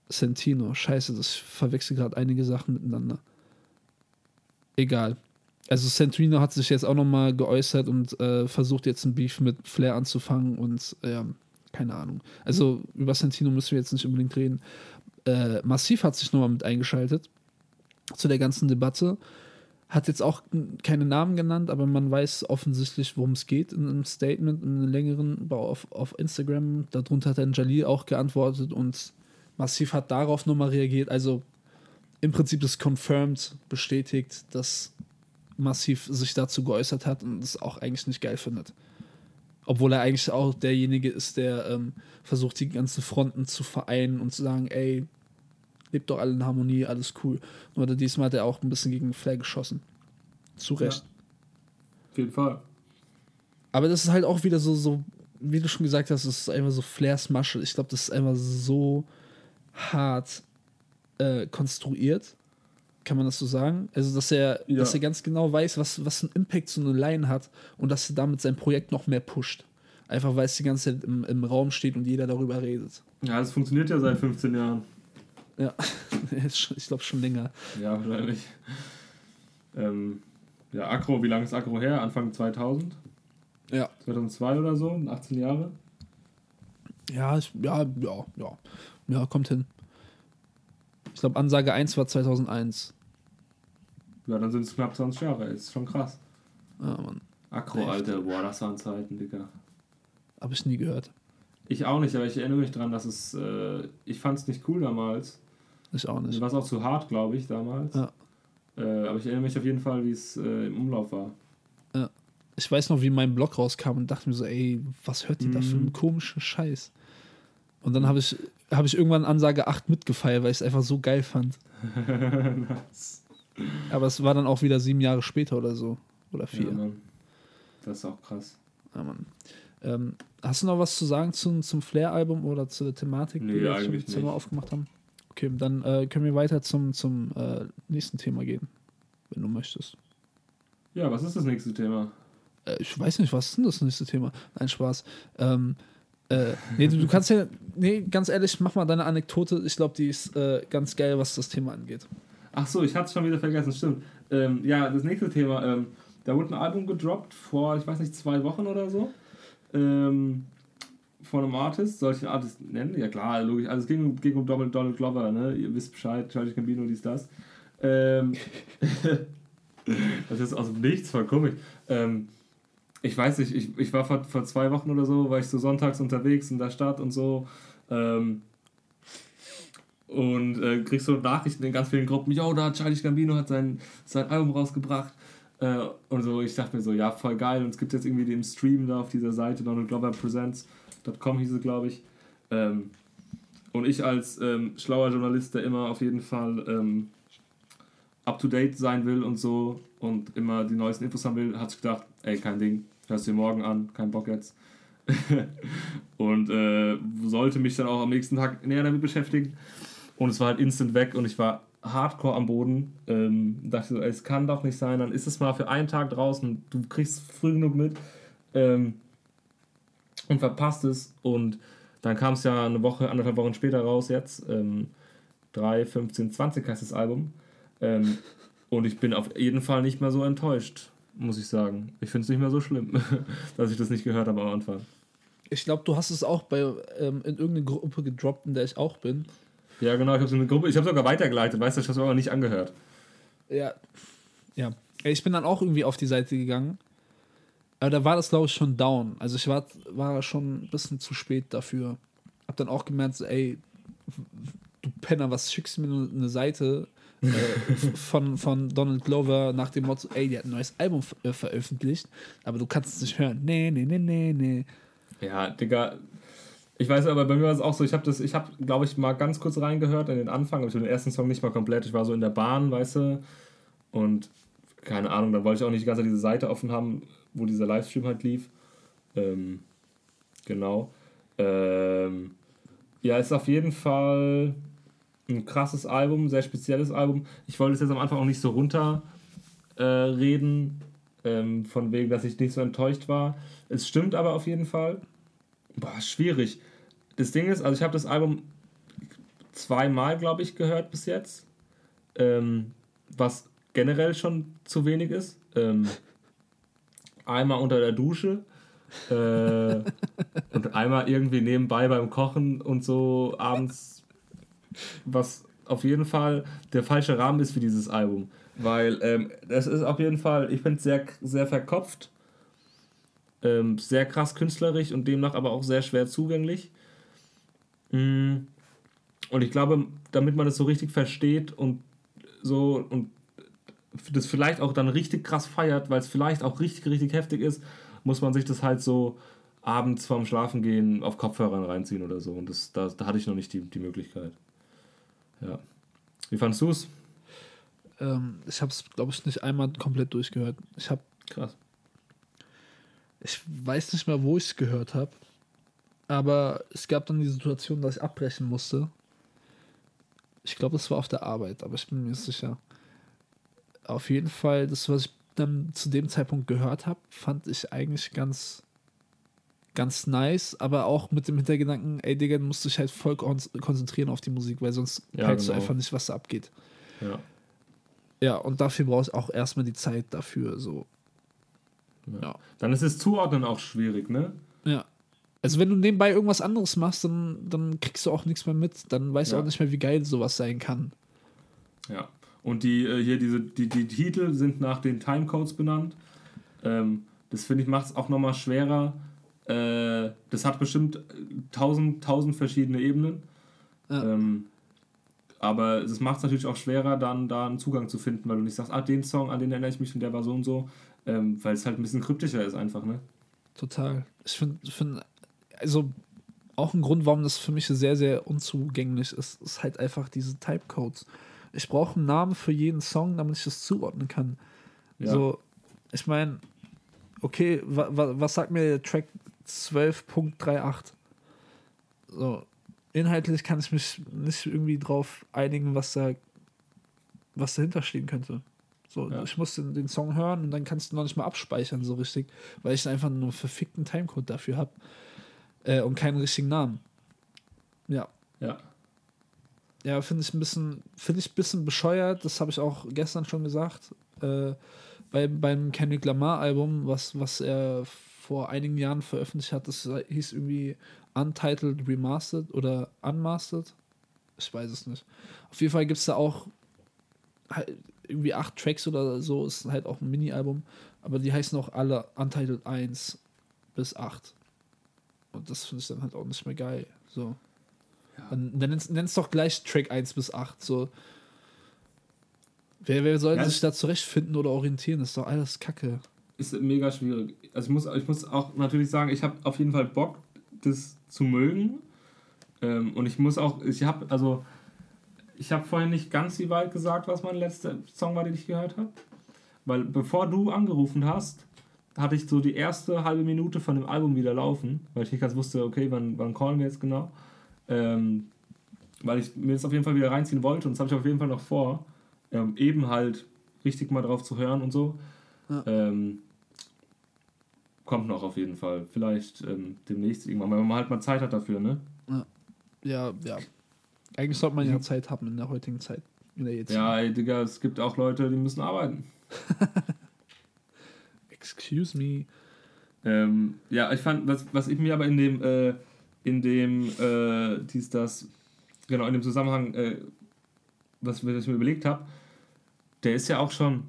Sentino. Scheiße, das verwechsel gerade einige Sachen miteinander. Egal. Also Santino hat sich jetzt auch nochmal geäußert und äh, versucht jetzt ein Beef mit Flair anzufangen und ähm, keine Ahnung. Also über Santino müssen wir jetzt nicht unbedingt reden. Äh, Massiv hat sich nochmal mit eingeschaltet zu der ganzen Debatte. Hat jetzt auch keine Namen genannt, aber man weiß offensichtlich, worum es geht in einem Statement, in einem längeren auf, auf Instagram. Darunter hat dann Jalil auch geantwortet und Massiv hat darauf nochmal reagiert. Also im Prinzip ist confirmed, bestätigt, dass Massiv sich dazu geäußert hat und es auch eigentlich nicht geil findet. Obwohl er eigentlich auch derjenige ist, der ähm, versucht, die ganzen Fronten zu vereinen und zu sagen, ey, lebt doch alle in Harmonie, alles cool. Nur diesmal hat er auch ein bisschen gegen Flair geschossen. Zu Recht. Auf jeden Fall. Aber das ist halt auch wieder so, so, wie du schon gesagt hast, es ist einfach so Flairs Masche. Ich glaube, das ist einfach so hart äh, konstruiert. Kann man das so sagen? Also, dass er, Ja. dass er ganz genau weiß, was, was ein Impact so eine Line hat und dass er damit sein Projekt noch mehr pusht. Einfach weil es die ganze Zeit im, im Raum steht und jeder darüber redet. Ja, das funktioniert ja seit 15 Jahren. Ja, ich glaube schon länger. Ja, wahrscheinlich. Ähm, ja, Akro, wie lange ist Akro her? Anfang 2000? Ja. 2002 oder so? 18 Jahre? Ja, ich, ja, ja, ja. Ja, kommt hin. Ich glaube, Ansage 1 war 2001. Ja, dann sind es knapp 20 Jahre. Ist schon krass. Ja, Mann. Akro, Heftig. Alter. Boah, das waren Zeiten, Digga. Habe ich nie gehört. Ich auch nicht, aber ich erinnere mich dran, dass es. Äh, ich fand es nicht cool damals. Ich auch nicht. war es auch zu hart, glaube ich, damals. Ja. Äh, aber ich erinnere mich auf jeden Fall, wie es äh, im Umlauf war. Ich weiß noch, wie mein Blog rauskam und dachte mir so, ey, was hört ihr da für einen Mhm. komischen Scheiß? Und dann habe ich, hab ich irgendwann Ansage 8 mitgefeiert, weil ich es einfach so geil fand. nice. Aber es war dann auch wieder sieben Jahre später oder so. Oder Ja, vier. Mann. Das ist auch krass. Ja, Mann. Ähm, hast du noch was zu sagen zum, zum Flair-Album oder zu der Thematik, Nee, die wir schon, mal nicht. aufgemacht haben? Okay, dann äh, können wir weiter zum, zum äh, nächsten Thema gehen, wenn du möchtest. Ja, was ist das nächste Thema? Äh, ich weiß nicht, was ist denn das nächste Thema? Nein, Spaß. Ähm, äh, nee, du, du kannst ja, nee, ganz ehrlich, mach mal deine Anekdote. Ich glaube, die ist äh, ganz geil, was das Thema angeht. Ach so, ich hatte es schon wieder vergessen, stimmt. Ähm, ja, das nächste Thema. Ähm, da wurde ein Album gedroppt vor, ich weiß nicht, zwei Wochen oder so. Ähm, von einem Artist. Soll ich den Artist nennen? Ja klar, logisch. Also es ging, ging um Donald, Donald Glover, ne? Ihr wisst Bescheid, Charlie Gambino, dies, das. Ähm, das ist aus dem Nichts, voll komisch. Ähm, ich weiß nicht, ich, ich war vor, vor zwei Wochen oder so, war ich so sonntags unterwegs in der Stadt und so. Ähm, und äh, kriegst so Nachrichten in ganz vielen Gruppen, yo, da hat Charlie Gambino hat sein, sein Album rausgebracht. Äh, und so, ich dachte mir so, ja, voll geil. Und es gibt jetzt irgendwie den Stream da auf dieser Seite, Donald Glover Presents.com hieß es, glaube ich. Ähm, und ich als ähm, schlauer Journalist, der immer auf jeden Fall ähm, up to date sein will und so und immer die neuesten Infos haben will, hat sich gedacht, ey, kein Ding, hörst dir morgen an, kein Bock jetzt. und äh, sollte mich dann auch am nächsten Tag näher damit beschäftigen. Und es war halt instant weg und ich war hardcore am Boden. Ähm, dachte so, ey, es kann doch nicht sein, dann ist es mal für einen Tag draußen, du kriegst früh genug mit ähm, und verpasst es. Und dann kam es ja eine Woche, anderthalb Wochen später raus jetzt. Ähm, 3, 15, 20 heißt das Album. Ähm, und ich bin auf jeden Fall nicht mehr so enttäuscht, muss ich sagen. Ich finde es nicht mehr so schlimm, dass ich das nicht gehört habe am Anfang. Ich glaube, du hast es auch bei, ähm, in irgendeine Gruppe gedroppt, in der ich auch bin. Ja, genau, ich habe so eine Gruppe, ich habe sogar weitergeleitet, weißt du, ich habe es aber nicht angehört. Ja. Ja. Ich bin dann auch irgendwie auf die Seite gegangen. Aber da war das, glaube ich, schon down. Also ich war, war schon ein bisschen zu spät dafür. Hab dann auch gemerkt, so, ey, du Penner, was schickst du mir nur eine Seite von, von Donald Glover nach dem Motto, ey, der hat ein neues Album ver äh, veröffentlicht, aber du kannst es nicht hören. Nee, nee, nee, nee, nee. Ja, Digga. Ich weiß aber, bei mir war es auch so, ich habe das, ich habe, glaube ich, mal ganz kurz reingehört in den Anfang, aber ich den ersten Song nicht mal komplett. Ich war so in der Bahn, weißt du, und keine Ahnung, dann wollte ich auch nicht die ganze Zeit diese Seite offen haben, wo dieser Livestream halt lief. Ähm, genau. Ähm, ja, ist auf jeden Fall ein krasses Album, sehr spezielles Album. Ich wollte es jetzt am Anfang auch nicht so runter äh, ähm, von wegen, dass ich nicht so enttäuscht war. Es stimmt aber auf jeden Fall. Boah, schwierig. Das Ding ist, also ich habe das Album zweimal, glaube ich, gehört bis jetzt. Ähm, was generell schon zu wenig ist. Ähm, einmal unter der Dusche. Äh, und einmal irgendwie nebenbei beim Kochen und so abends. Was auf jeden Fall der falsche Rahmen ist für dieses Album. Weil ähm, das ist auf jeden Fall, ich finde es sehr, sehr verkopft. Ähm, sehr krass künstlerisch und demnach aber auch sehr schwer zugänglich. Mm. Und ich glaube, damit man das so richtig versteht und so und das vielleicht auch dann richtig krass feiert, weil es vielleicht auch richtig, richtig heftig ist, muss man sich das halt so abends vorm Schlafengehen auf Kopfhörern reinziehen oder so. Und das, da, da hatte ich noch nicht die, die Möglichkeit. Ja. Wie fandest du es? Ähm, ich habe es, glaube ich, nicht einmal komplett durchgehört. Ich habe Krass. Ich weiß nicht mehr, wo ich es gehört habe. Aber es gab dann die Situation, dass ich abbrechen musste. Ich glaube, es war auf der Arbeit, aber ich bin mir nicht sicher. Auf jeden Fall, das, was ich dann zu dem Zeitpunkt gehört habe, fand ich eigentlich ganz, ganz nice, aber auch mit dem Hintergedanken, ey Digga, du musst dich halt voll kon konzentrieren auf die Musik, weil sonst Ja, peilst du genau. einfach nicht, was da abgeht. Ja. Ja, und dafür brauchst du auch erstmal die Zeit dafür, so. Ja. Dann ist es Zuordnen auch schwierig, ne? Ja. Also wenn du nebenbei irgendwas anderes machst, dann, dann kriegst du auch nichts mehr mit. Dann weißt du Ja. auch nicht mehr, wie geil sowas sein kann. Ja. Und die äh, hier diese die, die Titel sind nach den Timecodes benannt. Ähm, das finde ich macht es auch nochmal schwerer. Äh, das hat bestimmt äh, tausend tausend verschiedene Ebenen. Ja. Ähm, aber es macht es natürlich auch schwerer, dann da einen Zugang zu finden, weil du nicht sagst, ah, den Song, an den erinnere ich mich und der war so und so, ähm, weil es halt ein bisschen kryptischer ist einfach, ne? Total. Ich finde, find, also auch ein Grund, warum das für mich sehr, sehr unzugänglich ist, ist halt einfach diese Typecodes. Ich brauche einen Namen für jeden Song, damit ich das zuordnen kann. Ja. So, ich meine, okay, wa, wa, was sagt mir der Track 12.38? So, inhaltlich kann ich mich nicht irgendwie drauf einigen, was da, was dahinter stehen könnte. So, Ja. ich muss den, Song hören und dann kannst du noch nicht mal abspeichern, so richtig, weil ich einfach nur einen verfickten Timecode dafür habe äh, und keinen richtigen Namen. Ja, Ja. ja, finde ich ein bisschen, finde ich ein bisschen bescheuert. Das habe ich auch gestern schon gesagt. Äh, bei, beim Kendrick Lamar Album, was, was er vor einigen Jahren veröffentlicht hat, das hieß irgendwie Untitled Remastered oder Unmastered. Ich weiß es nicht. Auf jeden Fall gibt es da auch halt irgendwie acht Tracks oder so, ist halt auch ein Mini-Album, aber die heißen auch alle Untitled 1 bis 8. Und das finde ich dann halt auch nicht mehr geil. So. Dann, dann nennst, nennst doch gleich Track 1 bis 8. So. Wer, wer soll Ja, sich da zurechtfinden oder orientieren? Das ist doch alles Kacke. Ist mega schwierig. Also ich muss, ich muss auch natürlich sagen, ich habe auf jeden Fall Bock, das zu mögen. Ähm, und ich muss auch, ich habe, also ich habe vorhin nicht ganz die Wahrheit gesagt, was mein letzter Song war, den ich gehört habe. Weil bevor du angerufen hast, hatte ich so die erste halbe Minute von dem Album wieder laufen, weil ich nicht ganz wusste, okay, wann, wann callen wir jetzt genau. Ähm, weil ich mir das auf jeden Fall wieder reinziehen wollte und das habe ich auf jeden Fall noch vor, ähm, eben halt richtig mal drauf zu hören und so. Ja. Ähm, kommt noch auf jeden Fall. Vielleicht ähm, demnächst irgendwann, weil man halt mal Zeit hat dafür, ne? Ja, ja. Eigentlich sollte man ja Zeit haben in der heutigen Zeit. In der jetzigen. Ja, ey, Digga, es gibt auch Leute, die müssen arbeiten. Excuse me. Ähm, ja, ich fand, was, was ich mir aber in dem, äh, in dem, äh, dies, das, genau, in dem Zusammenhang, äh, was, was ich mir überlegt habe, der ist ja auch schon,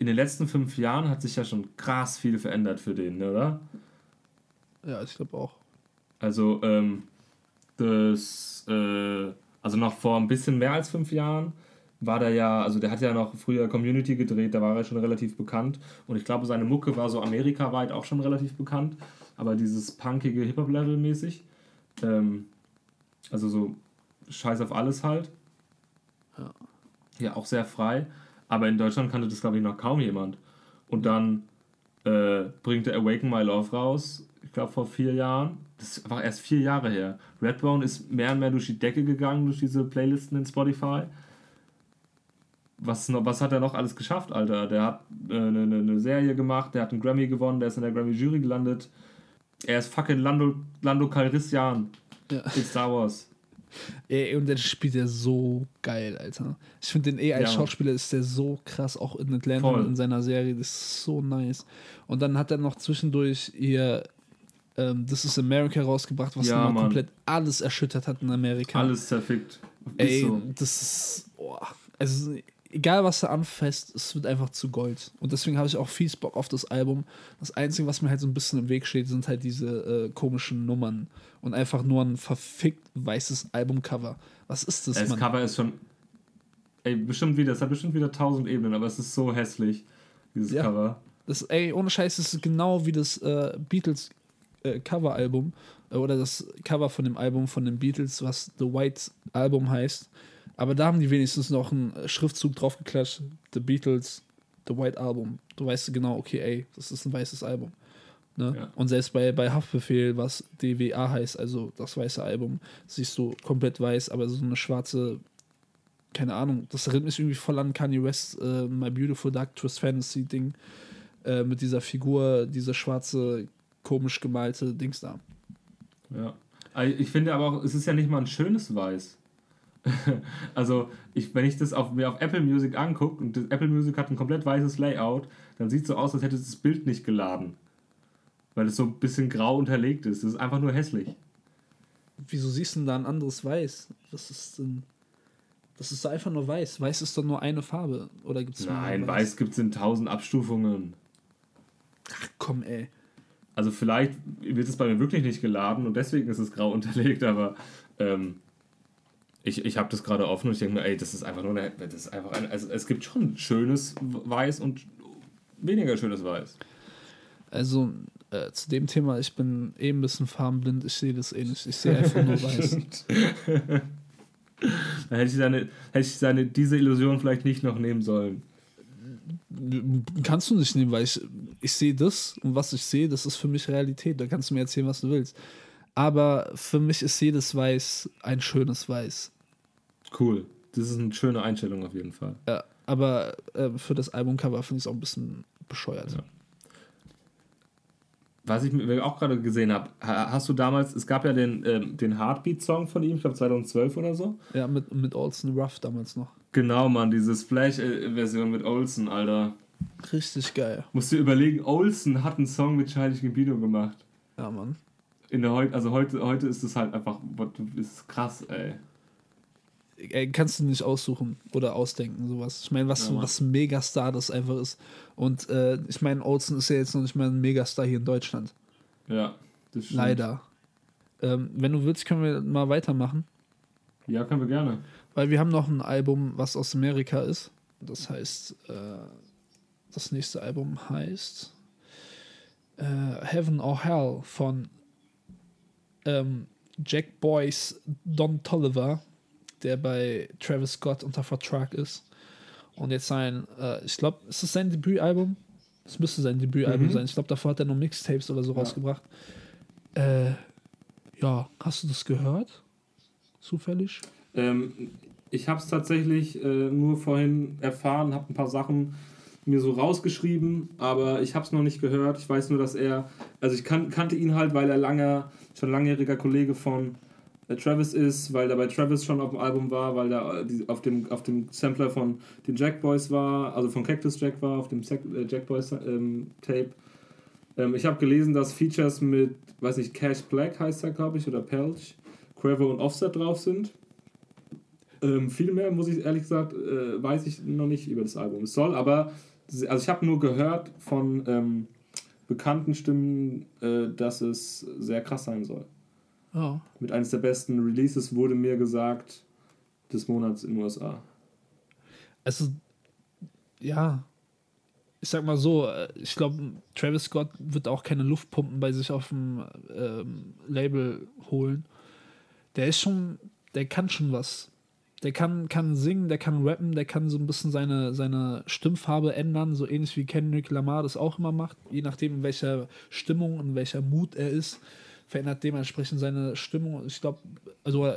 in den letzten fünf Jahren hat sich ja schon krass viel verändert für den, ne, oder? Ja, ich glaube auch. Also, ähm, das, äh, also noch vor ein bisschen mehr als fünf Jahren war der ja, also der hat ja noch früher Community gedreht, da war er schon relativ bekannt und ich glaube, seine Mucke war so amerikaweit auch schon relativ bekannt, aber dieses punkige Hip-Hop-Level mäßig, ähm, also so Scheiß auf alles halt. Ja. Ja, auch sehr frei, aber in Deutschland kannte das, glaube ich, noch kaum jemand. Und dann äh, bringt er Awaken My Love raus, ich glaube vor vier Jahren. Das ist einfach erst vier Jahre her. Redbone ist mehr und mehr durch die Decke gegangen, durch diese Playlisten in Spotify. Was, noch, was hat er noch alles geschafft, Alter? Der hat äh, eine, eine- eine Serie gemacht, der hat einen Grammy gewonnen, der ist in der Grammy-Jury gelandet. Er ist fucking Lando, Lando Calrissian Ja. in Star Wars. Ey, und der spielt ja so geil, Alter. Ich finde den eh als Ja. Schauspieler ist der so krass, auch in Atlanta Voll. und in seiner Serie. Das ist so nice. Und dann hat er noch zwischendurch ihr ähm, This is America rausgebracht, was Ja, nochmal komplett alles erschüttert hat in Amerika. Alles zerfickt. Ist Ey, so. das ist. Oh, also, egal was er anfasst, es wird einfach zu Gold. Und deswegen habe ich auch viel Bock auf das Album. Das Einzige, was mir halt so ein bisschen im Weg steht, sind halt diese äh, komischen Nummern. Und einfach nur ein verfickt weißes Albumcover. Was ist das, Das Mann? Cover ist schon. Ey, bestimmt wieder. Es hat bestimmt wieder tausend Ebenen, aber es ist so hässlich, dieses Ja. Cover. Das, ey, ohne Scheiß, das ist genau wie das äh, Beatles äh, Cover-Album äh, oder das Cover von dem Album von den Beatles, was The White Album heißt. Aber da haben die wenigstens noch einen äh, Schriftzug draufgeklatscht. The Beatles, The White Album. Du weißt genau, okay, ey, das ist ein weißes Album. Ne? Ja. Und selbst bei, bei Haftbefehl, was DWA heißt, also das weiße Album, siehst du komplett weiß, aber so eine schwarze, keine Ahnung, das erinnert mich irgendwie voll an Kanye West, äh, My Beautiful Dark Twist Fantasy Ding, äh, mit dieser Figur, diese schwarze komisch gemalte Dings da. Ja. Also Ich finde aber auch, es ist ja nicht mal ein schönes Weiß. also, ich, wenn ich das auf, mir auf Apple Music angucke und das Apple Music hat ein komplett weißes Layout, dann sieht es so aus, als hätte das Bild nicht geladen. Weil es so ein bisschen grau unterlegt ist. Das ist einfach nur hässlich. Wieso siehst du denn da ein anderes Weiß? Das ist denn. Das ist einfach nur weiß. Weiß ist doch nur eine Farbe. Oder gibt es Nein, Weiß gibt es in tausend Abstufungen. Ach komm, ey. Also vielleicht wird es bei mir wirklich nicht geladen und deswegen ist es grau unterlegt, aber ähm, ich, ich habe das gerade offen und ich denke mir, ey, das ist einfach nur eine, das ist einfach ein, also es gibt schon schönes Weiß und weniger schönes Weiß. Also äh, zu dem Thema, ich bin eh ein bisschen farbenblind, ich sehe das eh nicht. Ich sehe einfach nur weiß. Da hätte ich, seine, hätte ich seine, diese Illusion vielleicht nicht noch nehmen sollen. Kannst du nicht nehmen, weil ich, ich sehe das und was ich sehe, das ist für mich Realität. Da kannst du mir erzählen, was du willst. Aber für mich ist jedes Weiß ein schönes Weiß. Cool. Das ist eine schöne Einstellung auf jeden Fall. Ja, aber äh, für das Albumcover finde ich es auch ein bisschen bescheuert. Ja. Was ich mir auch gerade gesehen habe, hast du damals, es gab ja den, ähm, den Heartbeat-Song von ihm, ich glaube 2012 oder so. Ja, mit, mit Olsen Ruff damals noch. Genau, Mann, diese Splash-Version mit Olsen, Alter. Richtig geil. Musst du überlegen, Olsen hat einen Song mit Childish Gambino gemacht. Ja, Mann. In der heut, also heute, heute ist es halt einfach, ist krass, ey. Kannst du nicht aussuchen oder ausdenken, sowas. Ich meine, was, Ja, was ein Megastar das einfach ist. Und äh, ich meine, Olsen ist ja jetzt noch nicht mal ein Megastar hier in Deutschland. Ja, das stimmt. Leider. Ähm, wenn du willst, können wir mal weitermachen. Ja, können wir gerne. Weil wir haben noch ein Album, was aus Amerika ist. Das heißt, äh, das nächste Album heißt äh, Heaven or Hell von ähm, Jack Boyce Don Tolliver, der bei Travis Scott unter Vertrag ist. Und jetzt sein, äh, ich glaube, ist es sein Debütalbum? Es müsste sein Debütalbum Mhm. sein. Ich glaube, davor hat er noch Mixtapes oder so Ja. rausgebracht. Äh, ja, hast du das gehört? Zufällig? Ähm, ich habe es tatsächlich äh, nur vorhin erfahren, habe ein paar Sachen mir so rausgeschrieben, aber ich habe es noch nicht gehört. Ich weiß nur, dass er, also ich kan kannte ihn halt, weil er langer, schon langjähriger Kollege von Travis ist, weil er bei Travis schon auf dem Album war, weil er äh, auf dem, auf dem Sampler von den Jack Boys war, also von Cactus Jack war, auf dem äh, Jack Boys ähm, Tape. Ähm, ich habe gelesen, dass Features mit, weiß nicht, Cash Black heißt er, glaube ich, oder Pelch, Quavo und Offset drauf sind. Ähm, viel mehr, muss ich ehrlich gesagt, äh, weiß ich noch nicht über das Album. Es soll aber, also ich habe nur gehört von ähm, bekannten Stimmen, äh, dass es sehr krass sein soll. Ja. Mit eines der besten Releases wurde mir gesagt, des Monats in den USA. Also, ja. Ich sag mal so, äh, ich glaube, Travis Scott wird auch keine Luftpumpen bei sich auf dem ähm, Label holen. Der ist schon, der kann schon was. Der kann, kann singen, der kann rappen, der kann so ein bisschen seine, seine Stimmfarbe ändern, so ähnlich wie Kendrick Lamar das auch immer macht. Je nachdem, in welcher Stimmung und welcher Mut er ist, verändert dementsprechend seine Stimmung. Ich glaube, also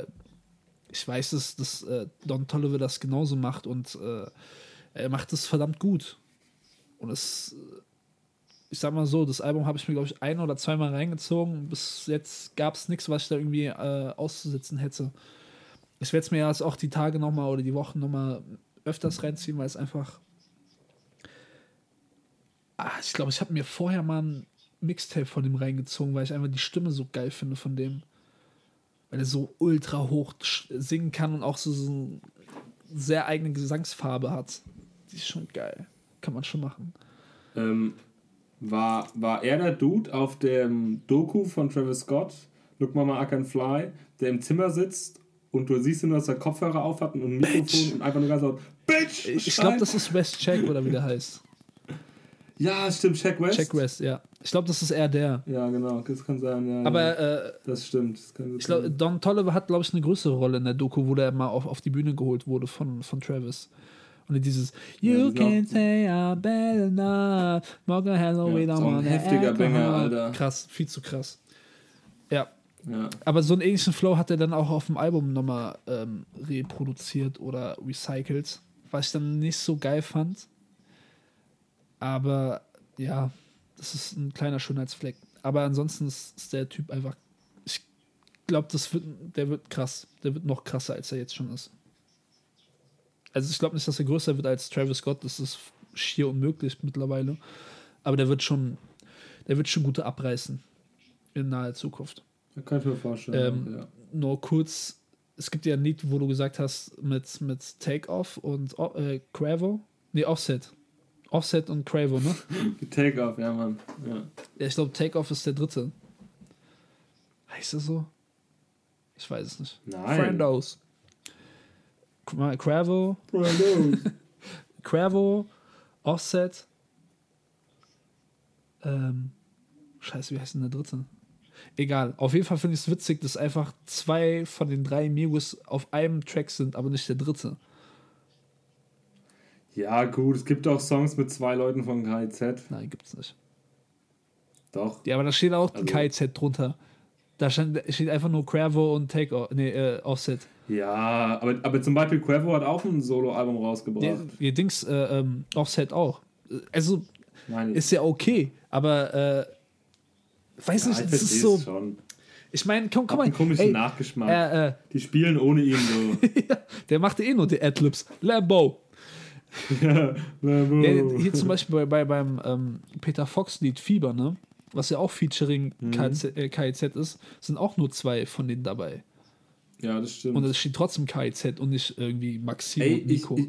ich weiß, dass, dass äh, Don Tolliver das genauso macht und äh, er macht es verdammt gut. Und es, ich sag mal so, das Album habe ich mir, glaube ich, ein oder zweimal reingezogen. Bis jetzt gab es nichts, was ich da irgendwie äh, auszusetzen hätte. Ich werde es mir jetzt auch die Tage nochmal oder die Wochen nochmal öfters reinziehen, weil es einfach. Ah, ich glaube, ich habe mir vorher mal ein Mixtape von dem reingezogen, weil ich einfach die Stimme so geil finde von dem weil er so ultra hoch singen kann und auch so, so eine sehr eigene Gesangsfarbe hat. Die ist schon geil. Kann man schon machen. Ähm, war, war er der Dude auf dem Doku von Travis Scott, Look Mama I Can Fly, der im Zimmer sitzt und du siehst ihn, dass er Kopfhörer auf hat und ein Mikrofon Bitch. und einfach nur ganz laut Bitch! Ich glaube, das ist West Check oder wie der heißt. Ja, stimmt, Check West. Check West, ja. Ich glaube, das ist eher der. Ja, genau, das kann sein. Ja, ja. Aber äh, das stimmt. Das kann ich glaube. Don Tolliver hat, glaube ich, eine größere Rolle in der Doku, wo der mal auf, auf die Bühne geholt wurde von, von Travis. Und dieses Ja, You can say I'm better now, Morgan Hello, we Ja, auch ein heftiger. Banger, Alter. Krass, viel zu krass. Ja, ja. Aber so einen ähnlichen Flow hat er dann auch auf dem Album nochmal ähm, reproduziert oder recycelt, was ich dann nicht so geil fand. Aber ja, das ist ein kleiner Schönheitsfleck. Aber ansonsten ist, ist der Typ einfach. Ich glaube, das wird, der wird krass. Der wird noch krasser, als er jetzt schon ist. Also ich glaube nicht, dass er größer wird als Travis Scott. Das ist schier unmöglich mittlerweile. Aber der wird schon, der wird schon gute abreißen in naher Zukunft. Das kann ich mir vorstellen. Ähm, ja. Nur kurz, es gibt ja ein Lied, wo du gesagt hast, mit, mit Take-Off und oh, äh, Cravo. Nee, Offset. Offset und Cravo, ne? Take-off, ja, Mann. Ja. Ja, ich glaube, Take-Off ist der dritte. Heißt das so? Ich weiß es nicht. Nein. Friendos. Cravo, Friendos. Cravo, Offset. Ähm, scheiße, wie heißt denn der dritte? Egal. Auf jeden Fall finde ich es witzig, dass einfach zwei von den drei Migos auf einem Track sind, aber nicht der dritte. Ja, gut, es gibt auch Songs mit zwei Leuten von KIZ. Nein, gibt's nicht. Doch. Ja, aber da steht auch Also- KZ drunter. Da stand, steht einfach nur Cravo und Take Off, nee, äh, Offset. Ja, aber, aber zum Beispiel Quavo hat auch ein Solo-Album rausgebracht. Ja, ihr Dings, äh, ähm, Offset auch. Also ich. ist ja okay, aber äh, weiß ja, nicht, ich das ist so. schon. Ich meine, komm, komm mal. einen komischen ey, Nachgeschmack. äh, äh, Die spielen ohne ihn so. der machte eh nur die Adlibs. Lambo. Ja. Der, hier zum Beispiel bei, bei beim ähm, Peter Fox Lied Fieber, ne? Was ja auch featuring Mhm. KZ, äh, KIZ ist, sind auch nur zwei von denen dabei. ja, das stimmt. Und es steht trotzdem KIZ und nicht irgendwie Maxim Ey, und ich, Nico. ich,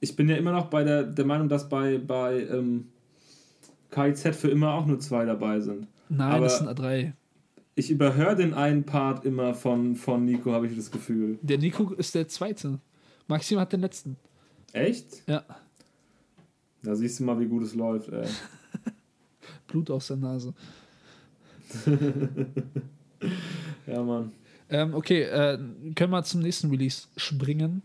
ich bin ja immer noch bei der, der Meinung, dass bei, bei ähm, KIZ für immer auch nur zwei dabei sind. Nein, aber- das sind drei. Ich überhöre den einen Part immer von, von Nico, habe ich das Gefühl. Der Nico ist der zweite. Maxim hat den letzten. Echt? Ja, Da siehst du mal, wie gut es läuft, ey. Blut aus der Nase. Ja, Mann. Ähm, okay, äh, können wir zum nächsten Release springen.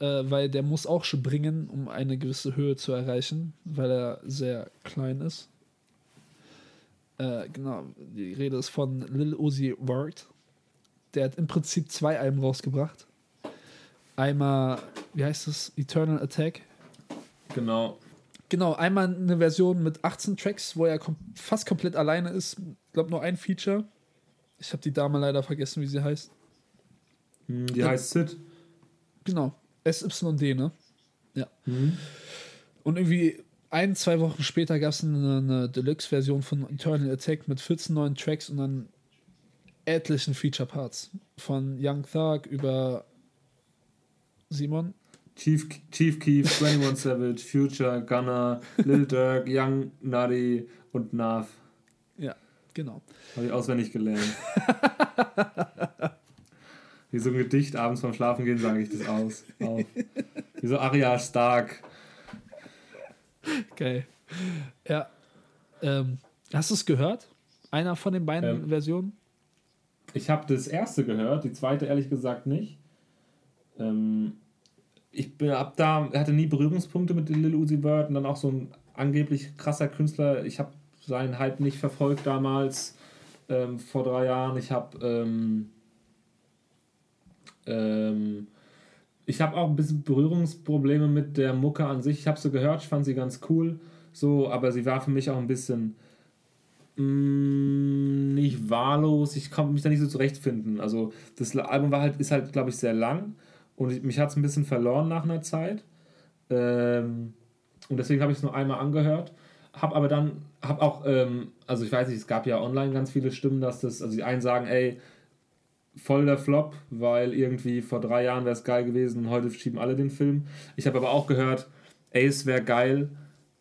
Äh, weil der muss auch springen, um eine gewisse Höhe zu erreichen, weil er sehr klein ist. Äh, genau, die Rede ist von Lil Uzi Vert. Der hat im Prinzip zwei Alben rausgebracht. Einmal, wie heißt es? Eternal Attack. Genau. Genau, einmal eine Version mit 18 Tracks, wo er kom fast komplett alleine ist. Ich glaube nur ein Feature. Ich habe die Dame leider vergessen, wie sie heißt. Hm, Die heißt Sid. Genau, SYD, ne? Ja. Mhm. Und irgendwie ein, zwei Wochen später gab es eine, eine Deluxe-Version von Eternal Attack mit 14 neuen Tracks und dann etlichen Feature-Parts. Von Young Thug über Simon. Chief, Chief Keef, 21 Savage, Future, Gunner, Lil Durk, Young, Nutty und Nav. Ja, genau. Habe ich auswendig gelernt. Wie so ein Gedicht abends beim Schlafen gehen, sage ich das aus. Auf. Wie so Arya Stark. Geil. Ja. Ähm, hast du es gehört? Einer von den beiden Ähm. Versionen? Ich habe das erste gehört, die zweite ehrlich gesagt nicht. Ähm, ich bin ab da, hatte nie Berührungspunkte mit Lil Uzi Vert und dann auch so ein angeblich krasser Künstler. Ich habe seinen Hype nicht verfolgt damals, ähm, vor drei Jahren. Ich habe ähm, ähm, ich auch ein bisschen Berührungsprobleme mit der Mucke an sich. Ich habe sie gehört, ich fand sie ganz cool, so, aber sie war für mich auch ein bisschen Mm, nicht wahllos. Ich konnte mich da nicht so zurechtfinden. Also das Album war halt, ist halt, glaube ich, sehr lang und ich, mich hat es ein bisschen verloren nach einer Zeit. Ähm, und deswegen habe ich es nur einmal angehört. Hab aber dann, hab auch, ähm, also ich weiß nicht, es gab ja online ganz viele Stimmen, dass das, also die einen sagen, ey, voll der Flop, weil irgendwie vor drei Jahren wäre es geil gewesen heute schieben alle den Film. Ich habe aber auch gehört, ey, es wäre geil,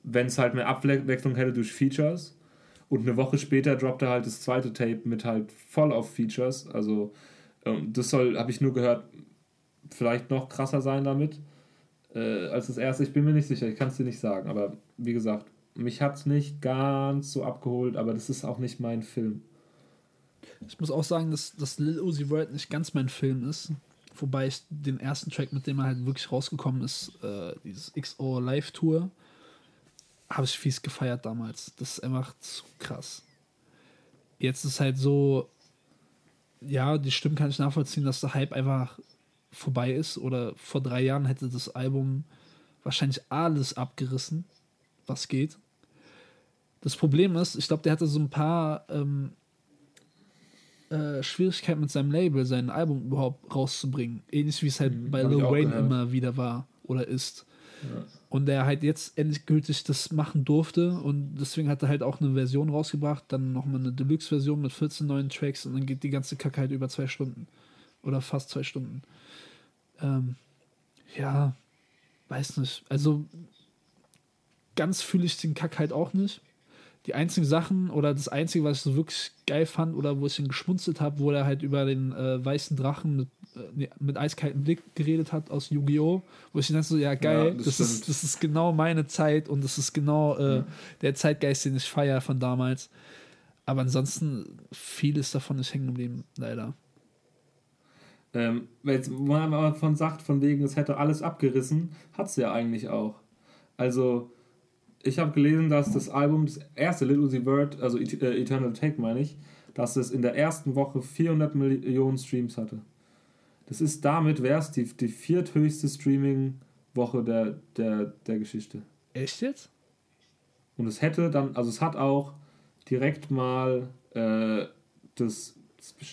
wenn es halt mehr Abwechslung hätte durch Features. Und eine Woche später droppt er halt das zweite Tape mit halt voll auf Features. Also ähm, das soll, habe ich nur gehört, vielleicht noch krasser sein damit äh, als das erste. Ich bin mir nicht sicher, ich kann es dir nicht sagen. Aber wie gesagt, mich hat es nicht ganz so abgeholt, aber das ist auch nicht mein Film. Ich muss auch sagen, dass, dass Lil Uzi Vert nicht ganz mein Film ist. Wobei ich den ersten Track, mit dem er halt wirklich rausgekommen ist, äh, dieses XO Live Tour, habe ich fies gefeiert damals. Das ist einfach zu krass. Jetzt ist halt so, ja, die Stimmen kann ich nachvollziehen, dass der Hype einfach vorbei ist. Oder vor drei Jahren hätte das Album wahrscheinlich alles abgerissen, was geht. Das Problem ist, ich glaube, der hatte so ein paar ähm, äh, Schwierigkeiten mit seinem Label, sein Album überhaupt rauszubringen. Ähnlich wie es halt bei Mhm, ich Lil Wayne gehört. immer wieder war oder ist. Und der halt jetzt endgültig das machen durfte und deswegen hat er halt auch eine Version rausgebracht, dann nochmal eine Deluxe-Version mit 14 neuen Tracks und dann geht die ganze Kacke halt über zwei Stunden. Oder fast zwei Stunden. Ähm, ja, weiß nicht. Also ganz fühle ich den Kack halt auch nicht. Die einzigen Sachen oder das Einzige, was ich so wirklich geil fand oder wo ich ihn geschmunzelt habe, wo er halt über den äh, weißen Drachen mit, äh, mit eiskaltem Blick geredet hat aus Yu-Gi-Oh! Wo ich dachte so, ja geil, Ja, das das, ist, das ist genau meine Zeit und das ist genau äh, der Zeitgeist, den ich feiere von damals. Aber ansonsten, vieles davon ist hängen geblieben, leider. Ähm, weil man aber von sagt, von wegen, es hätte alles abgerissen, hat es ja eigentlich auch. Also, ich habe gelesen, dass das Album, das erste Little Uzi Vert, also äh, Eternal Take meine ich, dass es in der ersten Woche 400 Millionen Streams hatte. Das ist damit, wäre es die, die vierthöchste Streaming-Woche der, der, der Geschichte. Echt jetzt? Und es hätte dann, also es hat auch direkt mal äh, das,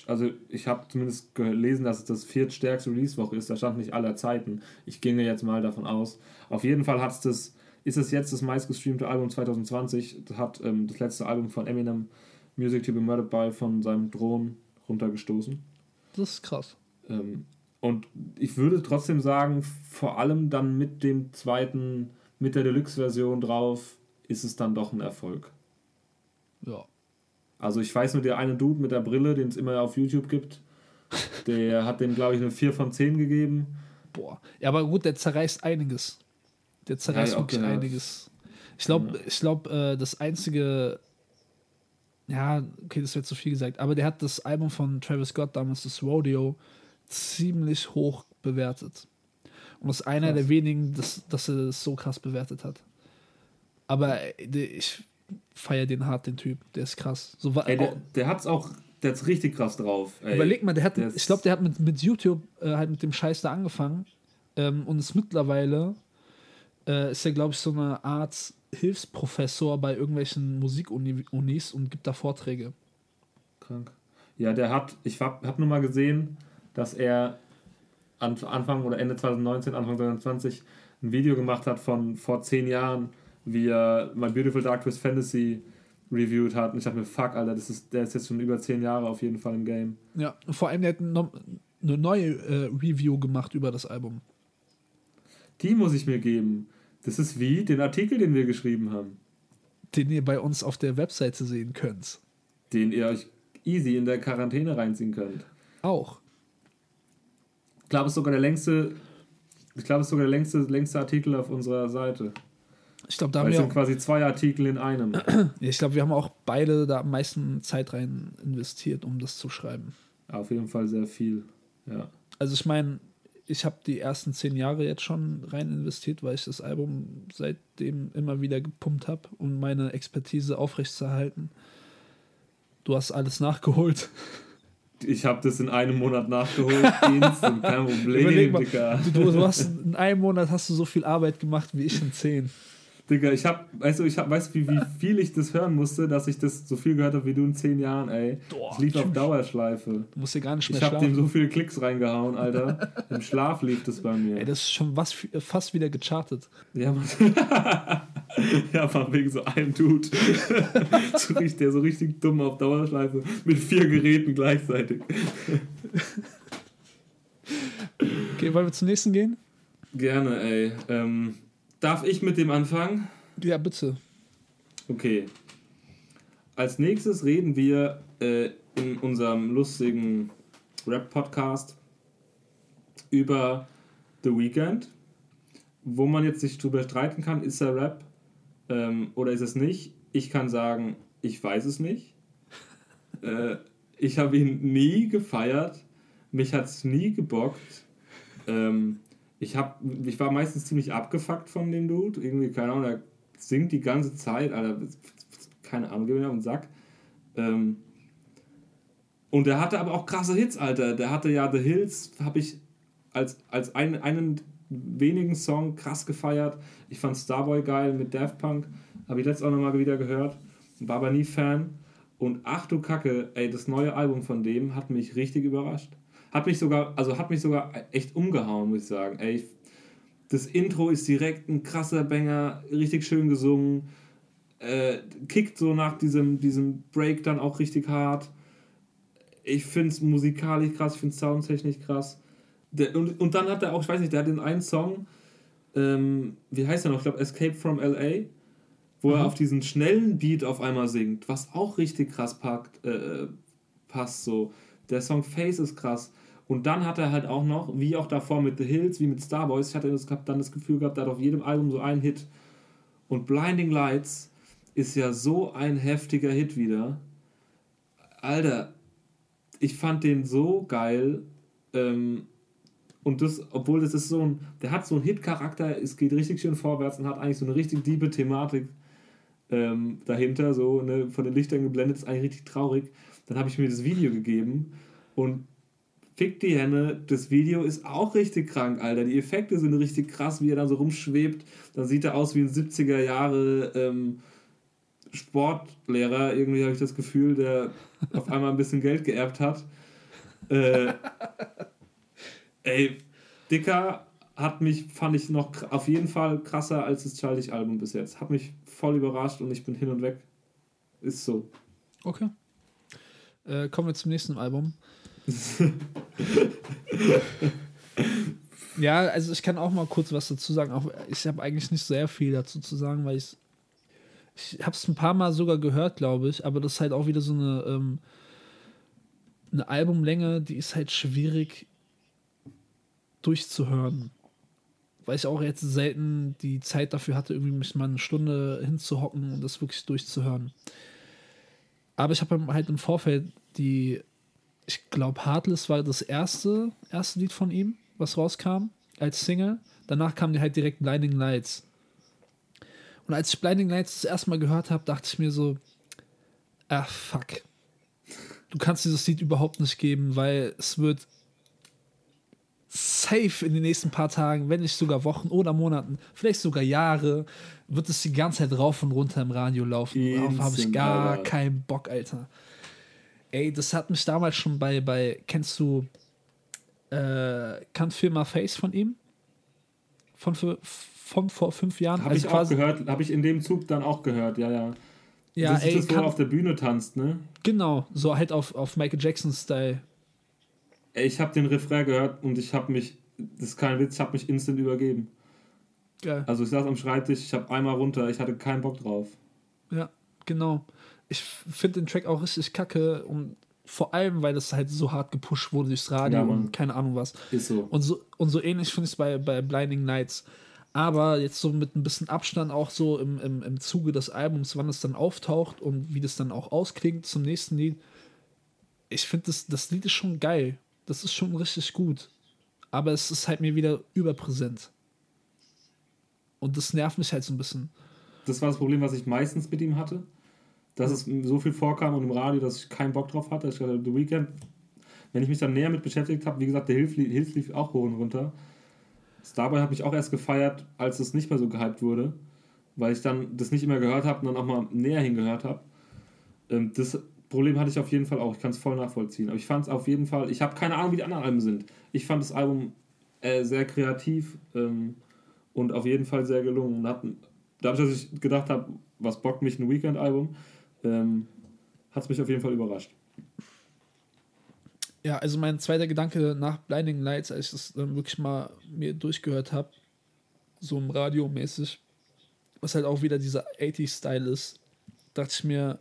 also ich habe zumindest gelesen, dass es das viertstärkste Release-Woche ist. Da stand nicht aller Zeiten. Ich ginge jetzt mal davon aus. Auf jeden Fall hat's das, ist es jetzt das meistgestreamte Album 2020. Das hat ähm, das letzte Album von Eminem, Music to be Murdered by, von seinem Drohnen runtergestoßen. Das ist krass. Ähm, und ich würde trotzdem sagen, vor allem dann mit dem zweiten, mit der Deluxe-Version drauf, ist es dann doch ein Erfolg. Ja. Also ich weiß nur, der eine Dude mit der Brille, den es immer auf YouTube gibt, der hat dem, glaube ich, eine 4 von 10 gegeben. Boah. Ja, aber gut, der zerreißt einiges. Der zerreißt Ja, ja, wirklich okay, ja. einiges. Ich glaube, ich glaube, äh, das einzige. Ja, okay, das wird zu viel gesagt, aber der hat das Album von Travis Scott damals, das Rodeo, ziemlich hoch bewertet. Und das ist einer Krass. der wenigen, das, dass er das so krass bewertet hat. Aber äh, ich feiere den hart, den Typ. Der ist krass. So, Ey, der, der hat's auch, der hat's richtig krass drauf. Ey. Überleg mal, der hat, der ich glaube, der hat mit, mit YouTube äh, halt mit dem Scheiß da angefangen ähm, und ist mittlerweile, äh, ist er, glaube ich, so eine Art Hilfsprofessor bei irgendwelchen Musikunis und gibt da Vorträge. Krank. Ja, der hat, ich hab, hab nur mal gesehen, dass er an, Anfang oder Ende 2019, Anfang 2020 ein Video gemacht hat von vor zehn Jahren, wie er My Beautiful Dark Twist Fantasy reviewed hat. Und ich dachte mir, fuck, Alter, das ist, der ist jetzt schon über zehn Jahre auf jeden Fall im Game. Ja, und vor allem, der hat eine neue äh, Review gemacht über das Album. Die muss ich mir geben. Das ist wie den Artikel, den wir geschrieben haben, Den ihr bei uns auf der Webseite sehen könnt. den ihr euch easy in der Quarantäne reinziehen könnt. Auch. Ich glaube, es ist sogar der längste, ich glaube, es ist sogar der längste, längste Artikel auf unserer Seite. Ich glaube, da Weil haben wir sind auch, quasi zwei Artikel in einem. ich glaube, wir haben auch beide da am meisten Zeit rein investiert, um das zu schreiben. Auf jeden Fall sehr viel. Ja. Also ich meine, ich habe die ersten zehn Jahre jetzt schon rein investiert, weil ich das Album seitdem immer wieder gepumpt habe, um meine Expertise aufrechtzuerhalten. Du hast alles nachgeholt. Ich habe das in einem Monat nachgeholt. Instant, kein Problem, mal, du, du hast in einem Monat hast du so viel Arbeit gemacht wie ich in zehn. Digga, ich hab, weißt du, ich hab, weißt du, wie, wie viel ich das hören musste, dass ich das so viel gehört habe wie du in zehn Jahren, ey. Boah, Das lief auf. Dauerschleife. Du musst dir gar nicht mehr Ich habe dem so viele Klicks reingehauen, Alter. Im Schlaf lief das bei mir. Ey, das ist schon was, fast wieder gechartet. Ja, Mann. ja, Mann, wegen so einem Dude. so richtig, der so richtig dumm auf Dauerschleife mit vier Geräten gleichzeitig. Okay, wollen wir zum nächsten gehen? Gerne, ey. Ähm, darf ich mit dem anfangen? Ja, bitte. Okay. Als nächstes reden wir äh, in unserem lustigen Rap-Podcast über The Weeknd. Wo man jetzt sich drüber streiten kann, ist er Rap ähm, oder ist es nicht? Ich kann sagen, ich weiß es nicht. äh, ich habe ihn nie gefeiert. Mich hat es nie gebockt. Ähm, ich, hab, ich war meistens ziemlich abgefuckt von dem Dude. Irgendwie, keine Ahnung, er singt die ganze Zeit, Alter. Keine Ahnung, geh mir auf den Sack. Ähm, und der hatte aber auch krasse Hits, Alter. Der hatte ja The Hills, habe ich als, als ein, einen wenigen Song krass gefeiert. Ich fand Starboy geil mit Daft Punk. Habe ich letztes auch nochmal wieder gehört. war aber nie Fan. Und ach du Kacke, ey, das neue Album von dem hat mich richtig überrascht. Hat mich sogar, also hat mich sogar echt umgehauen, muss ich sagen. Ey, das Intro ist direkt ein krasser Banger, richtig schön gesungen. Äh, kickt so nach diesem, diesem Break dann auch richtig hart. Ich finde es musikalisch krass, ich finde es soundtechnisch krass. Der, und, und dann hat er auch, ich weiß nicht, der hat den einen Song, ähm, wie heißt er noch? Ich glaube, Escape from LA, wo er auf diesen schnellen Beat auf einmal singt, was auch richtig krass packt, äh, passt so. Der Song Face ist krass. Und dann hat er halt auch noch, wie auch davor mit The Hills, wie mit Starboys, ich hatte das, dann das Gefühl gehabt, er hat auf jedem Album so einen Hit. Und Blinding Lights ist ja so ein heftiger Hit wieder. Alter, ich fand den so geil. Ähm, und das, obwohl das ist so ein, der hat so einen Hit-Charakter, es geht richtig schön vorwärts und hat eigentlich so eine richtig diebe Thematik ähm, dahinter, so ne, von den Lichtern geblendet, ist eigentlich richtig traurig. Dann habe ich mir das Video gegeben und Fick die Henne, das Video ist auch richtig krank, Alter. Die Effekte sind richtig krass, wie er da so rumschwebt. Dann sieht er aus wie ein 70er Jahre ähm, Sportlehrer. Irgendwie habe ich das Gefühl, der auf einmal ein bisschen Geld geerbt hat. Äh, ey, Dicker hat mich, fand ich noch auf jeden Fall krasser als das Childish-Album bis jetzt. Hat mich voll überrascht und ich bin hin und weg. Ist so. Okay. Äh, kommen wir zum nächsten Album. ja, also ich kann auch mal kurz was dazu sagen. Auch ich habe eigentlich nicht sehr viel dazu zu sagen, weil ich ich habe es ein paar Mal sogar gehört, glaube ich, aber das ist halt auch wieder so eine ähm, eine Albumlänge, die ist halt schwierig durchzuhören. Weil ich auch jetzt selten die Zeit dafür hatte, irgendwie mich mal eine Stunde hinzuhocken und das wirklich durchzuhören. Aber ich habe halt im Vorfeld die ich glaube, Heartless war das erste, erste Lied von ihm, was rauskam als Single. Danach kam die halt direkt Blinding Lights. Und als ich Blinding Lights das erste Mal gehört habe, dachte ich mir so, ah fuck. Du kannst dieses Lied überhaupt nicht geben, weil es wird safe in den nächsten paar Tagen, wenn nicht sogar Wochen oder Monaten, vielleicht sogar Jahre, wird es die ganze Zeit rauf und runter im Radio laufen. Darauf habe ich gar keinen Bock, Alter. Ey, das hat mich damals schon bei, bei kennst du äh, Can't Feel My Face von ihm? Von, von vor fünf Jahren? Habe also ich auch gehört, habe ich in dem Zug dann auch gehört, ja, ja. Ja, das ey, ist das, wo er auf der Bühne tanzt, ne? Genau, so halt auf, auf Michael Jackson-Style. Ich habe den Refrain gehört und ich habe mich, das ist kein Witz, ich habe mich instant übergeben. Geil. Also ich saß am Schreibtisch, ich habe einmal runter, ich hatte keinen Bock drauf. Ja, genau ich finde den Track auch richtig kacke und vor allem, weil das halt so hart gepusht wurde durchs Radio ja, und keine Ahnung was. Ist so. Und so, und so ähnlich finde ich es bei, bei Blinding Nights. Aber jetzt so mit ein bisschen Abstand auch so im, im, im Zuge des Albums, wann es dann auftaucht und wie das dann auch ausklingt zum nächsten Lied. Ich finde, das, das Lied ist schon geil. Das ist schon richtig gut. Aber es ist halt mir wieder überpräsent. Und das nervt mich halt so ein bisschen. Das war das Problem, was ich meistens mit ihm hatte dass es so viel vorkam und im Radio, dass ich keinen Bock drauf hatte. Ich dachte, The Weekend, wenn ich mich dann näher mit beschäftigt habe, wie gesagt, der Hilf, Hilf lief auch hoch und runter. Starboy habe ich auch erst gefeiert, als es nicht mehr so gehypt wurde, weil ich dann das nicht immer gehört habe und dann auch mal näher hingehört habe. Ähm, das Problem hatte ich auf jeden Fall auch. Ich kann es voll nachvollziehen. Aber ich fand es auf jeden Fall, ich habe keine Ahnung, wie die anderen Alben sind. Ich fand das Album äh, sehr kreativ ähm, und auf jeden Fall sehr gelungen. dadurch, dass ich gedacht habe, was bockt mich ein Weekend-Album, ähm, hat es mich auf jeden Fall überrascht. Ja, also mein zweiter Gedanke nach Blinding Lights, als ich das dann wirklich mal mir durchgehört habe, so im Radio mäßig, was halt auch wieder dieser 80s-Style ist, dachte ich mir,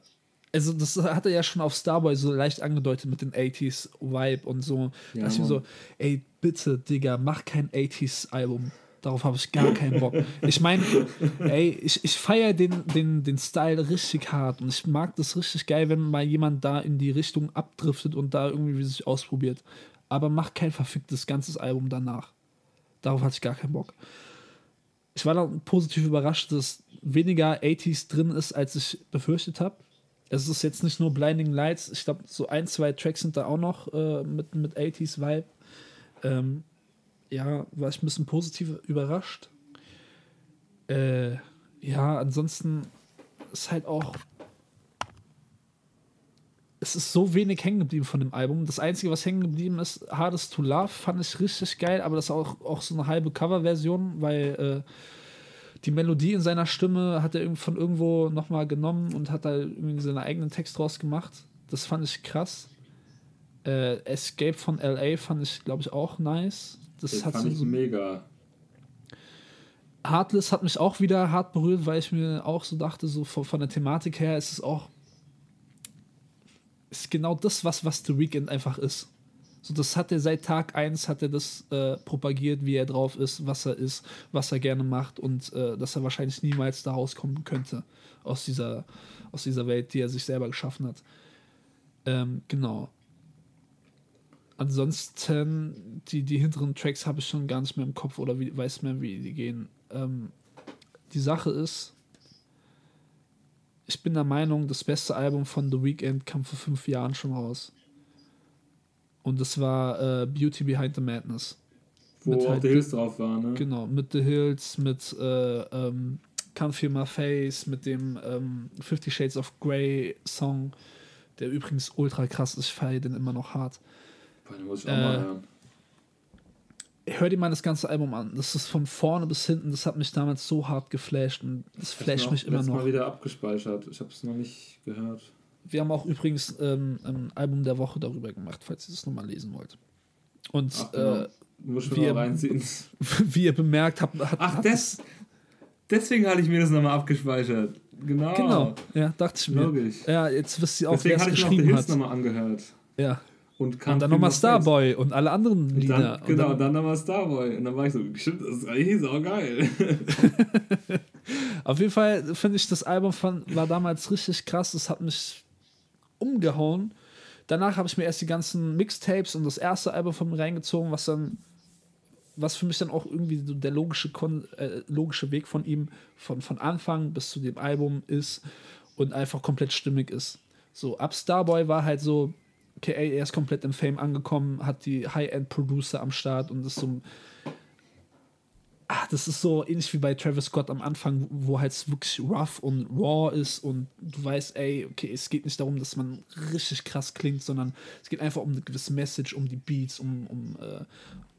also das hat er ja schon auf Starboy so leicht angedeutet mit dem 80s-Vibe und so. Ja, dachte ich mir so, ey, bitte, Digga, mach kein 80s-Album. Darauf habe ich gar keinen Bock. Ich meine, ey, ich, ich feiere den, den, den Style richtig hart und ich mag das richtig geil, wenn mal jemand da in die Richtung abdriftet und da irgendwie sich ausprobiert. Aber mach kein verficktes ganzes Album danach. Darauf hatte ich gar keinen Bock. Ich war dann positiv überrascht, dass weniger 80s drin ist, als ich befürchtet habe. Es ist jetzt nicht nur Blinding Lights, ich glaube, so ein, zwei Tracks sind da auch noch äh, mit, mit 80s-Vibe. Ähm, ja, war ich ein bisschen positiv überrascht. Äh, ja, ansonsten ist halt auch es ist so wenig hängen geblieben von dem Album. Das Einzige, was hängen geblieben ist, Hardest to Love, fand ich richtig geil, aber das ist auch, auch so eine halbe Coverversion, weil äh, die Melodie in seiner Stimme hat er von irgendwo nochmal genommen und hat da irgendwie seinen eigenen Text draus gemacht. Das fand ich krass. Äh, Escape von LA fand ich, glaube ich, auch nice. Das, Das hat fand so, ich mega. Heartless hat mich auch wieder hart berührt, weil ich mir auch so dachte, so von, von der Thematik her ist es auch ist genau das, was, was The Weeknd einfach ist. So, das hat er seit Tag 1 hat er das äh, propagiert, wie er drauf ist, was er ist, was er gerne macht und äh, dass er wahrscheinlich niemals da rauskommen könnte aus dieser, aus dieser Welt, die er sich selber geschaffen hat. Ähm, genau. Ansonsten, die, die hinteren Tracks habe ich schon gar nicht mehr im Kopf oder wie, weiß mehr, wie die gehen. Ähm, die Sache ist, ich bin der Meinung, das beste Album von The Weeknd kam vor fünf Jahren schon raus. Und das war äh, Beauty Behind the Madness. Wo Mit auch halt- The Hills drauf war, ne? Genau, mit The Hills, mit äh, ähm, Can't Feel My Face, mit dem ähm, Fifty Shades of Grey Song, der übrigens ultra krass ist. Ich feiere den immer noch hart. Boah, muss ich auch Äh, mal hören. Hör dir mal das ganze Album an. Das ist von vorne bis hinten. Das hat mich damals so hart geflasht und das flasht Ich mich immer noch. Mal wieder abgespeichert. Ich habe es noch nicht gehört. Wir haben auch übrigens ähm, ein Album der Woche darüber gemacht, falls ihr das nochmal lesen wollt. Und Ach, genau. äh, Muss ich wir- mal reinziehen. wie ihr bemerkt habt, hat, Ach, hat das, deswegen hatte ich mir das nochmal abgespeichert. Genau. Genau, ja, dachte ich mir. Logisch. Ja, jetzt wisst ihr auch, wer Deswegen es hatte ich noch The geschrieben Hills hat. nochmal angehört. Ja. Und, Und Can't dann nochmal. Starboy und alle anderen Und Lieder. Dann, genau, und und dann, dann nochmal Starboy. Und dann war ich so, stimmt, das ist eigentlich auch geil. auf jeden Fall finde ich, das Album von, war damals richtig krass. Das hat mich umgehauen. Danach habe ich mir erst die ganzen Mixtapes und das erste Album von mir reingezogen, was dann, was für mich dann auch irgendwie so der logische, Kon äh, logische Weg von ihm von, von Anfang bis zu dem Album ist und einfach komplett stimmig ist. So, ab Starboy war halt so, okay, ey, er ist komplett im Fame angekommen, hat die High-End-Producer am Start und ist so Ah, das ist so ähnlich wie bei Travis Scott am Anfang, wo halt wirklich rough und raw ist und du weißt, ey, okay, es geht nicht darum, dass man richtig krass klingt, sondern es geht einfach um eine gewisse Message, um die Beats, um, um äh, einen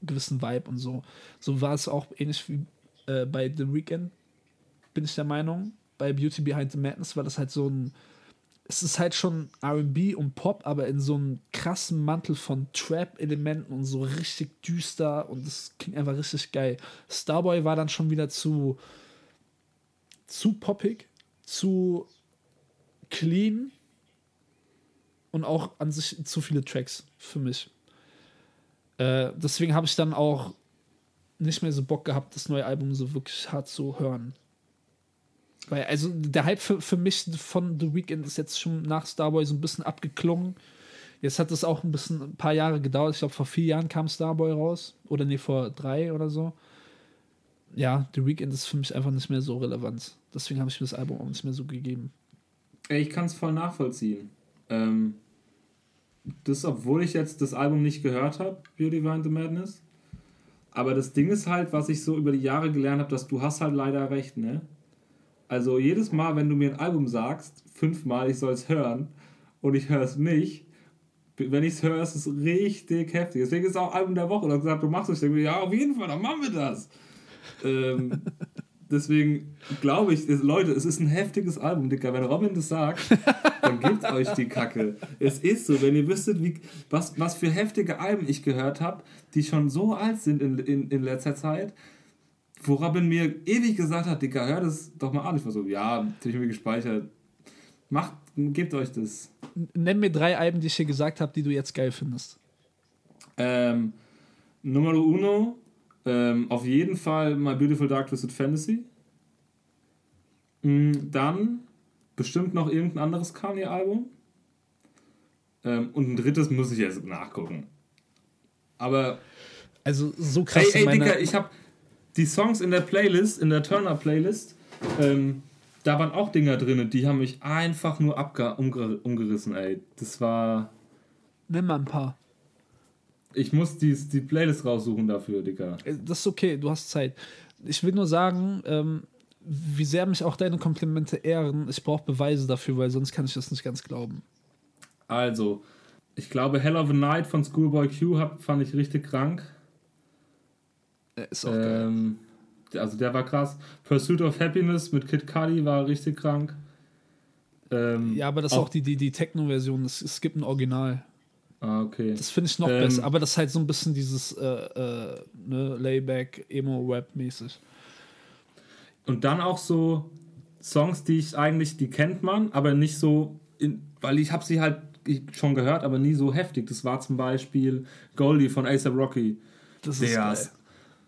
gewissen Vibe und so. So war es auch ähnlich wie äh, bei The Weeknd, bin ich der Meinung. Bei Beauty Behind the Madness war das halt so ein es ist halt schon RB und Pop, aber in so einem krassen Mantel von Trap-Elementen und so richtig düster und das klingt einfach richtig geil. Starboy war dann schon wieder zu, zu poppig, zu clean und auch an sich zu viele Tracks für mich. Äh, deswegen habe ich dann auch nicht mehr so Bock gehabt, das neue Album so wirklich hart zu hören. Weil, also der Hype für, für mich von The Weeknd ist jetzt schon nach Starboy so ein bisschen abgeklungen. Jetzt hat es auch ein bisschen ein paar Jahre gedauert. Ich glaube, vor vier Jahren kam Starboy raus. Oder nee, vor drei oder so. Ja, The Weeknd ist für mich einfach nicht mehr so relevant. Deswegen habe ich mir das Album auch nicht mehr so gegeben. Ich kann es voll nachvollziehen. Ähm, das, obwohl ich jetzt das Album nicht gehört habe, Beauty Behind the Madness. Aber das Ding ist halt, was ich so über die Jahre gelernt habe, dass du hast halt leider recht, ne? Also jedes Mal, wenn du mir ein Album sagst, fünfmal, ich soll es hören und ich höre es nicht, wenn ich es höre, ist es richtig heftig. Deswegen ist es auch Album der Woche. Du hast gesagt, du machst es. Ich denke mir, ja, auf jeden Fall, dann machen wir das. ähm, deswegen glaube ich, es, Leute, es ist ein heftiges Album, Dicker. Wenn Robin das sagt, dann gebt euch die Kacke. Es ist so, wenn ihr wüsstet, wie, was, was für heftige Alben ich gehört habe, die schon so alt sind in, in, in letzter Zeit, wo Robin mir ewig gesagt hat, Dicker, hör das doch mal an. Ich war so, ja, hab ich mir gespeichert. Macht, gebt euch das. Nenn mir drei Alben, die ich dir gesagt habe, die du jetzt geil findest. Ähm, Numero uno, ähm, auf jeden Fall My Beautiful Dark Twisted Fantasy. Mm, Dann bestimmt noch irgendein anderes Kanye-Album. Ähm, und ein drittes muss ich jetzt nachgucken. Aber, Also so krass. ey, ey, Dicker, ich habe die Songs in der Playlist, in der Turner-Playlist, ähm, da waren auch Dinger drin, die haben mich einfach nur abge umger umgerissen, ey. Das war. Nimm mal ein paar. Ich muss die, die Playlist raussuchen dafür, Dicker. Äh, Das ist okay, du hast Zeit. Ich will nur sagen, ähm, wie sehr mich auch deine Komplimente ehren. Ich brauche Beweise dafür, weil sonst kann ich das nicht ganz glauben. Also, ich glaube, Hell of a Night von Schoolboy Q hab, fand ich richtig krank. Ist auch geil. Ähm, also der war krass. Pursuit of Happiness mit Kid Cudi war richtig krank. Ähm, Ja, aber das ist auch die, die, die Techno-Version. Es, es gibt ein Original. Ah, okay. Das finde ich noch Ähm, besser. Aber das ist halt so ein bisschen dieses äh, äh, ne, Layback, Emo-Rap-mäßig. Und dann auch so Songs, die ich eigentlich, die kennt man, aber nicht so, in, weil ich habe sie halt schon gehört, aber nie so heftig. Das war zum Beispiel Goldie von ASAP Rocky. Das ist Der geil. ist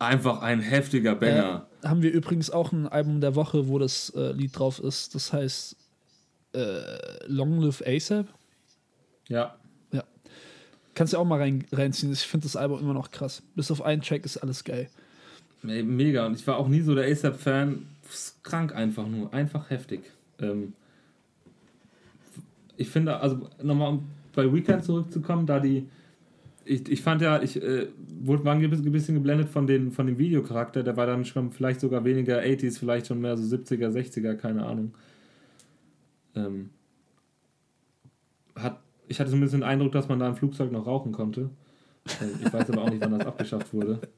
einfach ein heftiger Banger. Äh, haben wir übrigens auch ein Album der Woche, wo das äh, Lied drauf ist. Das heißt äh, Long Live ASAP. Ja. Ja. Kannst du auch mal rein, reinziehen. Ich finde das Album immer noch krass. Bis auf einen Track ist alles geil. Ey, Mega. Und ich war auch nie so der ASAP-Fan. Krank einfach nur. Einfach heftig. Ähm, ich finde, also nochmal um bei Weekend zurückzukommen, da die. Ich, ich fand ja, ich äh, wurde, war ein bisschen geblendet von, den, von dem Videocharakter. Der war dann schon vielleicht sogar weniger 80s, vielleicht schon mehr so 70er, 60er, keine Ahnung. Ähm, hat, ich hatte so ein bisschen den Eindruck, dass man da im Flugzeug noch rauchen konnte. Ähm, ich weiß aber auch nicht, wann das abgeschafft wurde.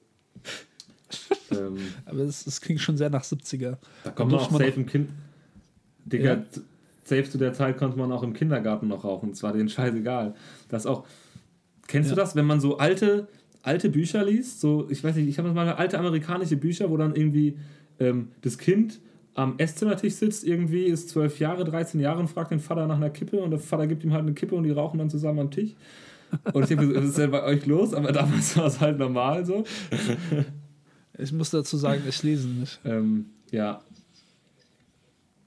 Ähm, Aber es, es klingt schon sehr nach 70er. da kommt man auch safe im Kind. Digga, Ja. safe zu der Zeit konnte man auch im Kindergarten noch rauchen. Es war denen scheißegal. Das auch. Kennst du Ja. das, wenn man so alte, alte Bücher liest? So, ich weiß nicht, ich habe mal alte amerikanische Bücher, wo dann irgendwie ähm, das Kind am Esszimmertisch sitzt, irgendwie ist zwölf Jahre, 13 Jahre und fragt den Vater nach einer Kippe und der Vater gibt ihm halt eine Kippe und die rauchen dann zusammen am Tisch. Und ich denke, was ist denn bei euch los? Aber damals war es halt normal so. Ich muss dazu sagen, ich lese nicht. Ähm, ja.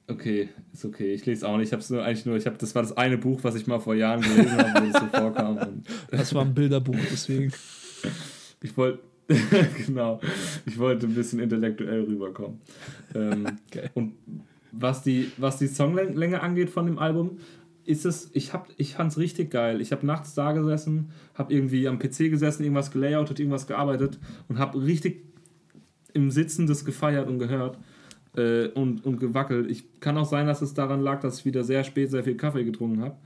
Okay, ist okay. Ich lese auch nicht. Ich habe nur eigentlich nur, ich habe, das war das eine Buch, was ich mal vor Jahren gelesen habe, wo das so vorkam. Das war ein Bilderbuch, deswegen. ich wollte, genau, ich wollte ein bisschen intellektuell rüberkommen. Ähm, Geil. Und was die, was die Songlänge angeht von dem Album, ist es, ich, hab, ich fand es richtig geil. Ich habe nachts da gesessen, habe irgendwie am PC gesessen, irgendwas gelayoutet, irgendwas gearbeitet und habe richtig im Sitzen das gefeiert und gehört äh, und, und gewackelt. Ich kann auch sein, dass es daran lag, dass ich wieder sehr spät sehr viel Kaffee getrunken habe.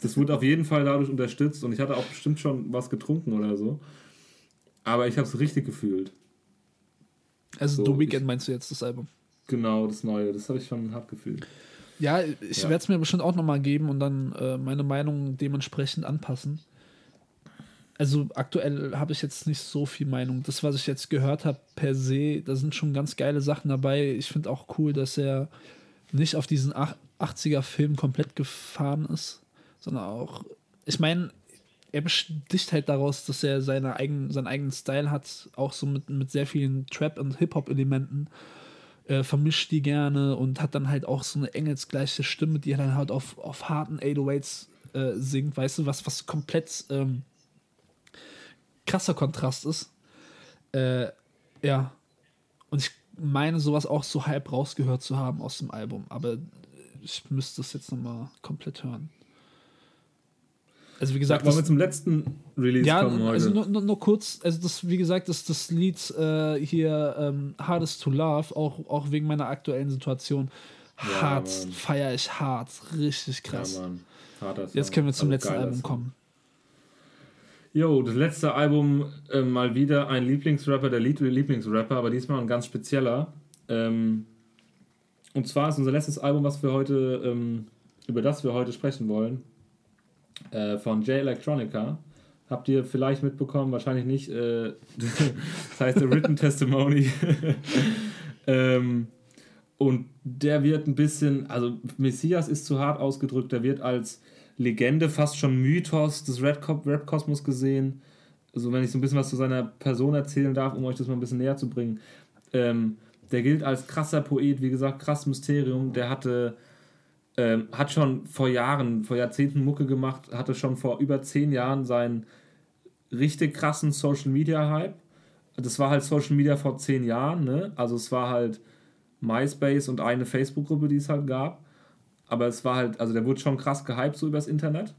Das wurde auf jeden Fall dadurch unterstützt und ich hatte auch bestimmt schon was getrunken oder so. Aber ich habe es richtig gefühlt. Also So, The Weeknd meinst du jetzt das Album? Genau, das Neue. Das habe ich schon hart gefühlt. Ja, ich Ja. werde es mir bestimmt auch nochmal geben und dann äh, meine Meinung dementsprechend anpassen. Also aktuell habe ich jetzt nicht so viel Meinung. Das, was ich jetzt gehört habe, per se, da sind schon ganz geile Sachen dabei. Ich finde auch cool, dass er nicht auf diesen ach- 80er-Film komplett gefahren ist, sondern auch, ich meine, er besticht halt daraus, dass er seine eigen, seinen eigenen Style hat, auch so mit, mit sehr vielen Trap- und Hip-Hop-Elementen äh, vermischt die gerne und hat dann halt auch so eine engelsgleiche Stimme, die er dann halt auf, auf harten 808s äh, singt, weißt du, was, was komplett ähm, krasser Kontrast ist. Äh, ja. Und ich meine, sowas auch so halb rausgehört zu haben aus dem Album, aber ich müsste es jetzt nochmal komplett hören. Also wie gesagt, Wollen wir zum letzten Release ja, kommen heute? also nur, nur, nur kurz, also das, wie gesagt, das, das Lied äh, hier ähm, Hardest to Love, auch, auch wegen meiner aktuellen Situation, Ja, hart, feiere ich hart, richtig krass. Ja. Jetzt können wir zum Also letzten Album kommen. Jo, das letzte Album äh, mal wieder ein Lieblingsrapper, der Lied Lieblingsrapper, aber diesmal ein ganz spezieller. Ähm, und zwar ist unser letztes Album, was wir heute, ähm, über das wir heute sprechen wollen, äh, von J Electronica. Habt ihr vielleicht mitbekommen, wahrscheinlich nicht. Äh, das heißt The Written Testimony. ähm, und der wird ein bisschen, also Messias ist zu hart ausgedrückt, der wird als Legende, fast schon Mythos des Rap-Kosmos gesehen. Also wenn ich so ein bisschen was zu seiner Person erzählen darf, um euch das mal ein bisschen näher zu bringen. Ähm, der gilt als krasser Poet, wie gesagt, krass Mysterium. Der hatte, ähm, hat schon vor Jahren, vor Jahrzehnten Mucke gemacht, hatte schon vor über zehn Jahren seinen richtig krassen Social Media Hype. Das war halt Social Media vor zehn Jahren, ne? Also es war halt MySpace und eine Facebook-Gruppe, die es halt gab. Aber es war halt, also der wurde schon krass gehypt so übers Internet.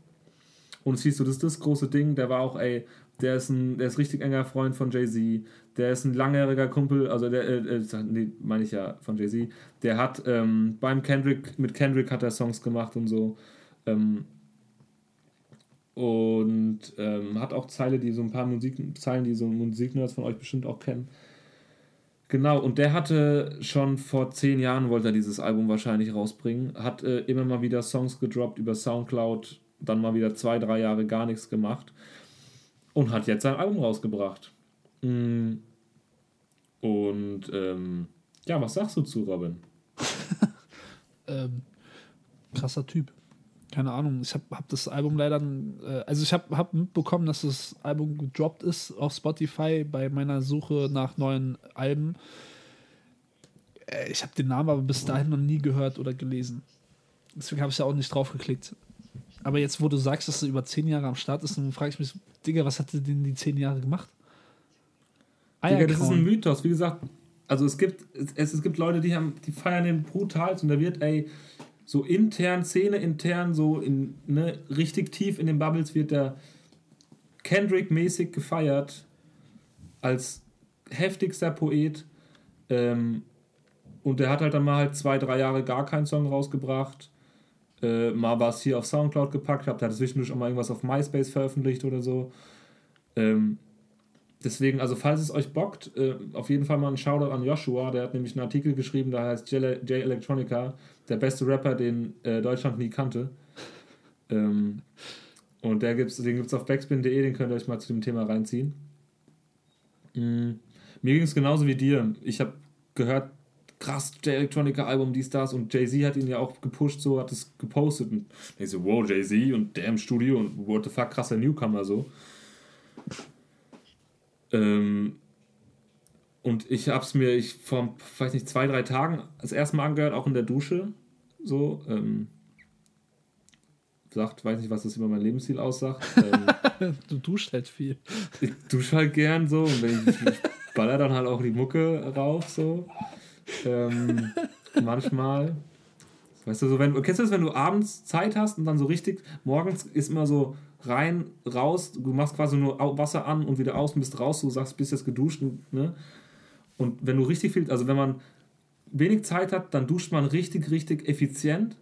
Und hieß so, das ist das große Ding, der war auch, ey, der ist ein, der ist richtig enger Freund von Jay-Z, der ist ein langjähriger Kumpel, also der, äh, äh, nee, meine ich ja von Jay-Z, der hat ähm, beim Kendrick, mit Kendrick hat er Songs gemacht und so. Ähm, und ähm, hat auch Zeile, die so ein paar Musik, Zeilen, die so Musiknerds von euch bestimmt auch kennen. Genau, und der hatte schon vor zehn Jahren, wollte er dieses Album wahrscheinlich rausbringen, hat äh, immer mal wieder Songs gedroppt über Soundcloud, dann mal wieder zwei, drei Jahre gar nichts gemacht und hat jetzt sein Album rausgebracht. Mm. Und ähm, ja, was sagst du zu Robin? ähm, krasser Typ. Keine Ahnung, ich habe hab das Album leider, äh, also ich habe hab mitbekommen, dass das Album gedroppt ist auf Spotify bei meiner Suche nach neuen Alben. Äh, ich habe den Namen aber bis dahin noch nie gehört oder gelesen. Deswegen habe ich ja auch nicht drauf geklickt. Aber jetzt, wo du sagst, dass er über zehn Jahre am Start ist, dann frage ich mich, Digga, was hat er denn die zehn Jahre gemacht? Digga, das ist ein Mythos. Wie gesagt, also es gibt, es, es gibt Leute, die haben, die feiern den brutal und da wird, ey, so intern, Szene intern, so in, ne, richtig tief in den Bubbles wird der Kendrick-mäßig gefeiert als heftigster Poet. Ähm, und der hat halt dann mal halt zwei, drei Jahre gar keinen Song rausgebracht. Äh, mal war es hier auf Soundcloud gepackt, habt, hat zwischendurch auch mal irgendwas auf MySpace veröffentlicht oder so. Ähm, deswegen, also falls es euch bockt, äh, auf jeden Fall mal ein Shoutout an Joshua, der hat nämlich einen Artikel geschrieben, da heißt J, Electronica, der beste Rapper, den äh, Deutschland nie kannte. Ähm, und der gibt's, den gibt es auf backspin.de, den könnt ihr euch mal zu dem Thema reinziehen. Mhm. Mir ging es genauso wie dir. Ich habe gehört, krass, J Electronica Album, dies, das und Jay-Z hat ihn ja auch gepusht, so hat es gepostet und ich so, wow, Jay-Z und der im Studio und what the fuck, krasser Newcomer so. Ähm, und ich hab's mir ich vor, weiß nicht, zwei, drei Tagen das erste Mal angehört, auch in der Dusche. So, ähm, sagt, weiß nicht, was das über mein Lebensstil aussagt. Ähm, du duschst halt viel. Ich dusche halt gern so und wenn ich, ich baller dann halt auch die Mucke rauf, so. Ähm, manchmal. Weißt du, so wenn, kennst du das, wenn du abends Zeit hast und dann so richtig, morgens ist immer so rein, raus, du machst quasi nur Wasser an und wieder aus und bist raus, du sagst, bist jetzt geduscht, ne? Und wenn du richtig viel, also wenn man wenig Zeit hat, dann duscht man richtig, richtig effizient.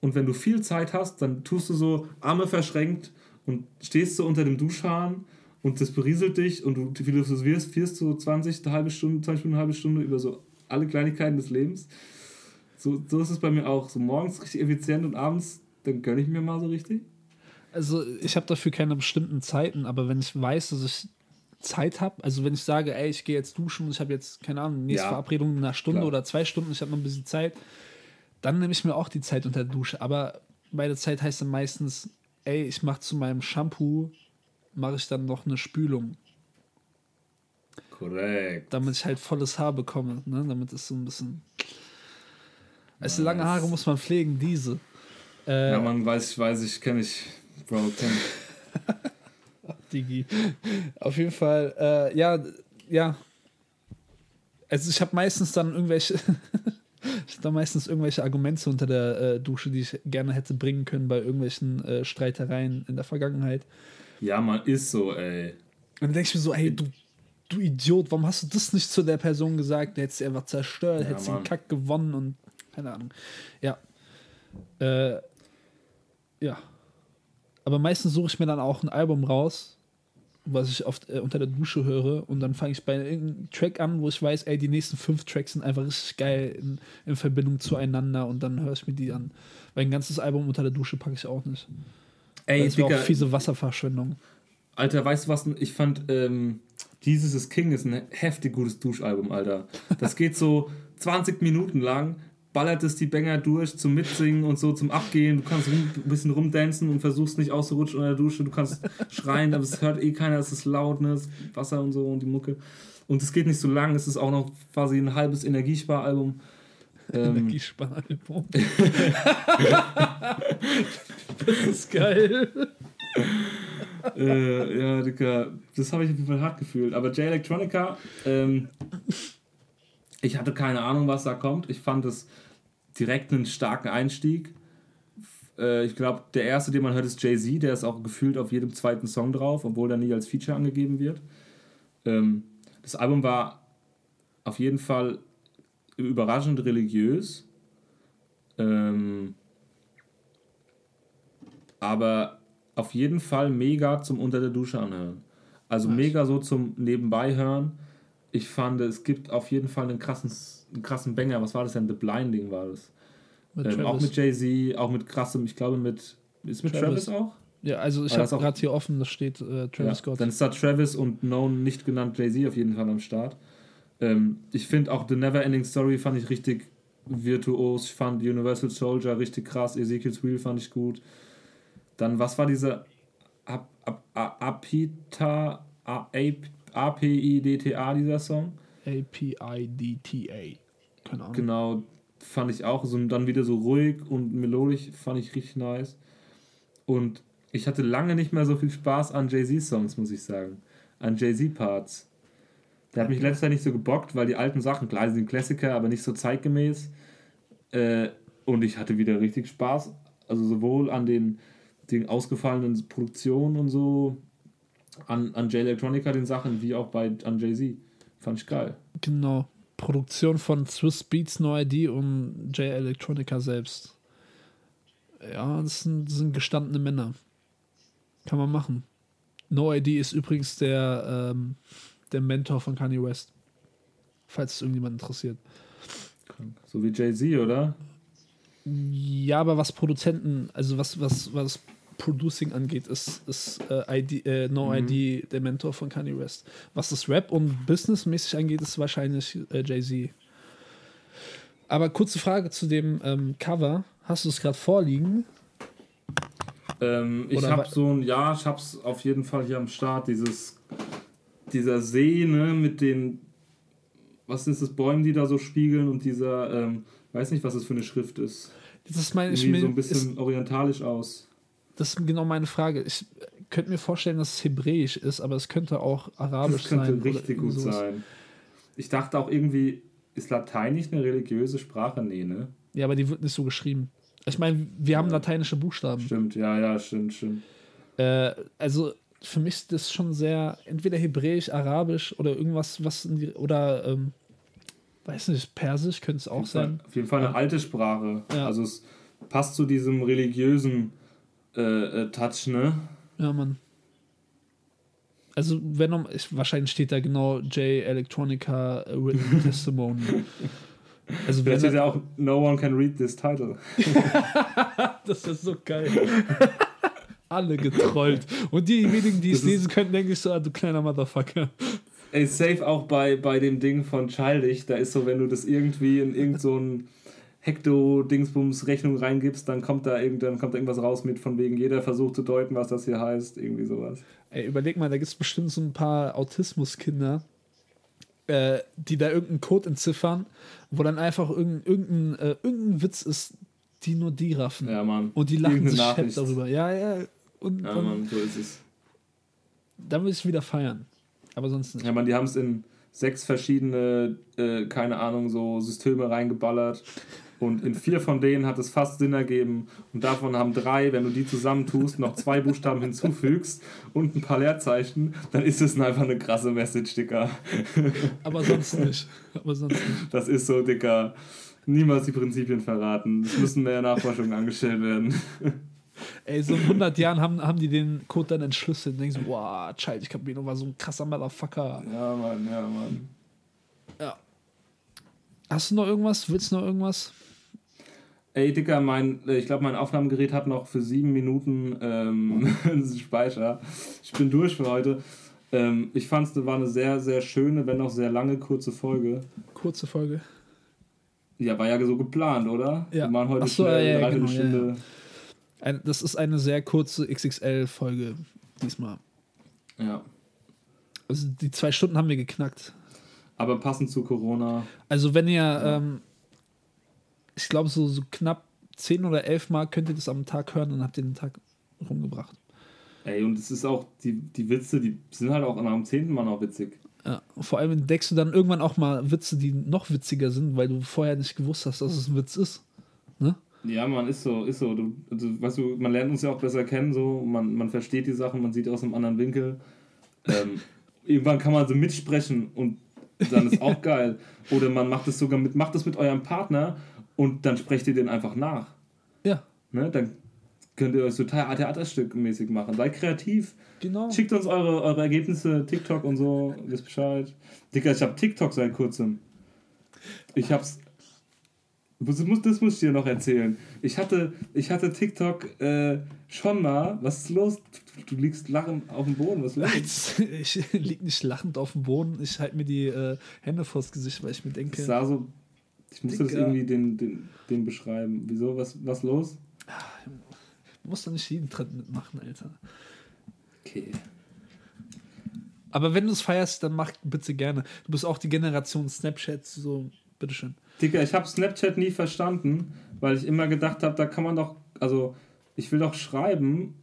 Und wenn du viel Zeit hast, dann tust du so Arme verschränkt und stehst so unter dem Duschhahn und das berieselt dich und du philosophierst wirst so 20, eine halbe Stunde, 20 Minuten, eine halbe Stunde über so alle Kleinigkeiten des Lebens. So, so ist es bei mir auch. So morgens richtig effizient und abends, dann gönne ich mir mal so richtig. Also ich habe dafür keine bestimmten Zeiten, aber wenn ich weiß, dass ich Zeit habe, also wenn ich sage, ey, ich gehe jetzt duschen und ich habe jetzt, keine Ahnung, nächste ja, Verabredung in einer Stunde klar. oder zwei Stunden, ich habe noch ein bisschen Zeit, dann nehme ich mir auch die Zeit unter der Dusche. Aber bei der Zeit heißt dann meistens, ey, ich mache zu meinem Shampoo, mache ich dann noch eine Spülung. Korrekt. Damit ich halt volles Haar bekomme, ne? damit es so ein bisschen... Nice. Also lange Haare muss man pflegen, diese. Äh, ja, man weiß, ich weiß, ich kenne ich, Bro, kenne ich. Digi. Auf jeden Fall, äh, ja, ja. Also ich habe meistens dann irgendwelche, ich habe da meistens irgendwelche Argumente unter der äh, Dusche, die ich gerne hätte bringen können bei irgendwelchen äh, Streitereien in der Vergangenheit. Ja, man ist so, ey. Und dann denke ich mir so, ey, du du Idiot, warum hast du das nicht zu der Person gesagt? Der hätte sie einfach zerstört, ja, hätte sie den Kack gewonnen und keine Ahnung. Ja. Äh, ja. Aber meistens suche ich mir dann auch ein Album raus, was ich oft äh, unter der Dusche höre und dann fange ich bei irgendeinem Track an, wo ich weiß, ey, die nächsten fünf Tracks sind einfach richtig geil in, in Verbindung zueinander und dann höre ich mir die an. Weil ein ganzes Album unter der Dusche packe ich auch nicht. Ey, das ist auch fiese Wasserverschwendung. Alter, weißt du was? Ich fand ähm, Jesus is King ist ein heftig gutes Duschalbum, Alter. Das geht so 20 Minuten lang, ballert es die Banger durch zum Mitsingen und so zum Abgehen. Du kannst ein bisschen rumdancen und versuchst nicht auszurutschen unter der Dusche. Du kannst schreien, aber es hört eh keiner, es ist laut, ne? Das Wasser und so und die Mucke. Und es geht nicht so lang, es ist auch noch quasi ein halbes Energiesparalbum. Ähm, Energiesparalbum. das ist geil. äh, ja, Dicker, das habe ich auf jeden Fall hart gefühlt. Aber J Electronica, ähm, ich hatte keine Ahnung, was da kommt. Ich fand es direkt einen starken Einstieg. Äh, ich glaube, der erste, den man hört, ist Jay-Z. Der ist auch gefühlt auf jedem zweiten Song drauf, obwohl der nie als Feature angegeben wird. Ähm, das Album war auf jeden Fall überraschend religiös. Ähm, aber auf jeden Fall mega zum unter der Dusche anhören. Also mega so zum Nebenbei hören. Ich fand, es gibt auf jeden Fall einen krassen, einen krassen Banger. Was war das denn? The Blinding war das. Mit Ähm, auch mit Jay-Z, auch mit krassem, ich glaube mit. Ist mit Travis. Travis, auch? ja, also ich das habe auch- gerade hier offen, da steht äh, Travis Ja, Scott. Dann ist da Travis und Known nicht genannt Jay-Z auf jeden Fall am Start. Ähm, ich finde auch The Neverending Story fand ich richtig virtuos. Ich fand Universal Soldier richtig krass. Ezekiel's Wheel fand ich gut. Dann, was war dieser Apita A- Ap- APIDTA, dieser Song? A-P-I-D-T-A. Keine Ahnung. Genau, fand ich auch. So, dann wieder so ruhig und melodisch, fand ich richtig nice. Und ich hatte lange nicht mehr so viel Spaß an Jay-Z-Songs, muss ich sagen. An Jay-Z-Parts. Der hat mich letztes Jahr nicht so gebockt, weil die alten Sachen, klar, die sind Klassiker, aber nicht so zeitgemäß. Äh, und ich hatte wieder richtig Spaß. Also sowohl an den, den ausgefallenen Produktionen und so, an, an Jay Electronica den Sachen, wie auch bei an Jay-Z. Fand ich geil. Genau. Produktion von Swiss Beats, No ID und J Electronica selbst. Ja, das sind, das sind gestandene Männer. Kann man machen. No ID ist übrigens der, ähm, der Mentor von Kanye West. Falls es irgendjemand interessiert. So wie Jay-Z, oder? Ja, aber was Produzenten, also was, was, was Producing angeht, ist, ist äh, ID, äh, No ID der Mentor von Kanye West. Was das Rap und Businessmäßig angeht, ist wahrscheinlich äh, Jay-Z. Aber kurze Frage zu dem ähm, Cover. Hast du es gerade vorliegen? Ähm, ich habe so ein, ja, ich hab's auf jeden Fall hier am Start, dieses, dieser See, ne, mit den, was ist das, Bäumen, die da so spiegeln und dieser, ähm, weiß nicht, was das für eine Schrift ist. Das ist, mein, ich Irgendwie so ein bisschen ist, orientalisch aus. Das ist genau meine Frage. Ich könnte mir vorstellen, dass es Hebräisch ist, aber es könnte auch Arabisch Das könnte sein. richtig gut sowas. sein. Ich dachte auch irgendwie, ist Latein nicht eine religiöse Sprache? Nee, ne? Ja, aber die wird nicht so geschrieben. Ich meine, wir haben Ja. lateinische Buchstaben. Stimmt, ja, ja, stimmt, stimmt. Äh, also für mich ist das schon sehr, entweder Hebräisch, Arabisch oder irgendwas, was in die, oder ähm, weiß nicht, Persisch könnte es auch sein. Fall- Auf jeden Fall eine alte Sprache. Ja. Also es passt zu diesem religiösen äh, äh, Touch, ne? Ja, Mann. Also, wenn noch, ich, wahrscheinlich steht da genau J Electronica äh, Written Testimony. Also, wenn Vielleicht steht ja auch No one can read this title. das ist so geil. Alle getrollt. Und diejenigen, die es lesen können, denke ich so, ah, du kleiner Motherfucker. Ey, safe auch bei, bei dem Ding von Childish, da ist so, wenn du das irgendwie in irgend so Hekto-Dingsbums-Rechnung reingibst, dann kommt da irgend, dann kommt da irgendwas raus mit von wegen jeder versucht zu deuten, was das hier heißt, irgendwie sowas. Ey, überleg mal, da gibt es bestimmt so ein paar Autismuskinder, äh, die da irgendeinen Code entziffern, wo dann einfach irgendein, irgendein, äh, irgendein Witz ist, die nur die raffen. Ja, Mann. Und die lachen sich Nachricht. darüber. Ja, ja. Und Ja, Mann, so ist es. dann will ich wieder feiern. Aber sonst nicht. Ja, Mann, die haben es in sechs verschiedene, äh, keine Ahnung, so Systeme reingeballert. Und in vier von denen hat es fast Sinn ergeben. Und davon haben drei, wenn du die zusammentust, noch zwei Buchstaben hinzufügst und ein paar Leerzeichen, dann ist es einfach eine krasse Message, Dicker. Aber sonst nicht. Aber sonst nicht. Das ist so, Dicker. Niemals die Prinzipien verraten. Es müssen mehr Nachforschungen angestellt werden. Ey, so in 100 Jahren haben, haben die den Code dann entschlüsselt und denken so, wow, Child, ich Cabino war so ein krasser Motherfucker. Ja, Mann, ja, Mann. Ja. Hast du noch irgendwas? Willst du noch irgendwas? Ey, Dicker, mein, äh, ich glaube, mein Aufnahmegerät hat noch für sieben Minuten ähm, Speicher. Ich bin durch für heute. Ähm, ich fand es war eine sehr, sehr schöne, wenn auch sehr lange, kurze Folge. Kurze Folge. Ja, war ja so geplant, oder? Ja. Wir machen heute Ach so, schnell ja, ja, genau, Dreiviertelstunde. Ein, das ist eine sehr kurze XXL-Folge diesmal. Ja. Also die zwei Stunden haben wir geknackt. Aber passend zu Corona. Also wenn ihr, ähm, ich glaube, so, so knapp 10 oder 11 Mal könnt ihr das am Tag hören, dann habt ihr den Tag rumgebracht. Ey, und es ist auch, die, die Witze, die sind halt auch am zehnten Mal noch witzig. Ja, und vor allem entdeckst du dann irgendwann auch mal Witze, die noch witziger sind, weil du vorher nicht gewusst hast, dass es ein Witz ist. Ne? Ja, man, ist so, ist so. Du, also, weißt du, man lernt uns ja auch besser kennen, so, man, man versteht die Sachen, man sieht aus einem anderen Winkel. Ähm, irgendwann kann man so mitsprechen und dann ist auch geil. Oder man macht es sogar mit, macht es mit eurem Partner und dann sprecht ihr den einfach nach. Ja. Ne? Dann könnt ihr euch total theaterstückmäßig machen. Seid kreativ. Genau. Schickt uns eure, eure Ergebnisse, TikTok und so, wisst Bescheid. Digga, ich hab TikTok seit kurzem. Ich hab's. Das muss, das muss ich dir noch erzählen. Ich hatte, ich hatte TikTok äh, schon mal. Was ist los? Du liegst lachend auf dem Boden. Was los? Ich lieg nicht lachend auf dem Boden. Ich halte mir die äh, Hände vors Gesicht, weil ich mir denke. Es sah so. Ich musste das irgendwie den, den, den beschreiben. Wieso? Was, was los? Du musst doch nicht jeden Trend mitmachen, Alter. Okay. Aber wenn du es feierst, dann mach bitte gerne. Du bist auch die Generation Snapchat, so, bitteschön. Digga, ich habe Snapchat nie verstanden, weil ich immer gedacht habe, da kann man doch, also ich will doch schreiben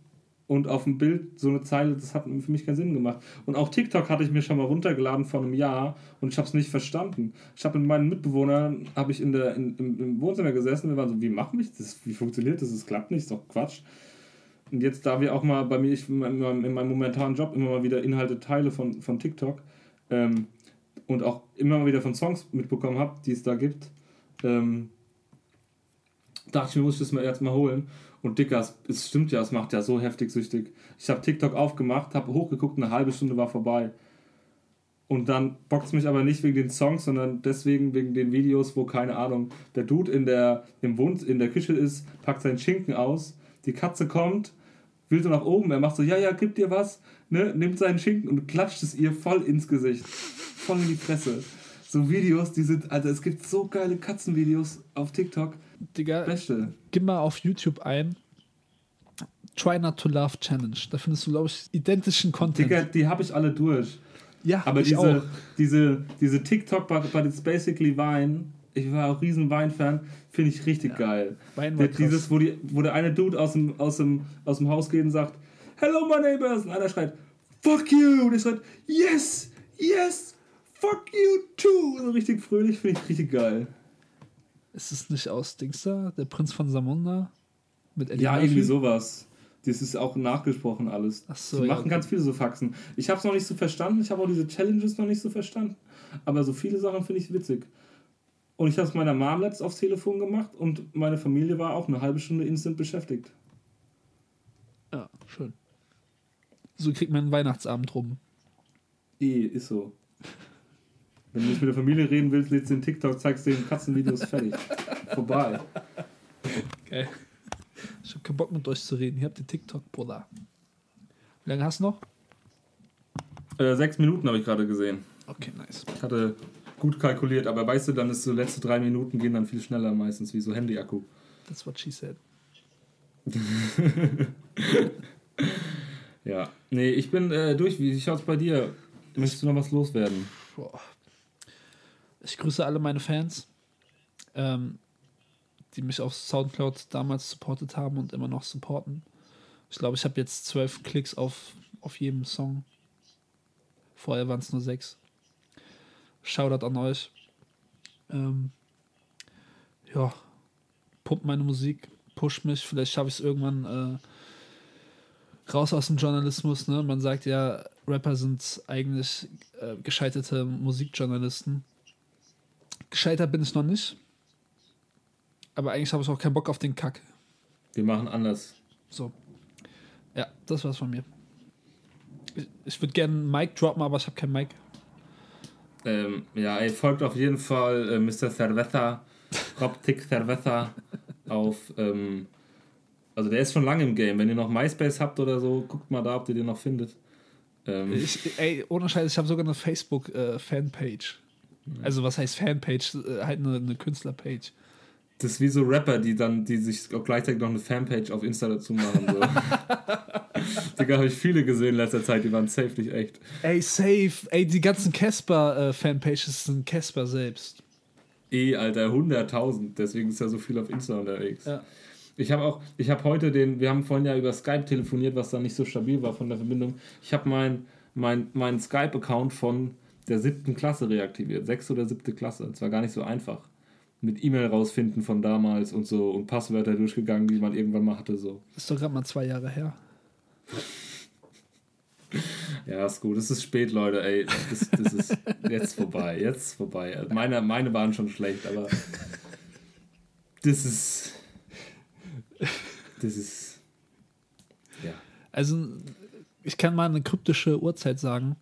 und auf dem Bild so eine Zeile, das hat für mich keinen Sinn gemacht. Und auch TikTok hatte ich mir schon mal runtergeladen vor einem Jahr und ich habe es nicht verstanden. Ich habe mit meinen Mitbewohnern, habe ich in der, in, im, im Wohnzimmer gesessen, wir waren so, wie machen wir das, wie funktioniert das, das klappt nicht, ist doch Quatsch. Und jetzt, da wir auch mal bei mir, ich in meinem, in meinem momentanen Job immer mal wieder Inhalte teile von, von TikTok ähm, und auch immer mal wieder von Songs mitbekommen habe, die es da gibt, ähm, dachte ich mir, muss ich das mal jetzt mal holen. Und Dicker, es, stimmt ja, es macht ja so heftig süchtig. Ich habe TikTok aufgemacht, habe hochgeguckt, eine halbe Stunde war vorbei. Und dann es mich aber nicht wegen den Songs, sondern deswegen wegen den Videos, wo, keine Ahnung, der Dude in der, im Wohn in der Küche ist, packt seinen Schinken aus, die Katze kommt, will so nach oben, er macht so, ja, ja, gib dir was, ne, nimmt seinen Schinken und klatscht es ihr voll ins Gesicht. Voll in die Fresse. So Videos, die sind, also es gibt so geile Katzenvideos auf TikTok. Digga, Beste. gib mal auf YouTube ein. Try Not to Love Challenge. Da findest du, glaube ich, identischen Content. Digga, die habe ich alle durch. ja, Aber ich diese, auch. diese, diese TikTok, but, but it's basically Wein, ich war auch riesen Wein-Fan, finde ich richtig geil. Wein war Der, dieses, wo, die, wo der eine Dude aus dem, aus, dem, aus dem Haus geht und sagt, Hello my neighbors, und einer schreit, Fuck you, und der schreit, Yes, yes, fuck you too. So richtig fröhlich, finde ich richtig geil. Ist es nicht aus Dings da? Der Prinz von Samunda? Mit Eddie Ja, Murphy? irgendwie sowas. Das ist auch nachgesprochen alles. Ach so, Die ja, machen okay. ganz viele so Faxen. Ich habe es noch nicht so verstanden. Ich habe auch diese Challenges noch nicht so verstanden. Aber so viele Sachen finde ich witzig. Und ich habe es meiner Mom letzt aufs Telefon gemacht und meine Familie war auch eine halbe Stunde instant beschäftigt. Ja, schön. So kriegt man einen Weihnachtsabend rum. Eh, ist so. Wenn du nicht mit der Familie reden willst, lädst du den TikTok, zeigst den Katzenvideos fertig. Vorbei. Geil. Ich hab keinen Bock mit euch zu reden. Ihr habt den TikTok, Bruder. Wie lange hast du noch? Äh, sechs Minuten habe ich gerade gesehen. Okay, nice. Ich hatte gut kalkuliert, aber weißt du, dann ist so letzte drei Minuten gehen dann viel schneller meistens, wie so Handy-Akku. That's what she said. Ja. Nee, ich bin äh, durch. Wie schaut's bei dir? Möchtest du noch was loswerden? Boah. Ich grüße alle meine Fans, ähm, die mich auf Soundcloud damals supportet haben und immer noch supporten. Ich glaube, ich habe jetzt zwölf Klicks auf, auf jedem Song. Vorher waren es nur sechs. Shoutout an euch. Ähm, ja, pumpt meine Musik, pusht mich. Vielleicht schaffe ich es irgendwann äh, raus aus dem Journalismus. Ne? Man sagt ja, Rapper sind eigentlich äh, gescheiterte Musikjournalisten. Gescheitert bin ich noch nicht. Aber eigentlich habe ich auch keinen Bock auf den Kack. Wir machen anders. So. Ja, das war's von mir. Ich, ich würde gerne einen Mic droppen, aber ich habe kein Mic. Ähm, ja, ey, folgt auf jeden Fall äh, Mr. Cerveza, Rob Tick Cerveza auf. Ähm, also der ist schon lange im Game. Wenn ihr noch MySpace habt oder so, guckt mal da, ob ihr den noch findet. Ähm, Ich, ey, ohne Scheiß, ich habe sogar eine Facebook-Fanpage. Also, was heißt Fanpage? Äh, halt eine, eine Künstlerpage. das ist wie so Rapper, die dann, die sich auch gleichzeitig noch eine Fanpage auf Insta dazu machen. So. Digga, habe ich viele gesehen in letzter Zeit, die waren safe nicht echt. Ey, safe. Ey, die ganzen Casper-Fanpages sind Casper selbst. Eh, Alter, 100.000. Deswegen ist ja so viel auf Insta unterwegs. Ja. Ich habe auch, ich habe heute den, wir haben vorhin ja über Skype telefoniert, was dann nicht so stabil war von der Verbindung. Ich habe mein, mein, meinen Skype-Account von der siebten Klasse reaktiviert. Sechste oder siebte Klasse. Das war gar nicht so einfach. Mit E-Mail rausfinden von damals und so und Passwörter durchgegangen, die man irgendwann mal hatte. So. Ist doch gerade mal zwei Jahre her. Ja, ist gut. Es ist spät, Leute, ey. Das, das ist jetzt vorbei. Jetzt vorbei. Meine, meine waren schon schlecht, aber das ist. Das ist. Also, ich kann mal eine kryptische Uhrzeit sagen.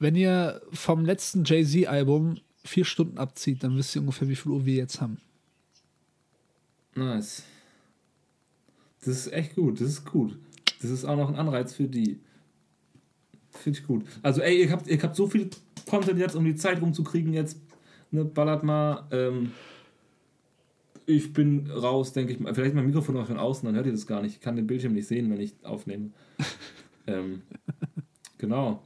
Wenn ihr vom letzten Jay-Z-Album vier Stunden abzieht, dann wisst ihr ungefähr, wie viel Uhr wir jetzt haben. Nice. Das ist echt gut, das ist gut. Das ist auch noch ein Anreiz für die. Finde ich gut. Also, ey, ihr habt, ihr habt so viel Content jetzt, um die Zeit rumzukriegen. Jetzt ne, ballert mal. Ähm, ich bin raus, denke ich mal. Vielleicht mein Mikrofon auch von außen, dann hört ihr das gar nicht. Ich kann den Bildschirm nicht sehen, wenn ich aufnehme. ähm, genau.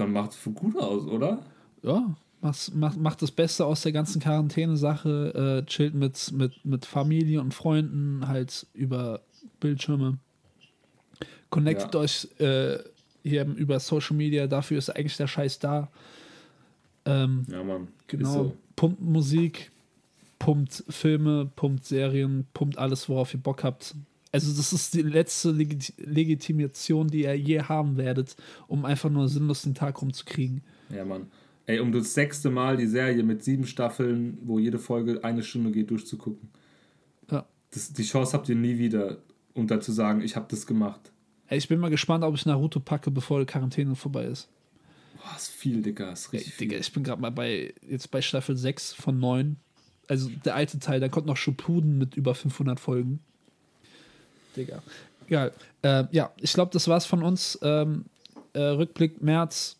Dann macht es gut aus, oder? Ja, macht, macht, macht das Beste aus der ganzen Quarantäne-Sache, äh, chillt mit, mit, mit Familie und Freunden halt über Bildschirme. Connectet Ja. euch äh, hier über Social Media, dafür ist eigentlich der Scheiß da. Ähm, Ja, Mann. genau, so. pumpt Musik, pumpt Filme, pumpt Serien, pumpt alles, worauf ihr Bock habt. Also das ist die letzte Legit Legitimation, die ihr je haben werdet, um einfach nur sinnlos den Tag rumzukriegen. Ja, Mann. Ey, um das sechste Mal die Serie mit sieben Staffeln, wo jede Folge eine Stunde geht, durchzugucken. Ja. Das, die Chance habt ihr nie wieder, um da zu sagen, ich habe das gemacht. Ey, ich bin mal gespannt, ob ich Naruto packe, bevor die Quarantäne vorbei ist. Boah, ist viel, Digga. Ist Ey, richtig Digga, viel. ich bin gerade mal bei, jetzt bei Staffel 6 von 9. Also der alte Teil, da kommt noch Shippuden mit über 500 Folgen. Digga. Egal. Äh, ja, ich glaube, das war's von uns. Ähm, äh, Rückblick März,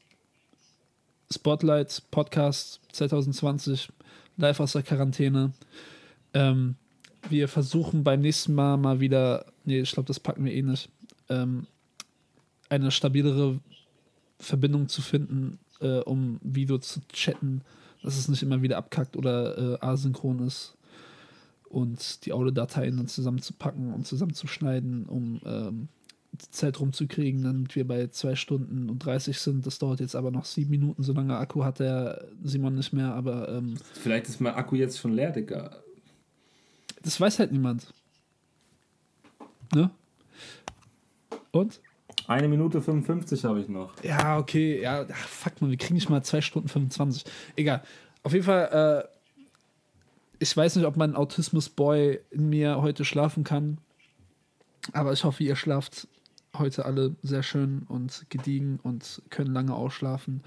Spotlight, Podcast 2020, live aus der Quarantäne. Ähm, wir versuchen beim nächsten Mal mal wieder, nee, ich glaube, das packen wir eh nicht, ähm, eine stabilere Verbindung zu finden, äh, um Video zu chatten, dass es nicht immer wieder abkackt oder äh, asynchron ist. Und die Audiodateien dann zusammenzupacken und zusammenzuschneiden, um ähm, die Zeit rumzukriegen, damit wir bei 2 Stunden und 30 sind. Das dauert jetzt aber noch sieben Minuten, so lange Akku hat der Simon nicht mehr, aber ähm, Vielleicht ist mein Akku jetzt schon leer, Digga. das weiß halt niemand. Ne? Und? Eine Minute 55 habe ich noch. Ja, okay, ja, ach, fuck man, wir kriegen nicht mal 2 Stunden 25. Egal. Auf jeden Fall, äh, ich weiß nicht, ob mein Autismus-Boy in mir heute schlafen kann. Aber ich hoffe, ihr schlaft heute alle sehr schön und gediegen und können lange ausschlafen.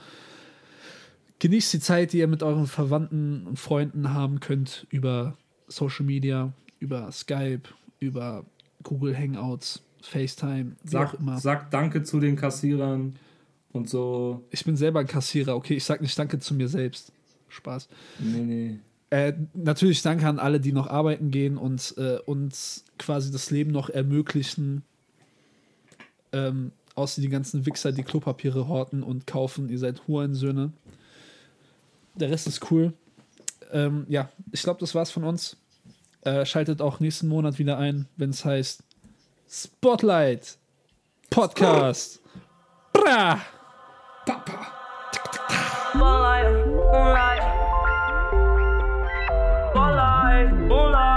Genießt die Zeit, die ihr mit euren Verwandten und Freunden haben könnt über Social Media, über Skype, über Google Hangouts, FaceTime, Sag, auch immer. sag Danke zu den Kassierern und so. Ich bin selber ein Kassierer, okay, ich sag nicht Danke zu mir selbst. Spaß. Nee, nee. Äh, natürlich danke an alle, die noch arbeiten gehen und äh, uns quasi das Leben noch ermöglichen. Ähm, außer die ganzen Wichser, die Klopapiere horten und kaufen. Ihr seid Hurensöhne. Der Rest ist cool. Ähm, ja, ich glaube, das war's von uns. Äh, schaltet auch nächsten Monat wieder ein, wenn es heißt Spotlight Podcast. Bra! Papa! Spotlight. life,